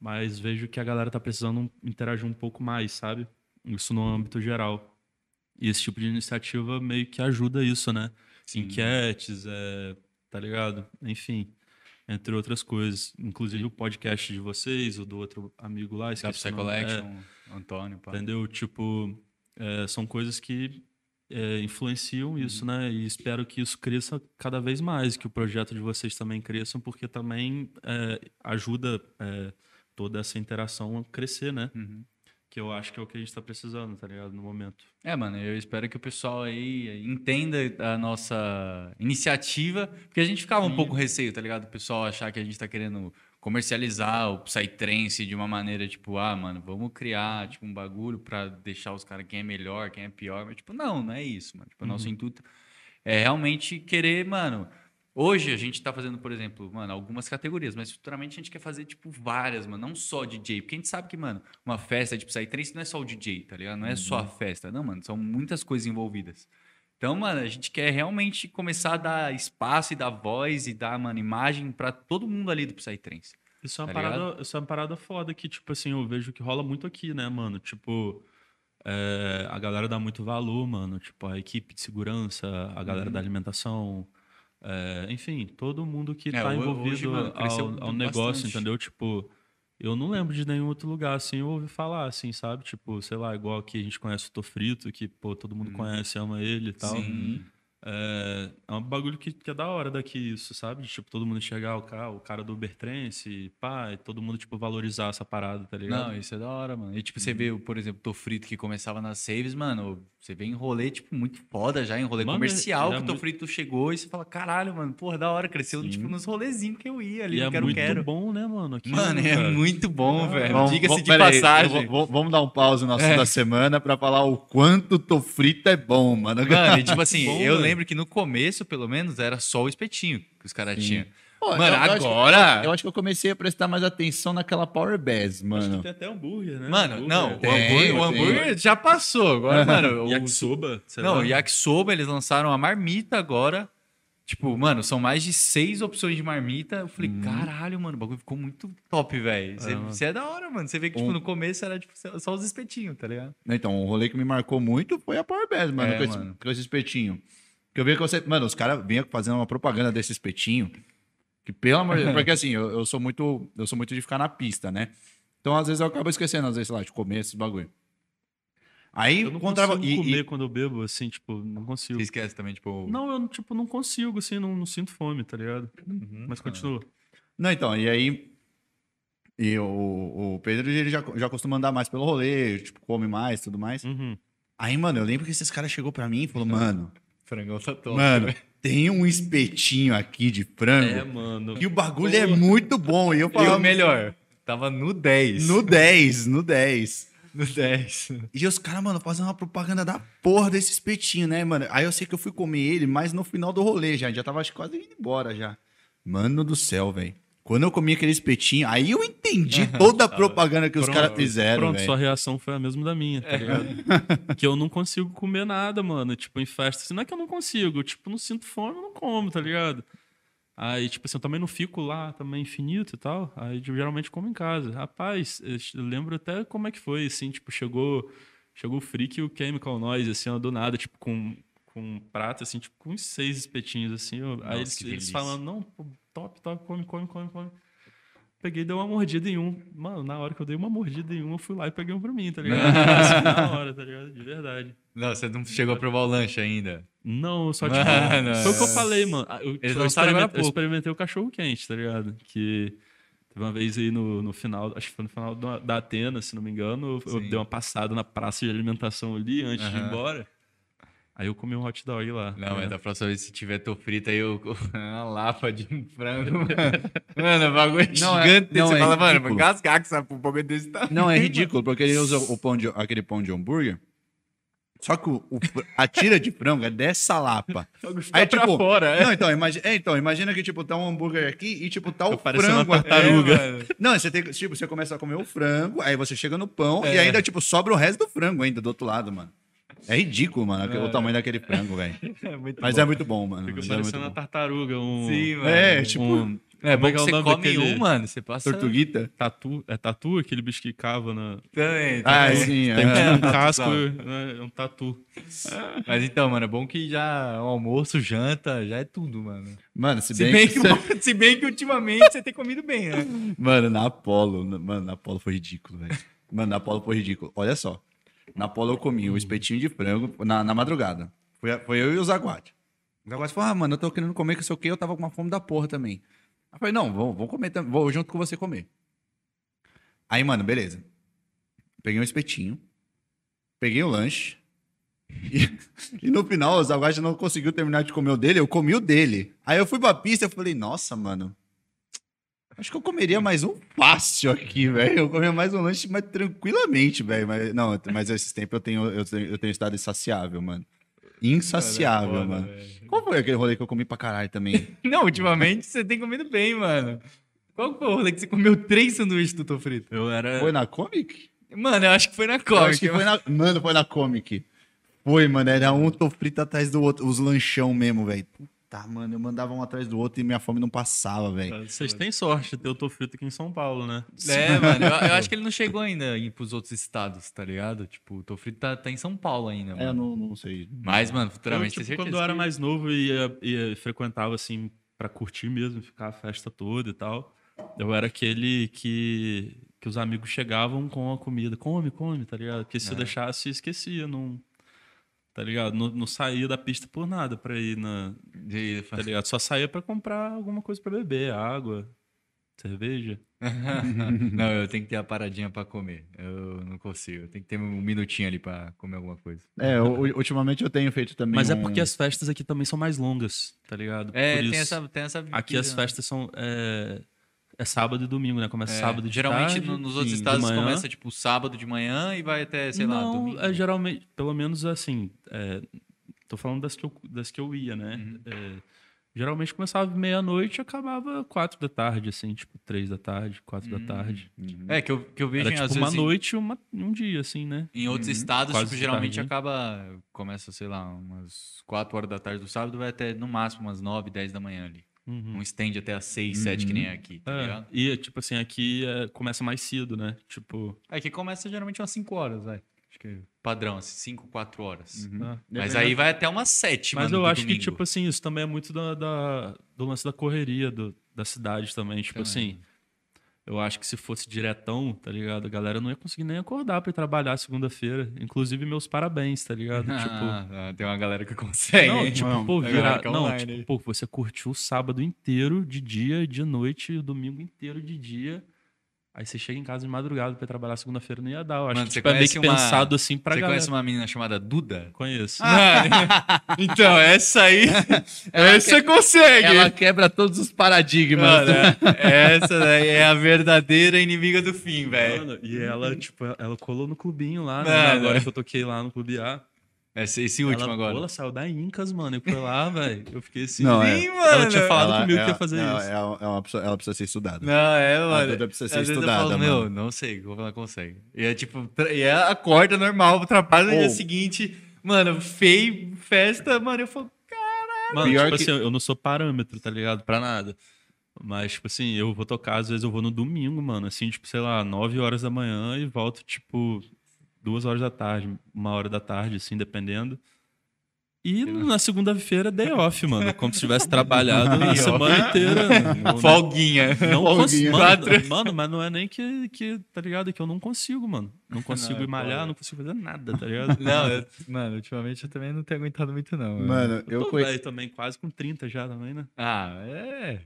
mas vejo que a galera tá precisando interagir um pouco mais, sabe? Isso no âmbito geral. E esse tipo de iniciativa meio que ajuda isso, né? Sim. Enquetes, é, tá ligado? Enfim, entre outras coisas. Inclusive o podcast de vocês, o do outro amigo lá. Da Psy. É, Collection, Antônio, pá. Entendeu? Tipo, é, são coisas que é, influenciam isso, né? E espero que isso cresça cada vez mais, que o projeto de vocês também cresçam, porque também é, ajuda é, toda essa interação crescer, né? Uhum. Que eu acho que é o que a gente tá precisando, tá ligado? No momento. É, mano, eu espero que o pessoal aí entenda a nossa iniciativa, porque a gente ficava um pouco receio, tá ligado? O pessoal achar que a gente tá querendo comercializar o Psytrance de uma maneira, tipo, ah, mano, vamos criar, tipo, um bagulho pra deixar os caras quem é melhor, quem é pior, mas, tipo, não, não é isso, mano. Tipo, o nosso intuito é realmente querer, mano... Hoje a gente tá fazendo, por exemplo, mano, algumas categorias, mas futuramente a gente quer fazer, tipo, várias, mano, não só DJ. Porque a gente sabe que, mano, uma festa de Psytrance não é só o DJ, tá ligado? Não é só a festa. Não, mano, são muitas coisas envolvidas. Então, mano, a gente quer realmente começar a dar espaço e dar voz e dar, mano, imagem pra todo mundo ali do Psytrance. Isso é uma, Tá parada, isso é uma parada foda que, tipo assim, eu vejo que rola muito aqui, né, mano? Tipo, é, a galera dá muito valor, mano. Tipo, a equipe de segurança, a galera Uhum. da alimentação. É, enfim, todo mundo que É, tá envolvido hoje, mano, ao, ao negócio, bastante. entendeu? Tipo, eu não lembro de nenhum outro lugar assim, eu ouvi falar, assim, sabe? Tipo, sei lá, igual aqui a gente conhece o Tofrito, que, pô, todo mundo conhece, ama ele e tal. Sim. É, é um bagulho que, que é da hora daqui, isso, sabe? De, tipo, todo mundo enxergar o cara, o cara do Ubertrance, pá, e todo mundo, tipo, valorizar essa parada, tá ligado? Não, isso é da hora, mano. E tipo, você vê, por exemplo, o Tofrito que começava nas saves, mano, você vê em rolê, tipo, muito foda já, em rolê Mano, comercial, é- é que o muito- Tofrito chegou e você fala, caralho, mano, porra, da hora, cresceu, tipo, nos rolezinhos que eu ia ali, e é Quero muito Quero. bom, né, mano? Aquilo, Mano, é cara. muito bom, velho. Vamos- Diga-se de aí, passagem. eu vou- vamos dar um pause no assunto É. da semana pra falar o quanto tô frito é bom, mano. Mano, e tipo assim, Bom, eu velho. Lembro que no começo, pelo menos, era só o espetinho que os caras tinham. Pô, Mano, eu- eu acho que- agora- eu acho que eu comecei a prestar mais atenção naquela Power Bass, Acho que mano. tem até hambúrguer, né? Mano, Hambúrguer. não, o Tem, hambúrguer, o hambúrguer já passou. Agora, mano, o, Yakisoba, sei Não, lá. yakisoba, eles lançaram a marmita agora. Tipo, mano, são mais de seis opções de marmita. Eu falei, caralho, mano, o bagulho ficou muito top, velho. Você mano. é da hora, mano. Você vê que, tipo, Um- no começo era tipo, só os espetinhos, tá ligado? Então, um rolê que me marcou muito foi a Power Bass, mano, É, com, esse, mano. com esse espetinho. Que eu vi que você. Mano, os caras vinham fazendo uma propaganda desse espetinho. Que pelo amor de Deus. Porque assim, eu, eu sou muito. Eu sou muito de ficar na pista, né? Então, às vezes, eu acabo esquecendo, às vezes, sei lá, de comer esses bagulho. Aí Eu não encontrava. consigo e- comer e- quando eu bebo, assim, tipo, não consigo. Você esquece também, tipo. Não, eu, tipo, não consigo, assim, não, não sinto fome, tá ligado? Uhum. Mas continua. Não, então, e aí. E o, o Pedro, ele já, já costuma andar mais pelo rolê, tipo, come mais tudo mais. Uhum. Aí, mano, eu lembro que esses caras chegou pra mim e falou, mano, Frangão tá top. mano, tem um espetinho aqui de frango. É, mano. E o bagulho é muito bom. E eu E falava, o melhor, tava no 10. No 10, no 10. no 10. E os caras, mano, fazendo uma propaganda da porra desse espetinho, né, mano? Aí eu sei que eu fui comer ele, mas no final do rolê já. Já tava acho, quase indo embora já. Mano do céu, velho. Quando eu comi aquele espetinho, aí eu entendi toda a propaganda que os caras fizeram, Pronto, velho. sua reação foi a mesma da minha, tá ligado? que eu não consigo comer nada, mano. Tipo, em festa. Assim, não é que eu não consigo. Tipo, não sinto fome, eu não como, tá ligado? Aí, tipo assim, eu também não fico lá também infinito e tal. Aí eu geralmente como em casa. Rapaz, eu lembro até como é que foi, assim, tipo, chegou, chegou o Freak e o Chemical Noise, assim, ó, do nada, tipo, com, com um prato, assim, tipo, com uns seis espetinhos, assim. eu- Nossa, aí eles, eles falando, não, pô, top, top, come, come, come, come. Peguei e dei uma mordida em um. Mano, na hora que eu dei uma mordida em um, eu fui lá e peguei um pra mim, tá ligado? Assim, na hora, tá ligado? De verdade. Não, você não chegou a provar o lanche ainda. Não, só tipo. Mano. Foi o que eu falei, mano. Ah, Eu, Eles eu, agora há experimentei, eu experimentei o cachorro quente, tá ligado? Que teve uma vez aí no, no final, acho que foi no final da, da Atena, se não me engano, eu, eu dei uma passada na praça de alimentação ali antes de ir embora. Aí eu comi um hot dog lá. Não, mas é. da próxima vez se tiver tô frita aí, eu uma lapa de frango, mano. Mano, o bagulho é Não, é- gigante. não, você é fala, mano, ridículo. cascar que sabe um bagulho desse tamanho. Não, é ridículo, porque ele usa o pão de, aquele pão de hambúrguer. Só que o, o- a tira de frango é dessa lapa. Aí, pra fora, é. Não, então, imagina, é, então, imagina que, tipo, tá um hambúrguer aqui e, tipo, tá o parecendo frango uma aqui. tartaruga. É, mano. Não, você tem, que- tipo, você começa a comer o frango, aí você chega no pão e É. ainda, tipo, sobra o resto do frango ainda do outro lado, mano. É ridículo, mano, aquele- o tamanho daquele frango, velho. É Mas bom. é muito bom, mano. Fica é muito parecendo uma bom. tartaruga, um... Sim, mano. É, tipo, um É bom é é você come daquele- um, mano, você passa... Tortuguita? tatu. É tatu aquele bicho que cava na... Também, Ah, também. sim. Tem é. tipo um casco, né, é um tatu. Mas então, mano, é bom que já o almoço, janta, já é tudo, mano. Mano, se Se bem, bem, que... que, se bem que ultimamente você tem comido bem, né? Mano, na Apollo, mano, na Apollo foi ridículo, velho. Mano, na Apollo foi ridículo. Olha só. Na Apollo eu comi o espetinho de frango na, na madrugada. Foi, foi eu e o Zaguate. O Zaguate falou, ah, mano, eu tô querendo comer que sei o quê, eu tava com uma fome da porra também. Eu falei, não, vou, vou comer também, vou junto com você comer. Aí, mano, beleza. Peguei um espetinho, peguei o lanche, e, e no final o Zaguate não conseguiu terminar de comer o dele, eu comi o dele. Aí eu fui pra pista e falei, nossa, mano, Acho que eu comeria mais um fácil aqui, velho. Eu comia mais um lanche mais tranquilamente, velho. Mas, não, mas esses tempos eu tenho, eu tenho, eu tenho estado insaciável, mano. Insaciável, Foda, mano. Qual foi aquele rolê que eu comi pra caralho também? Não, ultimamente você tem comido bem, mano. Qual foi o rolê que você comeu três sanduíches do frito? Eu era... Foi na Comic? Mano, eu acho que foi na Eu Comic. acho que foi na... Mano, foi na Comic. Foi, mano. Era um frito atrás do outro. Os lanchão mesmo, velho. Puta, mano. Eu mandava um atrás do outro e minha fome não passava, velho. Vocês têm sorte de ter o tô frito aqui em São Paulo, né? É, mano, eu, eu acho que ele não chegou ainda ir pros outros estados, tá ligado? Tipo, o Tofrito tá, tá em São Paulo ainda, É, eu mano. não, não sei. Mas, mano, Eu, futuramente tipo, tem certeza quando eu era que- mais novo e ia, ia- frequentava, assim, pra curtir mesmo, ficar a festa toda e tal, eu era aquele que, que os amigos chegavam com a comida. Come, come, tá ligado? Porque É. se eu deixasse, esquecia, não... Tá ligado? Não, não saía da pista por nada pra ir na... De- Tá ligado? Só saía pra comprar alguma coisa pra beber, água, cerveja. não, eu tenho que ter a paradinha pra comer. Eu não consigo. Eu tenho que ter um minutinho ali pra comer alguma coisa. É, u- ultimamente eu tenho feito também. Mas é um- porque as festas aqui também são mais longas, tá ligado? É, Por tem isso. essa, tem essa. Aqui as né? festas são. É, é sábado e domingo, né? Começa É, sábado de Geralmente tarde, no- nos outros sim, estados começa tipo sábado de manhã e vai até, sei lá, Não, domingo. é geralmente, pelo menos assim. é, tô falando das que eu, das que eu ia, né? Uhum. É, geralmente começava meia-noite e acabava quatro da tarde, assim, tipo, três da tarde, quatro Uhum. da tarde. É, que eu, que eu vejo Era em- tipo às uma vezes noite e uma- um dia, assim, né? Em outros estados, Quase tipo, geralmente tarde. acaba. Começa, sei lá, umas 4 horas da tarde do sábado, vai até no máximo umas 9, 10 da manhã ali. Uhum. Um stand até às 6, 7, que nem é aqui, tá É, ligado? e, tipo assim, aqui é, começa mais cedo, né? Tipo. Aqui começa geralmente umas 5 horas, vai. Acho que é padrão, assim, 5, 4 horas. ah. Mas aí vai até umas 7, Mas mano, eu do acho que, domingo. tipo assim, isso também é muito da, da- do lance da correria do- da cidade também. Tipo Também. assim, eu acho que se fosse diretão, tá ligado? A galera não ia conseguir nem acordar pra ir trabalhar segunda-feira. Inclusive, meus parabéns, tá ligado? Ah, ah, tem uma galera que consegue. tipo, não, hein? tipo, pô, A virar, é não, online tipo, pô, você curtiu o sábado inteiro de dia, de noite, e o domingo inteiro de dia. Aí você chega em casa de madrugada pra ir trabalhar segunda-feira, não ia dar. Eu acho Mano, que você tipo, é meio que uma- pensado assim pra Você galera. conhece uma menina chamada Duda? Conheço. então, essa aí. essa você consegue. Ela quebra todos os paradigmas. Mano, essa daí é a verdadeira inimiga do fim, velho. Mano, e ela, tipo, ela colou no clubinho lá, né? Agora que eu toquei lá no Clube A. Esse, esse último ela, agora. Pô, ela saiu da Incas, mano. Eu fui lá, velho. Eu fiquei assim. Não, é. Sim, Ela mano. tinha falado Ela- comigo que ela- ia fazer ela- isso. ela- é uma pessoa- ela precisa ser estudada. Não, é, mano. Duda precisa ser estudada, falo, meu, mano. não sei como ela consegue. E é tipo, e é acorda normal, trabalha no dia Ou- seguinte, mano, feio, festa, mano, eu falo, Mano, Pior tipo que- assim, eu não sou parâmetro, tá ligado? Pra nada. Mas, tipo assim, eu vou tocar, às vezes eu vou no domingo, mano. Assim, tipo, sei lá, 9 horas da manhã e volto, tipo, duas horas da tarde, uma hora da tarde, assim, dependendo. E na segunda-feira, day off, mano. Como se tivesse trabalhado a semana inteira. Não- folguinha. Não Folguinha. consigo. Quatro. Mano, mano, mas não é nem que, que, tá ligado? Que eu não consigo, mano. Não consigo Não, é ir malhar, foda. não consigo fazer nada, tá ligado? Não, eu- mano, ultimamente eu também não tenho aguentado muito, não. Mano, Eu eu tô conhe... velho também, quase com 30 já também, né? Ah, é.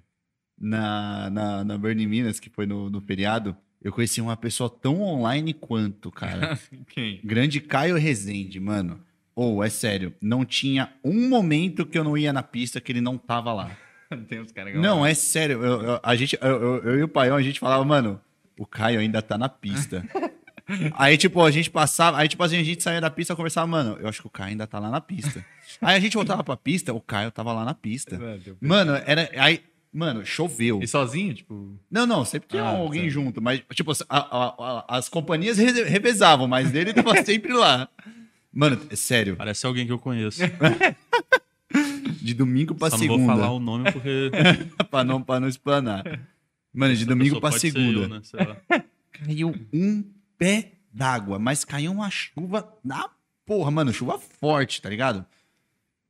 na, na, na Burning Minas, que foi no, no feriado, eu conheci uma pessoa tão online quanto, cara. Quem? Grande Caio Rezende, mano. Ou, é sério, não tinha um momento que eu não ia na pista que ele não tava lá. Tem uns caras que Não, é sério. eu- eu- a gente, eu, eu- eu e o Paião, a gente falava, mano, o Caio ainda tá na pista. Aí, tipo, a gente passava, aí, tipo assim, a gente saía da pista e conversava, mano, eu acho que o Caio ainda tá lá na pista. aí a gente voltava pra pista, o Caio tava lá na pista. Mano, era. Aí, mano, choveu. E sozinho, tipo. Não, não, sempre tinha Ah, alguém tá. junto, mas, tipo, a- a- a- as companhias re- revezavam, mas ele tava sempre lá. Mano, é sério, Parece alguém que eu conheço. de domingo pra Só não segunda. vou falar o nome porque. pra, não, pra não explanar. Mano, de essa domingo pra pode ser segunda. eu, né? Caiu um pé d'água, mas caiu uma chuva na porra, mano, chuva forte, tá ligado?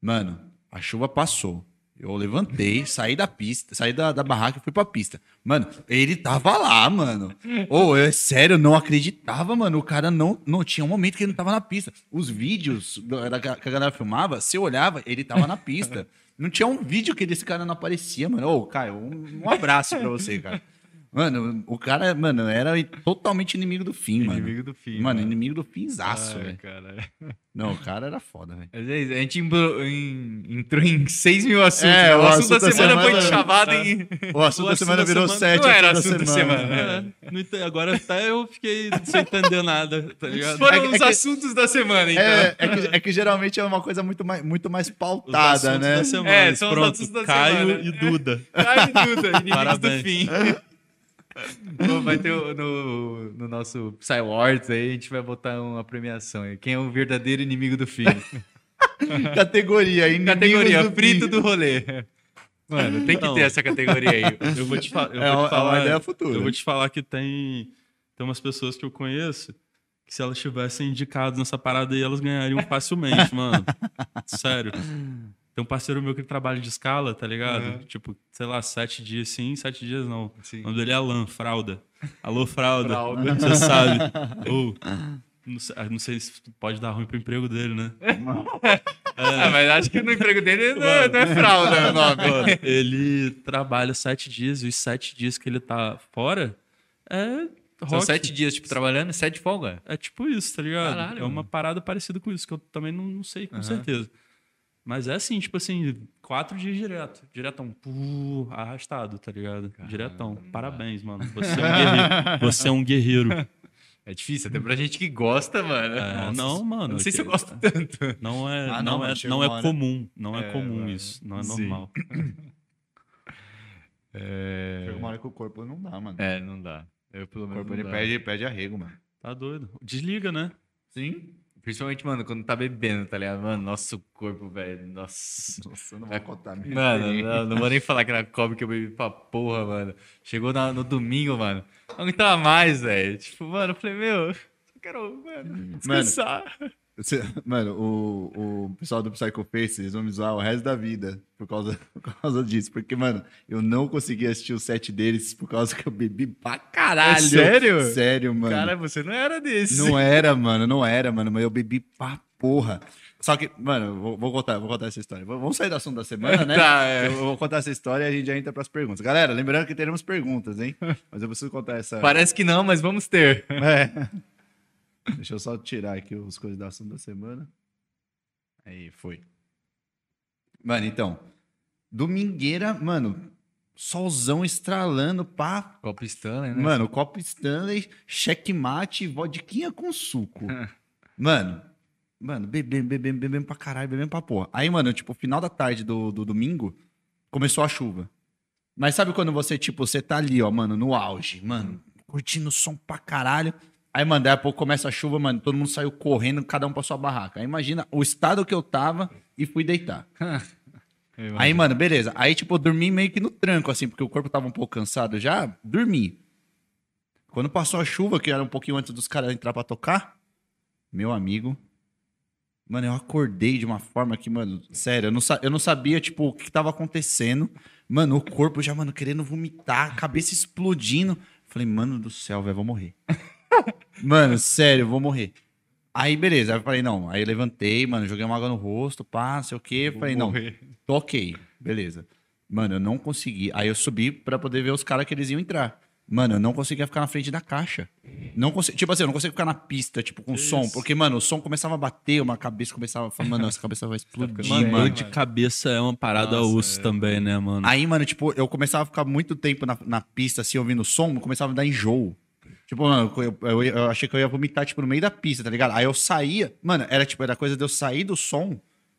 Mano, a chuva passou. Eu levantei, saí da pista, saí da, da barraca e fui pra pista. Mano, ele tava lá, mano. Ô, eu, é sério, eu não acreditava, mano. O cara não, não tinha um momento que ele não tava na pista. Os vídeos que a galera filmava, se olhava, ele tava na pista. Não tinha um vídeo que desse cara não aparecia, mano. Ô, Caio, um, um abraço pra você, cara. Mano, o cara, mano, era totalmente inimigo do fim, mano. Inimigo do fim. Mano, inimigo do finzaço, velho. cara. Não, o cara era foda, velho. Às vezes, A gente em- entrou em 6 mil assuntos. É, né? o, o assunto, da assunto da semana, foi semana- chavado em. O assunto O da semana da virou semana sete não era assunto da semana. É, ente- agora até eu fiquei sem entender nada, tá ligado? Foram É os é que- assuntos da semana, então. É, é, que, é que geralmente é uma coisa muito mais, muito mais Os pautada, assuntos né? da semana. É, são os Pronto, assuntos da Caio semana. e Duda. Ai, Duda, inimigos Parabéns. do fim. Bom, vai ter no, no nosso Psy Awards aí, a gente vai botar uma premiação aí. Quem é o verdadeiro inimigo do fim? Categoria, inimigos categoria do frito do rolê. Mano, tem que Não. ter essa categoria aí. Eu vou te, fa eu É vou te falar. é uma ideia futura. Eu vou te falar que tem, tem umas pessoas que eu conheço que se elas tivessem indicado nessa parada aí, elas ganhariam facilmente, mano. Sério. Tem um parceiro meu que trabalha de escala, tá ligado? Uhum. Tipo, sei lá, sete dias sim, sete dias não. Sim. O nome dele é Alan, Fralda. Alô, Fralda. Fralda. Você sabe. Ou, não, sei, ah, não sei se pode dar ruim pro emprego dele, né? Ah, mas acho que no emprego dele não é, não é fralda o nome. Mano, ele trabalha sete dias e os sete dias que ele tá fora é São rock. sete dias, tipo, trabalhando e sete de folga. É tipo isso, tá ligado? Caralho, é uma mano. parada parecida com isso, que eu também não, não sei com Aham. certeza. Mas é assim, tipo assim, quatro dias direto. Diretão. Puh, arrastado, tá ligado? Diretão. Parabéns, mano. Você é um guerreiro. Você é um guerreiro. É difícil, até pra gente que gosta, mano. É, Nossa, não, mano. Não sei se eu gosto tanto. Não é, Ah, não, não, mano, é, não é comum. Não é, É, comum mano. isso. Não é Sim. normal. É, Chega uma hora que o corpo não dá, mano. é não dá. Eu, pelo O menos, corpo não ele dá. pede, pede arrego, mano. Tá doido. Desliga, né? Sim. Principalmente, mano, quando tá bebendo, tá ligado? Mano, nosso corpo, velho. Nossa. Nossa, eu não vou contar minha Mano, não, não vou nem falar que era cobre que eu bebi pra porra, mano. Chegou na- no domingo, mano. Não aguentava mais, velho. Tipo, mano, eu falei, meu, só quero, mano, descansar. Você- Mano, o, o pessoal do Psycho Face, eles vão me zoar o resto da vida por causa, por causa disso. Porque, mano, eu não consegui assistir o set deles por causa que eu bebi pra caralho. É sério? Sério, mano. Cara, você não era desse. Não era, mano, não era, mano, mas eu bebi pra porra. Só que, mano, vou, vou contar, vou contar essa história. Vamos sair do assunto da semana, né? Tá, é. Eu vou contar essa história e a gente já entra pras perguntas. Galera, lembrando que teremos perguntas, hein? Mas eu preciso contar essa. Parece que não, mas vamos ter. É. Deixa eu só tirar aqui os coisas do assunto da semana. Aí, foi. Mano, então. Domingueira, mano, solzão estralando, pá. Copo Stanley, né? Mano, copo Stanley, checkmate, vodquinha com suco. mano, mano, bebendo, bebendo, bebendo pra caralho, bebendo pra porra. Aí, mano, tipo, final da tarde do, do domingo, começou a chuva. Mas sabe quando você, tipo, você tá ali, ó, mano, no auge, mano, curtindo o som pra caralho. Aí, mano, daí a pouco começa a chuva, mano, todo mundo saiu correndo, cada um pra sua barraca. Aí imagina o estado que eu tava e fui deitar. Aí, mano, beleza. Aí, tipo, eu dormi meio que no tranco, assim, porque o corpo tava um pouco cansado já. Dormi. Quando passou a chuva, que era um pouquinho antes dos caras entrar pra tocar, meu amigo. Mano, eu acordei de uma forma que, mano, sério, eu não, eu não sabia, tipo, o que tava acontecendo. Mano, o corpo já, mano, querendo vomitar, a cabeça explodindo. Falei, mano do céu, velho, vou morrer. mano, sério, eu vou morrer. Aí, beleza. Aí eu falei, não. Aí eu levantei, mano, joguei uma água no rosto, pá, não sei o quê. Falei, não, tô ok, beleza. Mano, eu não consegui. Aí eu subi pra poder ver os caras que eles iam entrar. Mano, eu não conseguia ficar na frente da caixa. Não consegui, tipo assim, eu não conseguia ficar na pista, tipo, com som. isso? Porque, mano, o som começava a bater, uma cabeça começava a falar, mano, essa cabeça vai explodir, Mano, mano. de cabeça é uma parada Nossa, osso é. também, né, mano? Aí, mano, tipo, eu começava a ficar muito tempo na, na pista, assim, ouvindo o som, começava a dar enjoo. Tipo, mano, eu, eu, eu achei que eu ia vomitar, tipo, no meio da pista, tá ligado? Aí eu saía, mano, era tipo, era coisa de eu sair do som,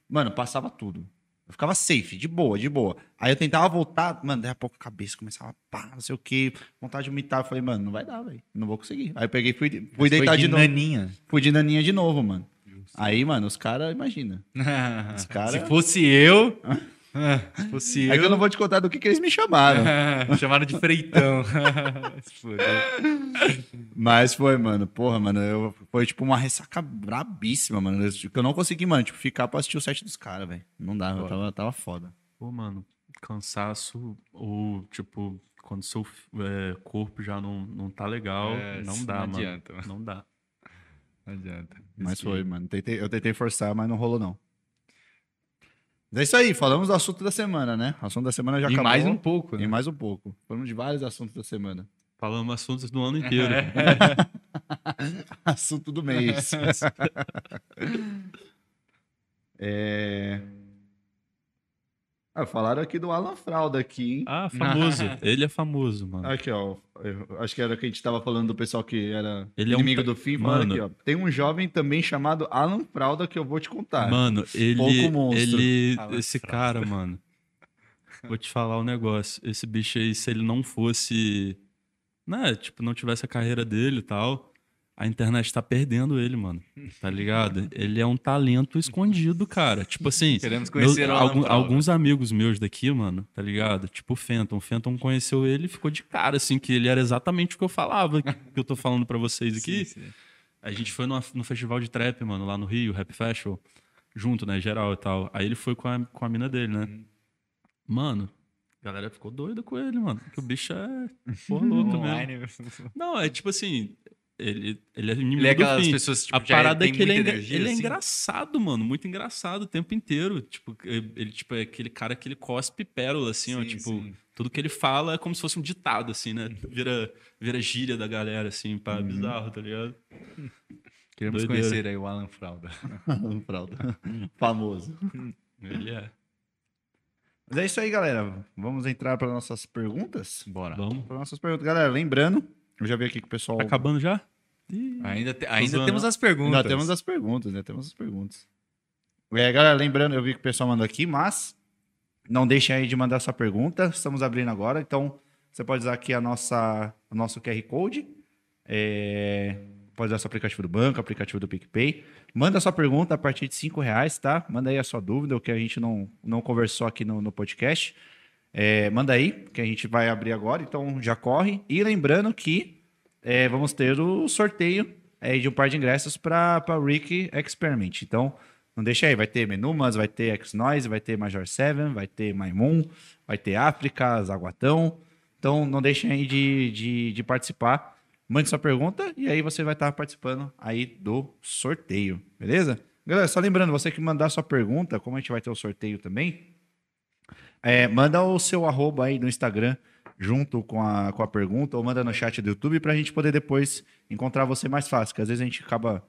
mano, passava tudo. Eu ficava safe, de boa, de boa. Aí eu tentava voltar, mano, daí a pouco a cabeça começava, pá, não sei o quê, vontade de vomitar. Eu falei, mano, não vai dar, velho, não vou conseguir. Aí eu peguei e fui, fui deitar de, novo. naninha. Fui de naninha de novo, mano. Aí, mano, os caras, imagina. Os cara- Se fosse eu. Se fosse eu. É que eu não vou te contar do que, que eles me chamaram. Chamaram de freitão. Mas foi, mano. Porra, mano. Eu, foi tipo uma ressaca brabíssima, mano. Eu, que eu não consegui, mano, tipo, ficar pra assistir o set dos caras, velho. Não dava, eu tava, tava foda. Pô, mano, cansaço ou, tipo, quando seu é, corpo já não, não tá legal, É, não não dá, mano. adianta. Não dá. Não adianta. Mas foi, mano. Tentei, eu tentei forçar, mas não rolou, não. É isso aí, falamos do assunto da semana, né? O assunto da semana já E acabou. mais um pouco, E né? mais um pouco. Falamos de vários assuntos da semana. Falamos assuntos do ano inteiro. Assunto do mês. é... Ah, falaram aqui do Alan Fralda aqui, hein? ah, famoso. Ele é famoso, mano. Aqui, ó. eu acho que era o que a gente tava falando do pessoal que era Ele é um inimigo do fim. Mano. aqui, ó. Tem um jovem também chamado Alan Fralda que eu vou te contar. Mano, ele. Pouco monstro. ele Fala esse frase. cara, mano. Vou te falar um negócio. Esse bicho aí, se ele não fosse. Né, tipo, não tivesse a carreira dele e tal, a internet tá perdendo ele, mano. Tá ligado? Ele é um talento escondido, cara. Tipo assim. Queremos conhecer Alan algum- alguns amigos meus daqui, mano, tá ligado? Tipo o Fenton. O Fenton conheceu ele e ficou de cara, assim, que ele era exatamente o que eu falava, que eu tô falando pra vocês aqui. Sim, sim. A gente foi numa- no festival de trap, mano, lá no Rio, Rap Festival, junto, né, geral e tal. Aí ele foi com a, com a mina dele, né? Uhum. Mano, a galera ficou doida com ele, mano. Que o bicho é porra louca mesmo. Não, é tipo assim, ele, ele é inimigo Ele é do fim. pessoas, tipo, a parada é que ele é, energia, ele é assim. engraçado, mano. Muito engraçado o tempo inteiro. Tipo, ele tipo, é aquele cara que ele cospe pérola, assim, ó. Sim, Tipo, sim. tudo que ele fala é como se fosse um ditado, assim, né? Vira, vira gíria da galera, assim, pá, bizarro, tá ligado? Queremos Doideira. conhecer aí o Alan Fralda. Alan Fralda. Famoso. Ele é. Mas é isso aí, galera. Vamos entrar para nossas perguntas? Bora. Vamos. Para nossas perguntas. Galera, lembrando, eu já vi aqui que o pessoal. Tá acabando já? Ih, Ainda, te- ainda temos as perguntas. Ainda temos as perguntas, né? Temos as perguntas. É, galera, lembrando, eu vi que o pessoal mandou aqui, mas não deixem aí de mandar sua pergunta. Estamos abrindo agora, então você pode usar aqui a nossa, o nosso QR Code. É, pode usar seu aplicativo do banco, aplicativo do PicPay. Manda sua pergunta a partir de cinco reais, tá? Manda aí a sua dúvida, o que a gente não, não conversou aqui no, no podcast. É, manda aí, que a gente vai abrir agora, então já corre. E lembrando que é, vamos ter o sorteio é, de um par de ingressos para o Rick Experiment. Então, não deixa aí, vai ter Menumas, vai ter X-Noise, vai ter Major 7, vai ter Maimun, vai ter África, Zaguatão. Então, não deixem aí de, de, de participar. Mande sua pergunta e aí você vai estar participando aí do sorteio, beleza? Galera, só lembrando, você que mandar sua pergunta, como a gente vai ter o sorteio também, é, manda o seu arroba aí no Instagram junto com a, com a pergunta ou manda no chat do YouTube para a gente poder depois encontrar você mais fácil, porque às vezes a gente acaba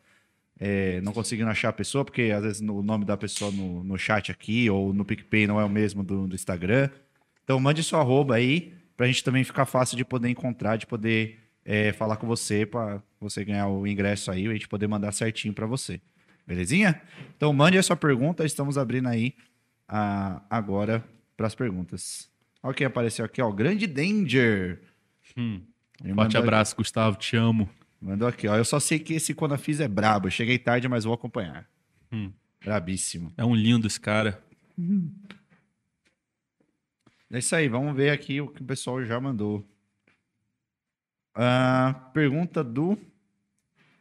é, não conseguindo achar a pessoa, porque às vezes o nome da pessoa no, no chat aqui ou no PicPay não é o mesmo do, do Instagram. Então mande seu arroba aí para a gente também ficar fácil de poder encontrar, de poder é, falar com você para você ganhar o ingresso aí e a gente poder mandar certinho para você. Belezinha? Então mande a sua pergunta, estamos abrindo aí ah, agora para as perguntas. Olha quem apareceu aqui, ó. o Grande Danger. Hum. Forte abraço, Gustavo. Te amo. Mandou aqui, ó. Eu só sei que esse quando fiz é brabo. Cheguei tarde, mas vou acompanhar. Hum. Brabíssimo. É um lindo esse cara. É isso aí, vamos ver aqui o que o pessoal já mandou. Ah, pergunta do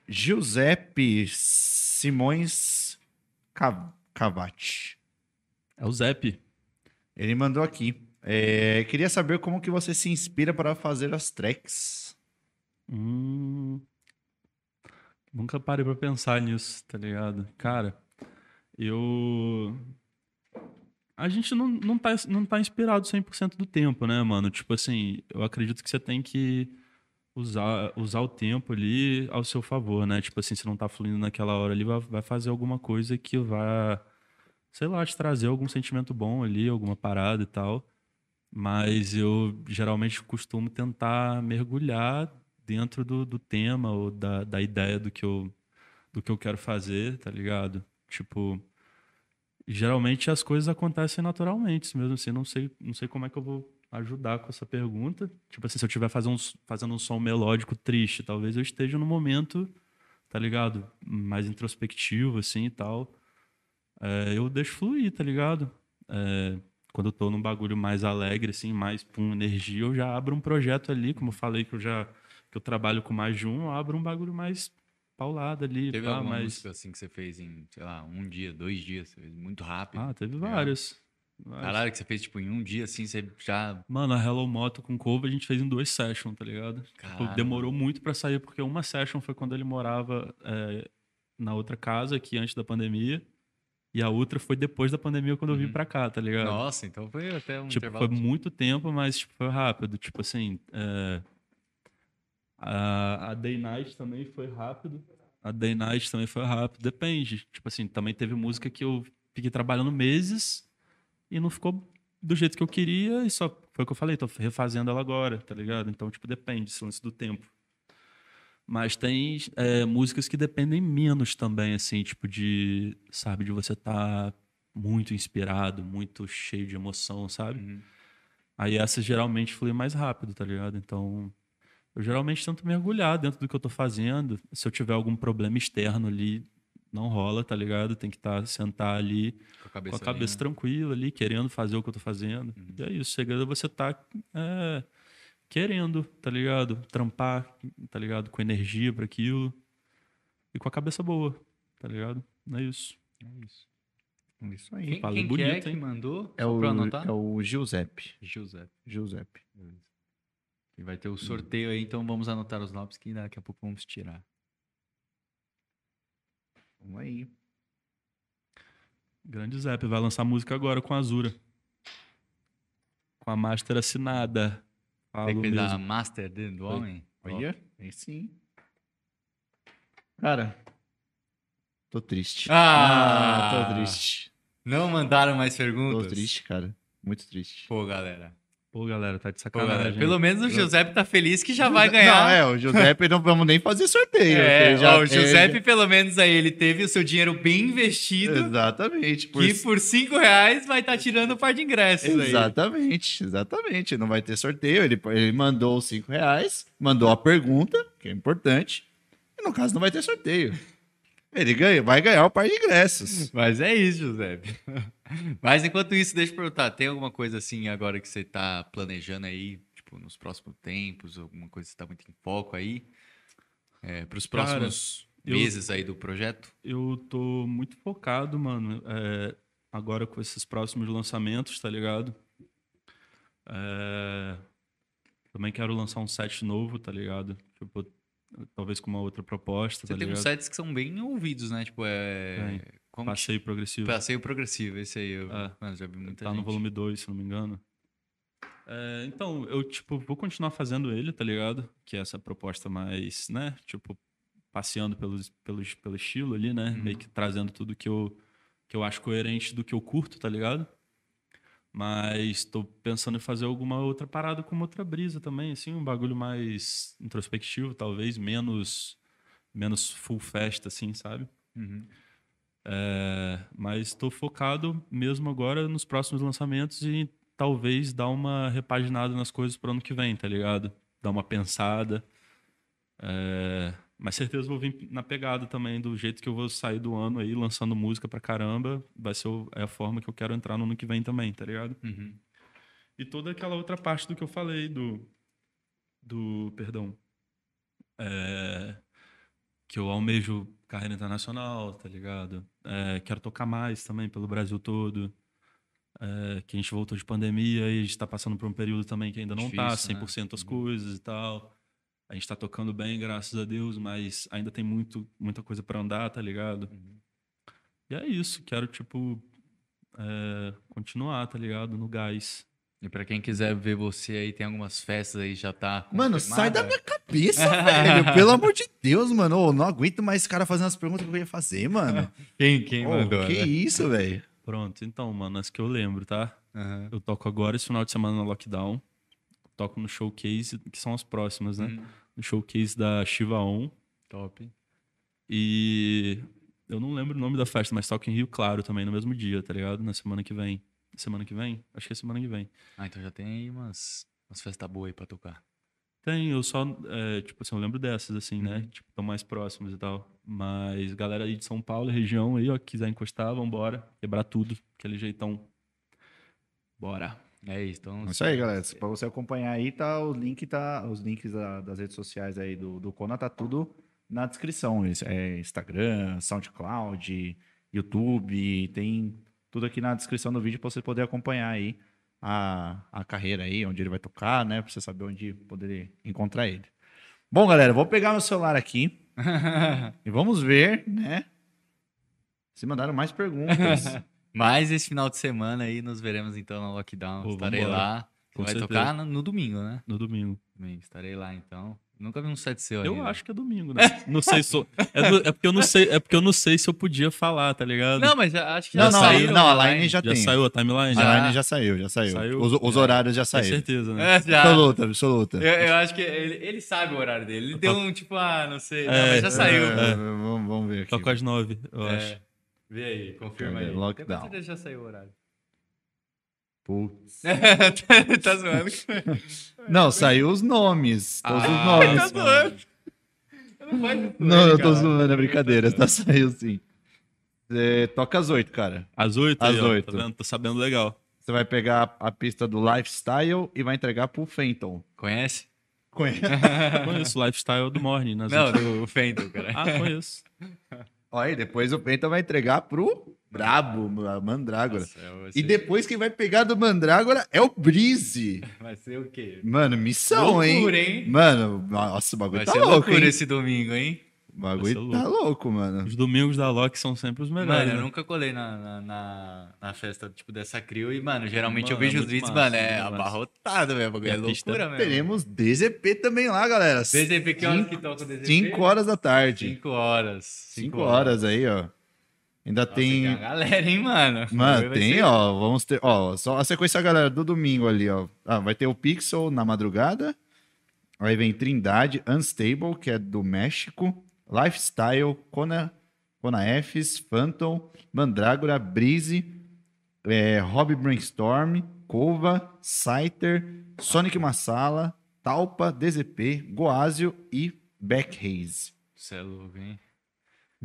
Giuseppe Simões Ca- Cavati. É o Zep. Ele mandou aqui. É, queria saber como que você se inspira para fazer as tracks. Hum. Nunca parei pra pensar nisso, tá ligado? Cara, eu. A gente não, não, tá, não tá inspirado 100% do tempo, né, mano? Tipo assim, eu acredito que você tem que usar, usar o tempo ali ao seu favor, né? Tipo assim, se não tá fluindo naquela hora ali, vai, vai fazer alguma coisa que vai, sei lá, te trazer algum sentimento bom ali, alguma parada e tal. Mas eu geralmente costumo tentar mergulhar dentro do, do tema ou da, da ideia do que, eu, do que eu quero fazer, tá ligado? Tipo, geralmente as coisas acontecem naturalmente, mesmo assim, não sei, não sei como é que eu vou ajudar com essa pergunta. Tipo assim, se eu estiver fazendo, fazendo um som melódico triste, talvez eu esteja no momento, tá ligado? Mais introspectivo, assim e tal. É, eu deixo fluir, tá ligado? É, quando eu tô num bagulho mais alegre, assim, mais com energia, eu já abro um projeto ali, como eu falei que eu já que eu trabalho com mais de um, eu abro um bagulho mais paulado ali. Teve pá, alguma mais... música assim que você fez em, sei lá, um dia, dois dias, você fez muito rápido? Ah, teve Legal. várias. várias. Caralho, que você fez tipo em um dia assim, você já. Mano, a Hello Moto com cover a gente fez em duas sessions, tá ligado? Tipo, demorou muito pra sair, porque uma session foi quando ele morava é, na outra casa, aqui antes da pandemia. E a outra foi depois da pandemia, quando eu vim Uhum. pra cá, tá ligado? Nossa, então foi até um tipo, intervalo. foi muito tempo, mas tipo, foi rápido. Tipo assim, é, a, a Day Night também foi rápido. A Day Night também foi rápido. Depende. Tipo assim, também teve música que eu fiquei trabalhando meses e não ficou do jeito que eu queria e só foi o que eu falei, tô refazendo ela agora, tá ligado? Então, tipo, depende, esse lance do tempo. Mas tem é, músicas que dependem menos também, assim, tipo de, sabe, de você estar muito inspirado, muito cheio de emoção, sabe? Uhum. Aí essas geralmente fluem mais rápido, tá ligado? Então, eu geralmente tento mergulhar dentro do que eu tô fazendo. Se eu tiver algum problema externo ali, não rola, tá ligado? Tem que estar sentar ali Com a cabeça, com a cabeça ali, né? tranquila ali, querendo fazer o que eu tô fazendo. E é isso, o segredo é você tá é, querendo, tá ligado? Trampar, tá ligado? Com energia para aquilo e com a cabeça boa, tá ligado? É isso. É isso. Isso aí. Quem, Falei quem que é bonito, que hein? mandou? É o, pra eu anotar? é o Giuseppe. Giuseppe. Giuseppe. E vai ter o sorteio aí, então vamos anotar os nomes que daqui a pouco vamos tirar. Vamos aí. Grande Zep vai lançar música agora com a Azura. Com a master assinada. Falo Tem que a mesmo. master dele do homem? Olha, aí sim. Cara, tô triste. Ah! tô triste. Não mandaram mais perguntas? Tô triste, cara. Muito triste. Pô, galera. Pô, galera, tá de Pô, sacanagem. galera. hein? Pelo menos o Giuseppe tá feliz que já vai ganhar. Não, é, o Giuseppe não vamos nem fazer sorteio. É, já ó, o Giuseppe, pelo menos aí, ele teve o seu dinheiro bem investido. Exatamente. por- Que por 5 reais vai estar tirando um par de ingressos aí. Exatamente, exatamente. Não vai ter sorteio. Ele, ele mandou os 5 reais, mandou a pergunta, que é importante. E no caso não vai ter sorteio. Ele ganha, vai ganhar o par de ingressos. Mas é isso, Giuseppe. Mas enquanto isso, deixa eu perguntar, tem alguma coisa assim agora que você tá planejando aí, tipo, nos próximos tempos, alguma coisa que você tá muito em foco aí? É, para os Cara, próximos eu- meses aí do projeto? Eu tô muito focado, mano, é, agora com esses próximos lançamentos, tá ligado? É, também quero lançar um set novo, tá ligado? Tipo, talvez com uma outra proposta, Você tá tem uns ligado? sets que são bem ouvidos, né? Tipo, é... Como que... Passeio progressivo. Passeio progressivo, esse aí. Eu... É. Mano, já vi muita tá gente. no volume 2, se não me engano. É, então, eu, tipo, vou continuar fazendo ele, tá ligado? Que é essa proposta mais, né? Tipo, passeando pelos, pelos, pelo estilo ali, né? Uhum. Meio que trazendo tudo que eu, que eu acho coerente do que eu curto, tá ligado? Mas tô pensando em fazer alguma outra parada com outra brisa também, assim, um bagulho mais introspectivo, talvez, menos, menos full festa, assim, sabe? Uhum. É, mas estou focado mesmo agora nos próximos lançamentos e talvez dar uma repaginada nas coisas pro ano que vem, tá ligado? Dar uma pensada. É, mas certeza vou vir na pegada também, do jeito que eu vou sair do ano aí, lançando música pra caramba. Vai ser o- é a forma que eu quero entrar no ano que vem também, tá ligado? Uhum. E toda aquela outra parte do que eu falei, do. Do. Perdão. É, que eu almejo carreira internacional, tá ligado? É, quero tocar mais também pelo Brasil todo. É, que a gente voltou de pandemia e a gente tá passando por um período também que ainda não tá Difícil, né? 100% as Uhum. coisas e tal. A gente tá tocando bem, graças a Deus, mas ainda tem muito, muita coisa pra andar, tá ligado? Uhum. E é isso, quero, tipo, é, continuar, tá ligado? No gás. E pra quem quiser ver você aí, tem algumas festas aí, já tá. Mano, sai da minha cabeça, velho. Pelo amor de Deus, mano. Ô, não aguento mais esse cara fazendo as perguntas que eu ia fazer, mano. Quem, quem Ô, mandou? que né? isso, velho. Pronto, então, mano, as que eu lembro, tá? Aham. Eu toco agora esse final de semana no Lockdown. Toco no Showcase, que são as próximas, né? Uhum. no showcase da Shiva On. Top. E eu não lembro o nome da festa, mas toca em Rio Claro também, no mesmo dia, tá ligado? Na semana que vem. Semana que vem? Acho que é semana que vem. Ah, então já tem aí umas, umas festas boas aí pra tocar. Tem, eu só, é, tipo assim, eu lembro dessas, assim, né? Tipo, estão mais próximos e tal. Mas galera aí de São Paulo, região aí, ó, que quiser encostar, vambora. Quebrar tudo, aquele jeitão. Bora. É isso. Então, É Isso aí, galera. Pra você acompanhar aí, tá o link, tá, os links da- das redes sociais aí do, do Kona, tá tudo na descrição. Isso É Instagram, SoundCloud, YouTube, tem tudo aqui na descrição do vídeo pra você poder acompanhar aí a, a carreira aí, onde ele vai tocar, né? Pra você saber onde poder encontrar ele. Bom, galera, vou pegar meu celular aqui e vamos ver, né? Se mandaram mais perguntas. Mas esse final de semana aí nos veremos então no lockdown. Pô, Estarei lá. Com vai certeza. tocar no, no domingo, né? No domingo. Domingo. Estarei lá então. Nunca vi um set seu Eu ainda. acho que é domingo, né? não sei se. eu- É, do- é porque eu não sei, é porque eu não sei se eu podia falar, tá ligado? Não, mas já- acho que não, já não, saíram não, a online. line já, já tem. saiu a timeline? A Já. line já saiu, já saiu. Saiu? Os, os horários já Com saíram. certeza, né? É, já. Absoluta, absoluta. Eu, eu acho que ele, ele sabe o horário dele. Ele deu um tipo, ah, não sei. Não, É, mas já saiu. É, Vamos, vamos ver aqui. Toca às nove, eu É. acho. Vê aí, confirma ver, aí. lockdown. Já saiu o horário. Putz. tá zoando. Não, saiu os nomes. Todos os Ah, nomes. tá. Não faz isso com Não, ele, eu tô zoando, é brincadeira. Tá, saiu sim. Você toca às oito, cara. Às oito? Às ó, oito. Tá sabendo legal. Você vai pegar a pista do Lifestyle e vai entregar pro Fenton. Conhece? Conhece? Conheço o lifestyle do Morning. Nas Não, últimas- do Fenton, cara. Ah, conheço. Olha aí, depois o Fenton vai entregar pro Brabo, Mandrágora. Nossa, eu- E depois quem vai pegar do Mandrágora é o Breeze. Vai ser o quê? Mano, missão, Loucura, hein? hein? Mano, nossa, o bagulho Vai tá ser louco, loucura hein? esse domingo, hein? O bagulho ser tá louco, mano. Os domingos da Loki são sempre os melhores. Mano, eu né? nunca colei na, na, na, na festa, tipo, dessa crew e, mano, geralmente eu Mano, é vejo os muito vídeos, massa, mano, é massa. abarrotado, velho, bagulho é loucura mesmo. Teremos DZP também lá, galera. DZP, que horas que toca o DZP? 5 horas da tarde. 5 horas. 5 horas aí, ó. Ainda Nossa, tem. tem a galera, hein, mano? Mano, tem, ser- ó. Vamos ter. Ó, só a sequência, galera, do domingo ali, ó. Ah, vai ter o Pixel na madrugada. Aí vem Trindade, Unstable, que é do México. Lifestyle, Kona, Fs, Phantom, Mandrágora, Breeze, é, Hobby Brainstorm, Kova, Scyther, Sonic Massala, Talpa, DZP, Goazio e Backhaze. Você é louco, hein?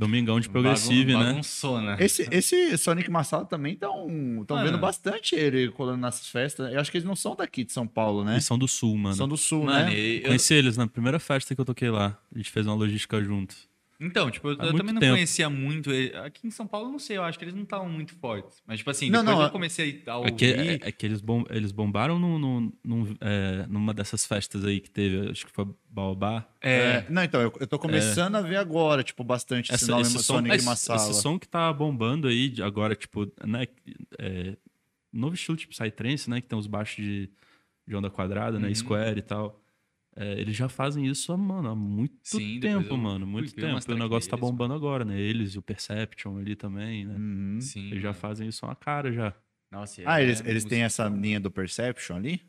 Domingão de Progressive, Bagun- né? Bagunçona. Esse, esse Sonic Massala também estão Mano. vendo bastante ele colando nessas festas. Eu acho que eles não são daqui de São Paulo, né? Eles são do Sul, mano. São do Sul, Mano, né? eu- Conheci eles na primeira festa que eu toquei lá. A gente fez uma logística junto. Então, tipo, eu, eu também não tempo. conhecia muito. Aqui em São Paulo, eu não sei, eu acho que eles não estavam muito fortes. Mas, tipo assim, Não, depois não, eu é- comecei a É ouvir. que, é, é que eles, bom, eles bombaram num, num- num, é, numa dessas festas aí que teve, acho que foi Baobá. É, Não, então, eu, eu tô começando a ver agora, tipo, bastante esse som, Sonic esse, som que tá bombando aí agora, tipo, né? É, novo estilo tipo Psytrance, né? Que tem os baixos de, de onda quadrada, Uhum. né? Square e tal. É, eles já fazem isso, mano, há muito Sim, tempo, eu mano. Muito tempo. E o negócio tá deles, bombando agora, né? Eles e o Perception ali também, né? Uhum. sim. Eles já mano. fazem isso há uma cara já. Nossa, Ah, é- eles, eles têm essa linha do Perception ali?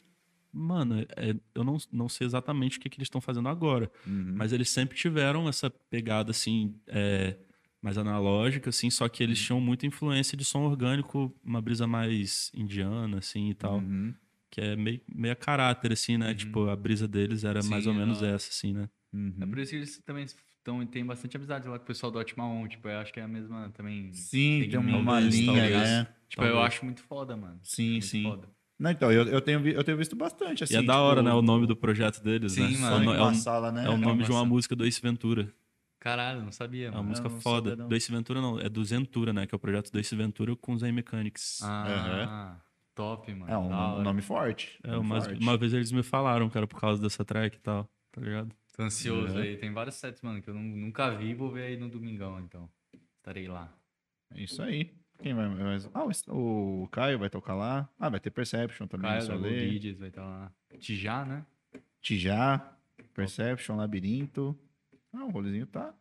Mano, é- eu não, não sei exatamente o que, que eles estão fazendo agora. Uhum. Mas eles sempre tiveram essa pegada, assim, é, mais analógica, assim, só que eles Uhum. tinham muita influência de som orgânico, uma brisa mais indiana, assim, e tal. Uhum. Que é meio, meio a caráter, assim, né? Tipo, a brisa deles era mais Sim, ou menos não. essa, assim, né? Uhum. É por isso que eles também estão, tem bastante amizade lá com o pessoal do Ótima On. Tipo, eu acho que é a mesma também. Sim, tem uma, uma linha, talvez. né? Tipo, eu Talvez. acho muito foda, mano. Sim, Muito sim. foda. Não, então, eu, eu, tenho, eu tenho visto bastante, assim. e é da tipo, hora, né? O nome do projeto deles, Sim, né? mano. É no- É o, Massala, né? é o nome de uma música do Ace Ventura. Caralho, não sabia, É uma mano. música não foda. sabia. Do Ace Ventura não, é do Zentura, né? Que é o projeto do Ace Ventura com os A-Mechanics. Ah, top, mano. É um, da hora. nome forte. É, nome uma, forte. uma vez eles me falaram que era por causa dessa track e tal, tá ligado? Tô ansioso É. aí. Tem vários sets, mano, que eu nu- nunca vi. Vou ver aí no domingão, então. Estarei lá. É isso aí. Quem vai mais? Ah, o, o Caio vai tocar lá. Ah, vai ter Perception também. Caio da DJs vai estar lá. Tijá, né? Tijá, Perception, Labirinto. Ah, o rolezinho tá,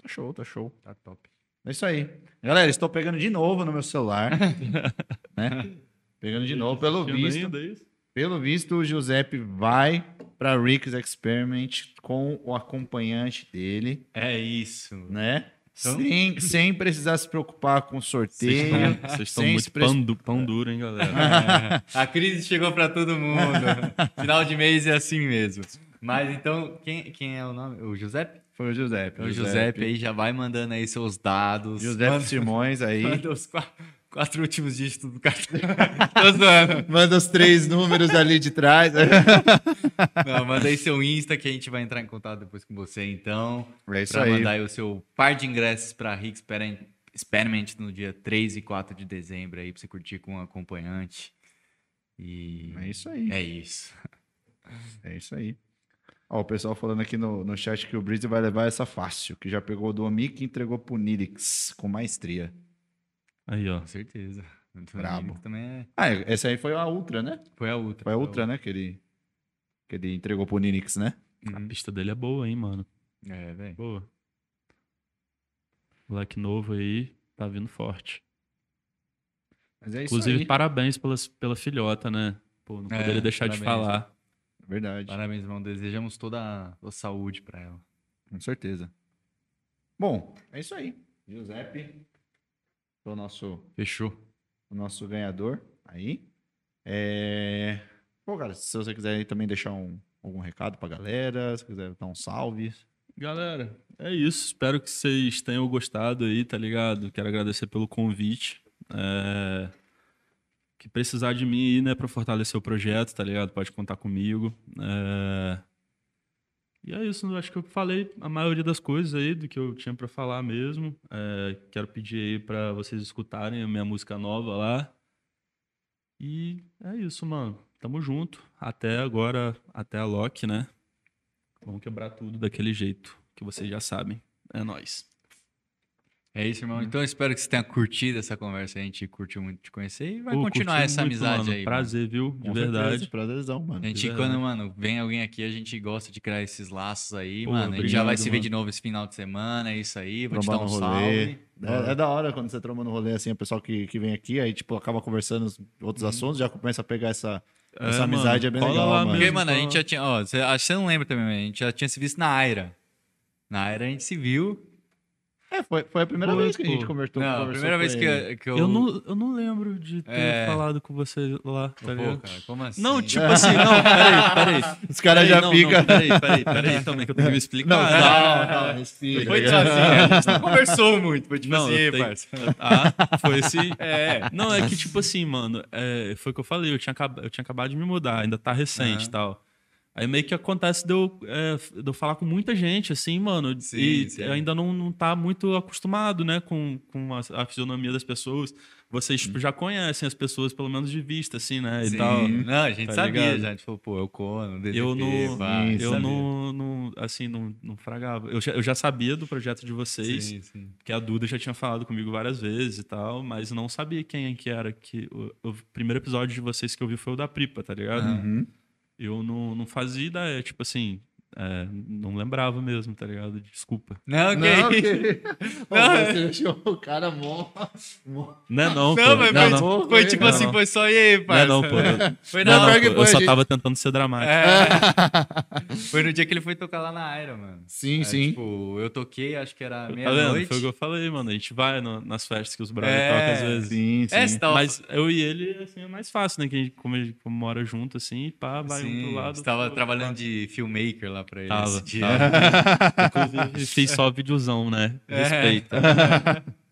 tá show, tá show. Tá top. É isso aí. Galera, estou pegando de novo no meu celular. né? Pegando de novo, pelo visto. ainda, é isso? Pelo visto, o Giuseppe vai para Rick's Experiment com o acompanhante dele, É isso. né? Então- Sem, sem precisar se preocupar com sorteio. Vocês estão sem muito pres- pão, du- pão duro, hein, galera? É, a crise chegou pra todo mundo. Final de mês é assim mesmo. Mas então, quem, quem é o nome? O Giuseppe? Foi o Giuseppe. O Giuseppe aí já vai mandando aí seus dados. Giuseppe Manda- Simões aí. Manda os quatro, quatro últimos dígitos do cartão. Manda os três números ali de trás. Não, manda aí seu Insta que a gente vai entrar em contato depois com você, então. É isso pra aí. mandar aí o seu par de ingressos pra Rick Experiment, no dia 3 e 4 de dezembro aí, pra você curtir com um acompanhante. E É isso aí. é isso. É isso aí. Ó, o pessoal falando aqui no, no chat que o Breeze vai levar essa fácil, que já pegou do Amic e entregou pro Nilix com maestria. Aí, ó. Com certeza. Brabo. Também é... Ah, essa aí foi a Ultra, né? Foi a outra. Foi a Ultra, né? Que ele, que ele entregou pro Nilix, né? A pista dele é boa, hein, mano. É, velho. Boa. Moleque novo aí, tá vindo forte. Mas é isso Inclusive, aí. parabéns pelas, pela filhota, né? Pô, não É, poderia deixar de parabéns. falar. Verdade, Parabéns, irmão. Desejamos toda a, a saúde pra ela. com certeza. Bom, é isso aí. Giuseppe, o nosso, Fechou. o nosso ganhador aí. É... Pô, cara, se você quiser aí também deixar um, algum recado pra galera, se quiser dar um salve. Galera, é isso. Espero que vocês tenham gostado aí, tá ligado? Quero agradecer pelo convite. É, Que precisar de mim aí, né, pra fortalecer o projeto, tá ligado? Pode contar comigo. É, E é isso, eu acho que eu falei a maioria das coisas aí do que eu tinha pra falar mesmo. É, Quero pedir aí pra vocês escutarem a minha música nova lá. E é isso, mano. Tamo junto. Até agora, até a Loki, né? Vamos quebrar tudo daquele jeito que vocês já sabem. É nóis. É isso, irmão. Então eu espero que você tenha curtido essa conversa. A gente curtiu muito te conhecer e vai Pô, continuar essa muito, amizade mano. aí. mano. Prazer, viu? De Com verdade. certeza, prazerzão, mano. A gente, quando, mano, vem alguém aqui, a gente gosta de criar esses laços aí, Pô, mano. A gente já vai obrigado, se ver mano. de novo esse final de semana, é isso aí. Vou te dar um salve. É, é da hora quando você tromba no rolê, assim, o pessoal que, que vem aqui, aí, tipo, acaba conversando os outros assuntos, já começa a pegar essa, essa mano, amizade, é bem legal, lá mano. Porque, mano, a gente já tinha. Ó, você, acho que você não lembra também, mas a gente já tinha se visto na Aira. Na Aira a gente se viu. É, foi, foi a primeira Foi, vez que a gente pô. conversou. não, a conversou primeira com vez que, ele. que eu. Eu não, eu não lembro de ter É. falado com você lá, tá Pô, ligado? cara, como assim? Não, tipo assim, não, peraí, peraí. Os caras já não, ficam... Não, peraí, peraí, peraí também, que eu tenho que me Não, explicar. calma, calma, respira. Foi tipo assim, a gente não conversou muito. Foi tipo Não, assim, eu tenho- parça. Ah, foi esse. É. Não, é que, tipo assim, mano, é, foi o que eu falei, eu tinha, acab- eu tinha acabado de me mudar, ainda tá recente e Aham. tal. Aí meio que acontece de eu, é, de eu falar com muita gente, assim, mano, Sim, e sim. ainda não, não tá muito acostumado, né, com, com a, a fisionomia das pessoas. Vocês, tipo, já conhecem as pessoas, pelo menos de vista, assim, né, e Sim. tal. Não, a gente Tá sabia ligado? já. A gente falou, pô, é o Cono, o DDT, Eu não, pá, Sim, eu não, não, assim, não, não fragava. Eu já, eu já sabia do projeto de vocês, Sim, sim. que a Duda já tinha falado comigo várias vezes e tal, mas não sabia quem que era. Que, o, o primeiro episódio de vocês que eu vi foi o da Pripa, tá ligado? Uhum. Eu não, não fazia ideia, tipo assim, é, não lembrava mesmo, tá ligado? Desculpa. Não, que Não, que... Ô, você deixou o cara mó... mó- Não é não, pô. Não, mas não, foi, não. não. foi tipo Não, assim, não. foi só e aí, Não é parça. não, pô. Eu, Foi não, na não, hora que pô, foi, eu só gente. tava tentando ser dramático. É. Foi no dia que ele foi tocar lá na Aira, mano. Sim, É, sim. Tipo, eu toquei, acho que era Tá meia-noite. Foi o que eu falei, mano. A gente vai no- nas festas que os brothers É, tocam às vezes. Sim, sim. É, tava... Mas eu e ele, assim, é mais fácil, né? Que a gente, como a gente como mora junto, assim, pá, vai um Sim, pro lado. você tava pro trabalhando de filmmaker lá pra ele Tava, esse dia. Inclusive, fiz só videozão, né? É. Respeita.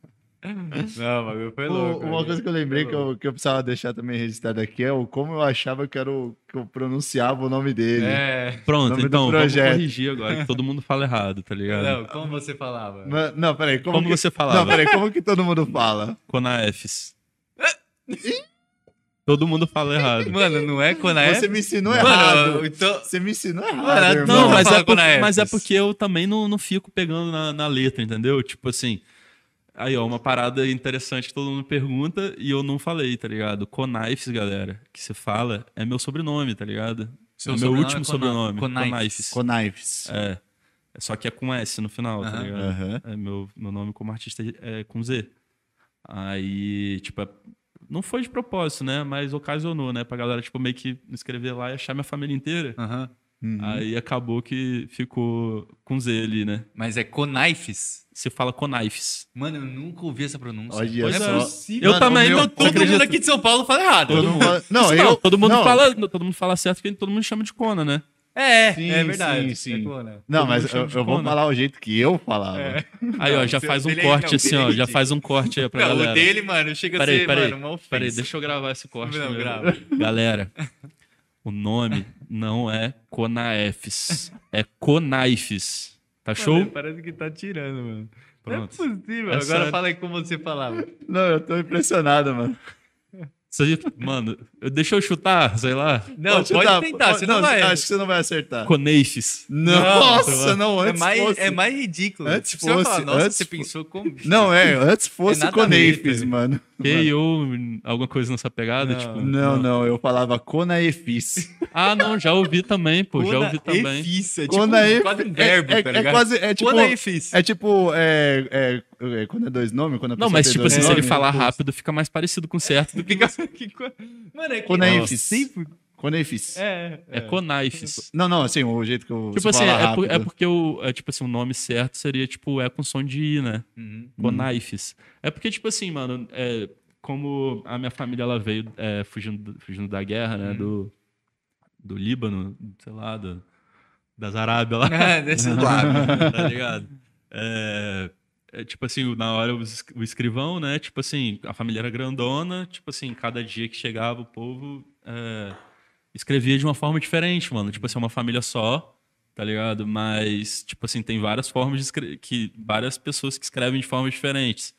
Não, o bagulho foi louco. uma velho. coisa que eu lembrei que eu, que eu precisava deixar também registrado aqui é o como eu achava que, era o, que eu pronunciava o nome dele. É. Pronto, então, vamos corrigir agora, que todo mundo fala errado, tá ligado? Não, como você falava? Ma- Não, peraí. Como, Como que... você falava? Não, peraí. Como que todo mundo fala? Conafs. Todo mundo fala errado. Mano, não é Conaef? Você me ensinou Mano, errado. então... Você me ensinou errado, Mano, irmão. Não, mas é, por- Conafs. mas é porque eu também não, não fico pegando na, na letra, entendeu? Tipo assim. Aí, ó, uma parada interessante que todo mundo pergunta e eu não falei, tá ligado? Conifes, galera, que você fala, é meu sobrenome, tá ligado? Seu é meu último é sobrenome. Conifes. Conifes. É. É Só que é com S no final, tá ligado? É meu, meu nome como artista é com Z. Aí, tipo, é- não foi de propósito, né? Mas ocasionou, né? Pra galera, tipo, meio que me escrever lá e achar minha família inteira. Aham. Aí acabou que ficou com Z ali, né? Mas é Conifes. Você fala Conifes. Mano, eu nunca ouvi essa pronúncia. Olha Não é só. possível. Eu Mano, também o meu- Todo mundo acredita? aqui de São Paulo fala errado. Todo mundo fala- Não, Não, eu. todo mundo não, fala, todo mundo fala certo que todo mundo chama de Kona, né? É, Sim, é verdade. sim, sim. É. Não, todo mas eu, eu vou falar o jeito que eu falava. Aí, ó, já faz um dele é- corte não, assim, dele é ó. Já faz um corte aí pra Não, galera. o dele, mano, chega a Peraí, ser, peraí. mano. Peraí, deixa eu gravar esse corte. Não, grava. Galera, o nome não é Conaefes, é Conaifes. Tá show? Mano, parece que tá tirando, mano. Pronto. Não é possível. É Agora fala aí como você falava. Não, eu tô impressionado, mano. Você- Mano, eu- deixa eu chutar, sei lá. Não, pode, chutar, tentar, você não, vai. Acho que você não vai acertar. Coneifes. Nossa, não, é, antes mais, fosse. é mais ridículo. Antes Se você vai falar, fosse, nossa, antes você fo- pensou como... Não, é, antes fosse nada com a ver, Neifes, velho. mano. Que ou alguma coisa nessa pegada, Não. tipo. Não, não, eu falava Conaefis. Ah, não, já ouvi também, pô, já ouvi também. Efis, é tipo Conaefis. quase um verbo, é, tá é, ligado? é quase, é tipo, Conaefis. é tipo, é, é, é, quando é dois nomes, quando a Não, mas tipo assim, se ele nomes, falar rápido, fica mais parecido com certo do que. Mano, é que... Conaefis. Sempre... Conaefis. É, É Conaifes. Não, não, assim, o jeito que eu Tipo assim, fala é, por- rápido. é porque o, é, tipo assim, o nome certo seria, tipo, é com som de I, né? Uhum. Conaifes. É porque, tipo assim, mano, é, como a minha família, ela veio é, fugindo, do- fugindo da guerra, né? Do, do Líbano, sei lá, do, das Arábias lá. Ah, desse lado. tá ligado? É, é, tipo assim, na hora o es- o escrivão, né? Tipo assim, a família era grandona, tipo assim, cada dia que chegava o povo é, escrevia de uma forma diferente, mano. Tipo assim, uma família só, tá ligado? Mas, tipo assim, tem várias formas de escrever, que várias pessoas que escrevem de formas diferentes.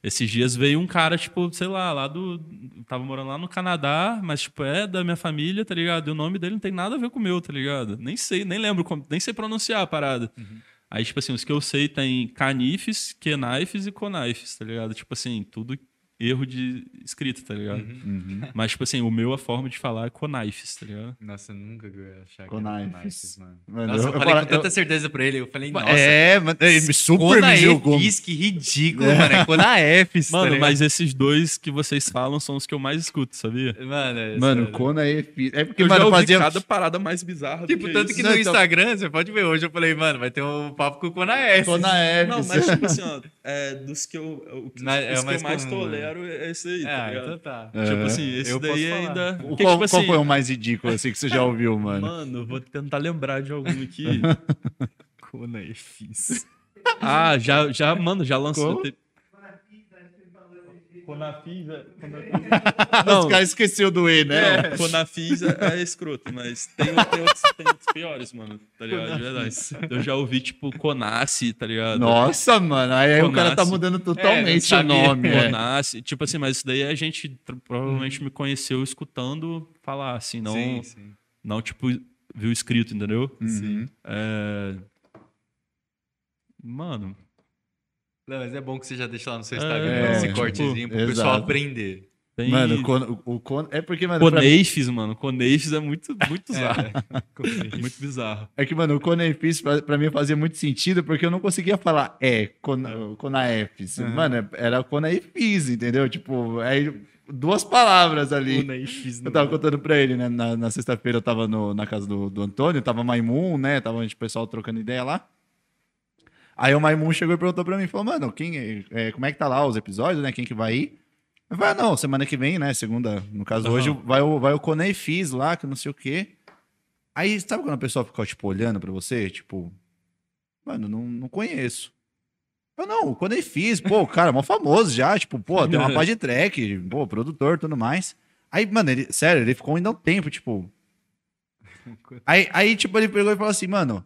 Esses dias veio um cara, tipo, sei lá, lá do. Tava morando lá no Canadá, mas, tipo, é da minha família, tá ligado? E o nome dele não tem nada a ver com o meu, tá ligado? Nem sei, nem lembro, como, nem sei pronunciar a parada. Aí, tipo assim, os que eu sei tem canifes, kenifes e conifes, tá ligado? Tipo assim, tudo erro de escrita, tá ligado? Uhum. Mas, tipo assim, o meu, a forma de falar é conifes, tá ligado? Nossa, eu nunca eu ia achar que Conaifes. era Conaifes, mano. Mano, Nossa, eu, eu- eu falei falo- com tanta eu- certeza pra ele. Eu falei, nossa, É, mano, ele me super me julgou. Que ridículo, mano. É Conaefis, tá Mano, mas esses dois que vocês falam são os que eu mais escuto, sabia? Mano, é Mano. Conaefis. É porque, eu mano, já ouvi fazia... cada parada mais bizarra do Tipo, que tanto que Não, no então- Instagram, você pode ver hoje, eu falei, mano, vai ter um papo com o Conaefis. Conaefis. Não, mas tipo assim, ó, é, dos que eu, o que, Mas é os que mais eu mais comum, tolero é esse aí, tá Ah, ligado? então tá. Tipo É. assim, esse Eu posso daí falar. ainda... O Porque, qual, tipo qual assim, foi o mais ridículo, assim, que você já ouviu, mano? Mano, vou tentar lembrar de algum aqui. Conaefis. ah, já, já, mano, já lançou. Como? Te... Conafis é... Os caras esqueceu do E, né? É, é, é escroto, mas tem, tem, outros, tem outros piores, mano, tá ligado? De verdade. Eu já ouvi, tipo, Conace, tá ligado? Nossa, mano, aí, o cara tá mudando É, totalmente não o nome. é. Conace, tipo assim, mas isso daí a gente provavelmente me conheceu escutando falar, assim, não, Sim, sim. não tipo, viu escrito, entendeu? Uhum. É... Mano, Não, mas é bom que você já deixa lá no seu É, Instagram esse tipo, cortezinho pro exato. pessoal aprender. tem... Mano, o Con- o, o Con- é porque, mano, pra- Coneifes, mano. Coneifes é muito, muito bizarro. É. muito bizarro. é que, mano, o Conaefis pra, pra mim fazia muito sentido porque eu não conseguia falar é, Con- Conaefis. Mano, era Conaefis, entendeu? Tipo, aí duas palavras ali. Conaefis. Eu tava contando pra ele, né? Na, na sexta-feira eu tava no- na casa do, do Antônio, tava Maimun, né? Tava gente, o pessoal trocando ideia lá. Aí o Maimun chegou e perguntou pra mim, falou, mano, quem, é- é, como é que tá lá os episódios, né? Quem que vai ir? Eu falei, ah, não, semana que vem, né? Segunda, no caso, Aham. hoje vai o, vai o Conei Fiz lá, que não sei o quê. Aí, sabe quando a pessoa fica, tipo, olhando pra você? Tipo, mano, não, não conheço. Eu não, o Conei Fiz, pô, o cara, é mó famoso já, tipo, pô, tem uma pá de track, pô, produtor tudo mais. Aí, mano, ele, sério, ele ficou ainda um tempo, tipo. Aí, aí, tipo, ele pegou e falou assim, mano,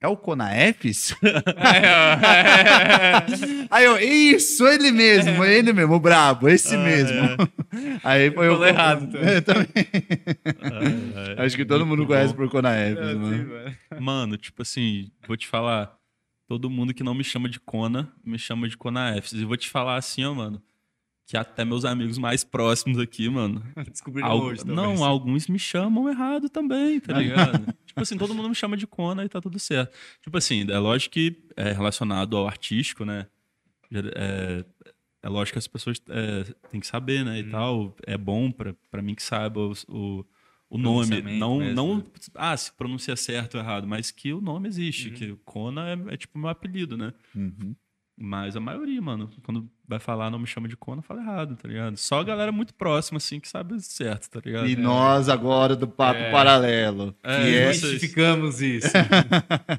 é o Conaefis? aí eu, isso, ele mesmo, ele mesmo, o brabo, esse mesmo. Aí foi Falou o. errado também. Eu também. É, Acho que todo mundo conhece por Conaefis, É, mano. mano. Tipo assim, vou te falar. Todo mundo que não me chama de Kona, me chama de Conaefes. E vou te falar assim, ó, mano. Que até meus amigos mais próximos aqui, mano. Descobriram al- hoje, não, talvez. alguns me chamam errado também, tá ligado? tipo assim, todo mundo me chama de Kona e tá tudo certo. Tipo assim, é lógico que é relacionado ao artístico, né? É, é lógico que as pessoas é, têm que saber, né? E tal. É bom pra, pra mim que saiba os- o, o nome. Não, mesmo, não né? ah, se pronuncia certo ou errado, mas que o nome existe, Uhum. que Kona é, é tipo meu apelido, né? Uhum. Mas a maioria, mano, quando vai falar não me chama de Kona, fala errado, tá ligado? Só a galera muito próxima, assim, que sabe certo, tá ligado? E nós agora do Papo É. Paralelo, É, que é... isso. Justificamos isso.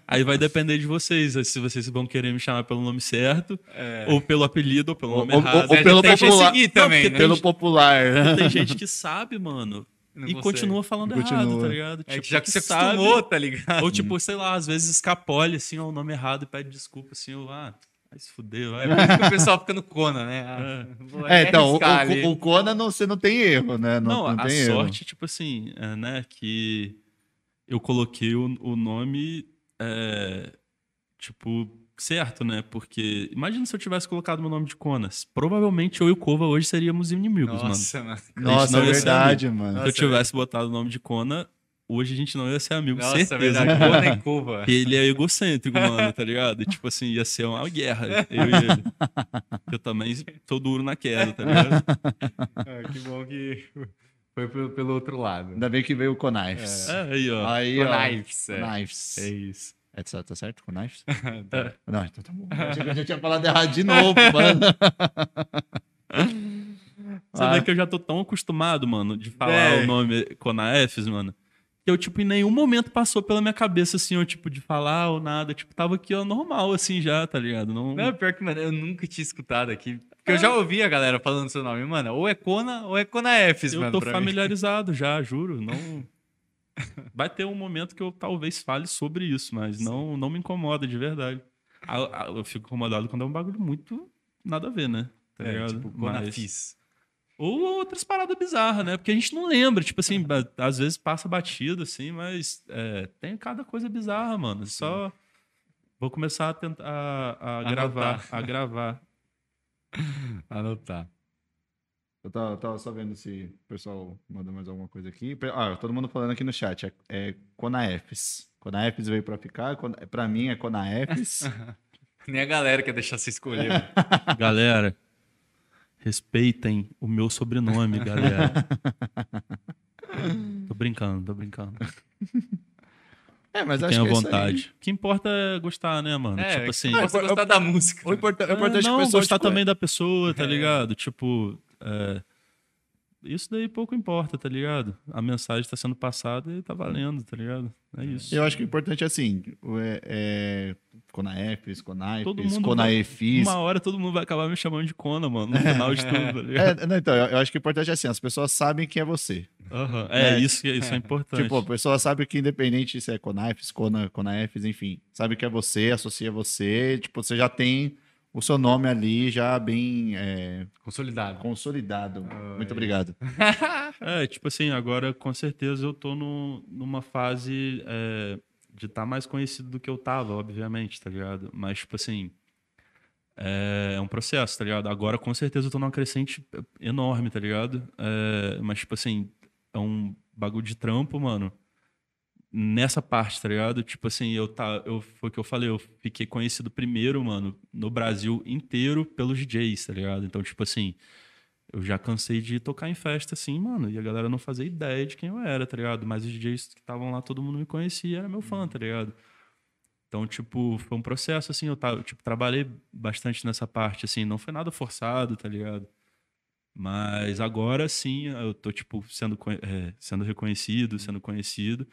Aí vai depender de vocês, se vocês vão querer me chamar pelo nome certo, É. ou pelo apelido, ou pelo Ou- nome ou- errado. ou É, pelo popular. seguir também, Não, né? pelo popular. né? Tem gente que sabe, mano, Não e consegue. continua falando E continua. errado, tá ligado? É Tipo, que já que você sabe, acostumou, tá ligado? Ou tipo, sei lá, às vezes escapole assim ao nome errado e pede desculpa assim, eu, ah, fuder, vai. É por isso que o pessoal fica no Kona, né? Ah, É, até então, o, o, o Conan não, você não tem erro, né? Não, Não, não a tem erro. sorte, tipo assim, é, né, que eu coloquei o, o nome, é, tipo, certo, né? Porque imagina se eu tivesse colocado meu nome de Conas. Provavelmente eu e o Kova hoje seríamos inimigos, mano. Nossa, mano. Nossa, não é verdade, mano. Se eu Nossa, tivesse botado o nome de Kona, hoje a gente não ia ser amigo, Nossa, é certeza. verdade. Ele é egocêntrico, mano, tá ligado? Tipo assim, ia ser uma guerra, eu e ele. Eu também tô duro na queda, tá ligado? Ah, que bom que foi pelo, pelo outro lado. Ainda bem que veio o Knives. É, aí, ó. Aí, ó. Knives, é. Knives. É isso. É, tá tá certo? Knives? É. Não, então tá bom. Eu achei que eu já tinha falado errado de novo, mano. Você Ah. vê que eu já tô tão acostumado, mano, de falar É. o nome Conaefes, mano. Eu, tipo, em nenhum momento passou pela minha cabeça, assim, eu, tipo, de falar ou nada. Tipo, tava aqui, ó, normal, assim, já, tá ligado? Não... Não, pior que, mano, eu nunca tinha escutado aqui. Porque eu já ouvi a galera falando seu nome, mano. Ou é Kona ou é Kona Fs, eu mano. tô pra mim. familiarizado já, juro. Não... Vai ter um momento que eu talvez fale sobre isso, mas não, não me incomoda, de verdade. Ah, Eu fico incomodado quando é um bagulho muito nada a ver, né? Tá É, ligado? tipo, Kona Mas- Fis. Ou outras paradas bizarras, né? Porque a gente não lembra, tipo assim, às vezes passa batido, assim, mas é, tem cada coisa bizarra, mano. Só vou começar a tentar a, a Anotar. gravar, a gravar. Anotar. Eu tava, tava só vendo se o pessoal mandou mais alguma coisa aqui. Ah, todo mundo falando aqui no chat. É, é Conaefes. Conaefes veio pra ficar. Pra mim é Conaefes. Nem a galera quer deixar você escolher. Galera, respeitem o meu sobrenome, galera. tô brincando, tô brincando. é, mas acho que é isso aí. vontade. O que importa é gostar, né, mano? É, tipo assim. você gostar da música. O, o importante é não, que gostar também da pessoa, tá É. ligado? Tipo, é, isso daí pouco importa, tá ligado? A mensagem tá sendo passada e tá valendo, tá ligado? É isso. Eu acho que o importante é assim, é, é Conaefes, mundo Conaefis. Uma hora todo mundo vai acabar me chamando de Kona, mano, no final de tudo, tá ligado? É, não, então, eu, eu acho que o importante é assim, as pessoas sabem quem é você. Aham. É, É. isso, que- isso é importante. Tipo, a pessoa sabe que independente se é Conaefes, Cona, Conaefes, enfim, sabe que é você, associa você, tipo, você já tem o seu nome ali já bem é, Consolidado. consolidado. Muito obrigado. É, tipo assim, agora com certeza eu tô no, numa fase é, de estar mais conhecido do que eu tava, obviamente, tá ligado? Mas, tipo assim, é, é um processo, tá ligado? Agora com certeza eu tô numa crescente enorme, tá ligado? É, mas, tipo assim, é um bagulho de trampo, mano. Nessa parte, tá ligado? Tipo assim, eu tá, eu foi o que eu falei, eu fiquei conhecido primeiro, mano, no Brasil inteiro pelos DJs, tá ligado? Então, tipo assim, eu já cansei de tocar em festa assim, mano, e a galera não fazia ideia de quem eu era, tá ligado? Mas os DJs que estavam lá, todo mundo me conhecia, era meu fã, tá ligado? Então, tipo, foi um processo assim, eu tava, tipo, trabalhei bastante nessa parte assim, não foi nada forçado, tá ligado? Mas agora sim, eu tô tipo sendo é, sendo reconhecido, sendo conhecido.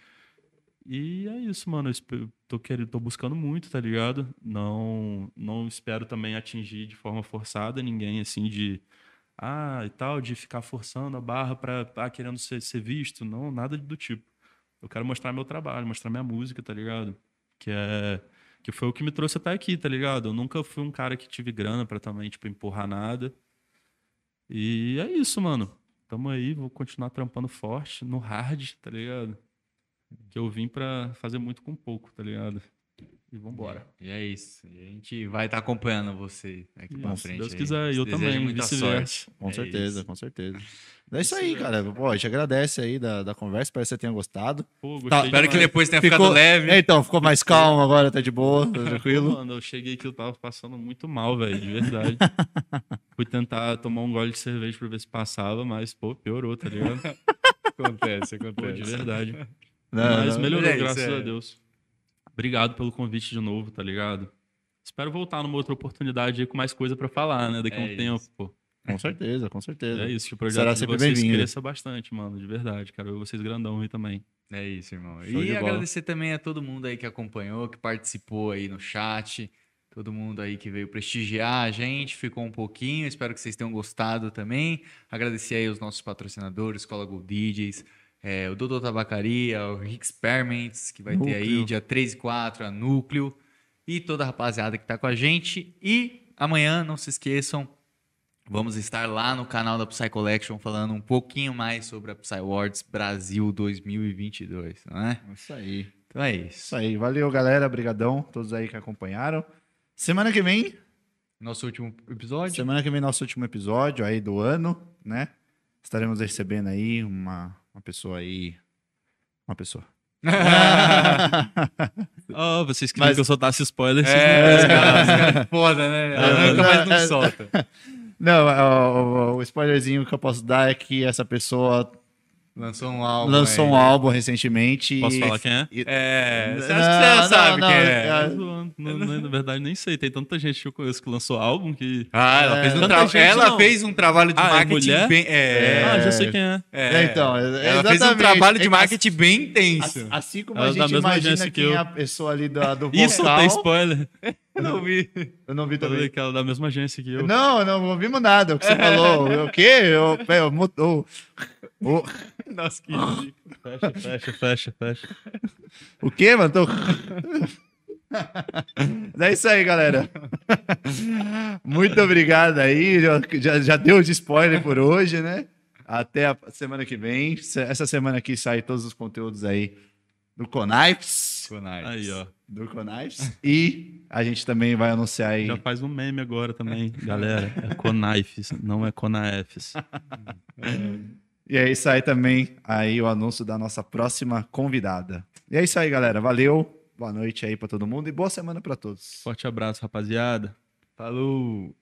E é isso, mano. Eu tô querendo, tô buscando muito, tá ligado? Não, não espero também atingir de forma forçada ninguém assim de ah, e tal, de ficar forçando a barra pra ah, querendo ser, ser visto, não, nada do tipo. Eu quero mostrar meu trabalho, mostrar minha música, tá ligado? Que é que foi o que me trouxe até aqui, tá ligado? Eu nunca fui um cara que tive grana pra também tipo empurrar nada. E é isso, mano. Tamo aí, vou continuar trampando forte no hard, tá ligado? Que eu vim pra fazer muito com pouco, tá ligado? E vambora. E é isso. E a gente vai estar acompanhando você aqui pra Isso, se frente. Deus aí. quiser, e eu Desejo também, muita sorte. Com É certeza, isso. com certeza. É isso aí, cara. Pô, a gente agradece aí da, da conversa, espero que você tenha gostado. Pô, gostei Tá, Espero que depois tenha Ficou- ficado leve. É, então, ficou mais calmo agora, tá de boa, tá Pô, tranquilo. Mano, eu cheguei aqui, eu tava passando muito mal, velho, de verdade. Fui tentar tomar um gole de cerveja pra ver se passava, mas, pô, piorou, tá ligado? acontece, Pô, de acontece. verdade. Não, Mas não. melhorou, é isso, graças é. a Deus. Obrigado pelo convite de novo, tá ligado? Espero voltar numa outra oportunidade aí com mais coisa pra falar, né? Daqui a É um isso. tempo, pô. Com certeza, com certeza. É isso, que o projeto Será de sempre vocês bem-vindo. cresça bastante, mano, de verdade. Quero ver vocês grandão aí também. É isso, irmão. Show e agradecer também a todo mundo aí que acompanhou, que participou aí no chat, todo mundo aí que veio prestigiar a gente, ficou um pouquinho, espero que vocês tenham gostado também. Agradecer aí os nossos patrocinadores, Escola Gold DJs, é, o Dodô Tabacaria, o Rick Experiments, que vai ter aí Núcleo. dia 3 e 4, a Núcleo, e toda a rapaziada que tá com a gente. E amanhã, não se esqueçam, Vamos estar lá no canal da Psy Collection falando um pouquinho mais sobre a Psy Awards Brasil 2022, não é? Isso aí. Então é isso. Isso aí. Valeu, galera. Obrigadão. Todos aí que acompanharam. Semana que vem, Nosso último episódio. semana que vem, nosso último episódio aí do ano, né? Estaremos recebendo aí uma, uma pessoa aí. Uma pessoa. Ó, vocês queriam Mas- que eu soltasse spoiler, vocês É, não os caras foda, né? É, Arranca, não, mas não é- solta. Não, o, o- o spoilerzinho que eu posso dar é que essa pessoa Lançou um álbum. lançou aí. um álbum recentemente. Posso e- falar quem é? e- É, você Não, acha que você não, já sabe não, quem é- é? Não, não, na verdade, nem sei. Tem tanta gente que eu conheço que lançou álbum que. Ah, ela, É, fez, um tra- gente ela fez um trabalho de Ah, é marketing mulher? bem. É, Ah, já sei quem é. é. É, então, Ela fez um exatamente. trabalho de É, marketing bem intenso. Assim, como Ela a é gente imagina que quem é eu. a pessoa ali do, do Isso vocal, tem spoiler. Eu não vi. eu não vi Eu também. falei que ela é da mesma agência que eu. Não, não ouvimos nada. O que você falou? O quê? Eu, eu, o, o, Nossa, que Fecha, fecha, fecha, fecha. o quê, mano? Tô... é isso aí, galera. Muito obrigado aí. Já, já, já deu de spoiler por hoje, né? Até a semana que vem. Essa semana aqui sai todos os conteúdos aí do Conifes. Aí, ó. Do Conifes. E a gente também vai anunciar aí. Já faz um meme agora também, galera. É Conifes, não é Conaefes. E é isso aí também, aí o anúncio da nossa próxima convidada. E é isso aí, galera. Valeu. Boa noite aí pra todo mundo e boa semana pra todos. Forte abraço, rapaziada. Falou.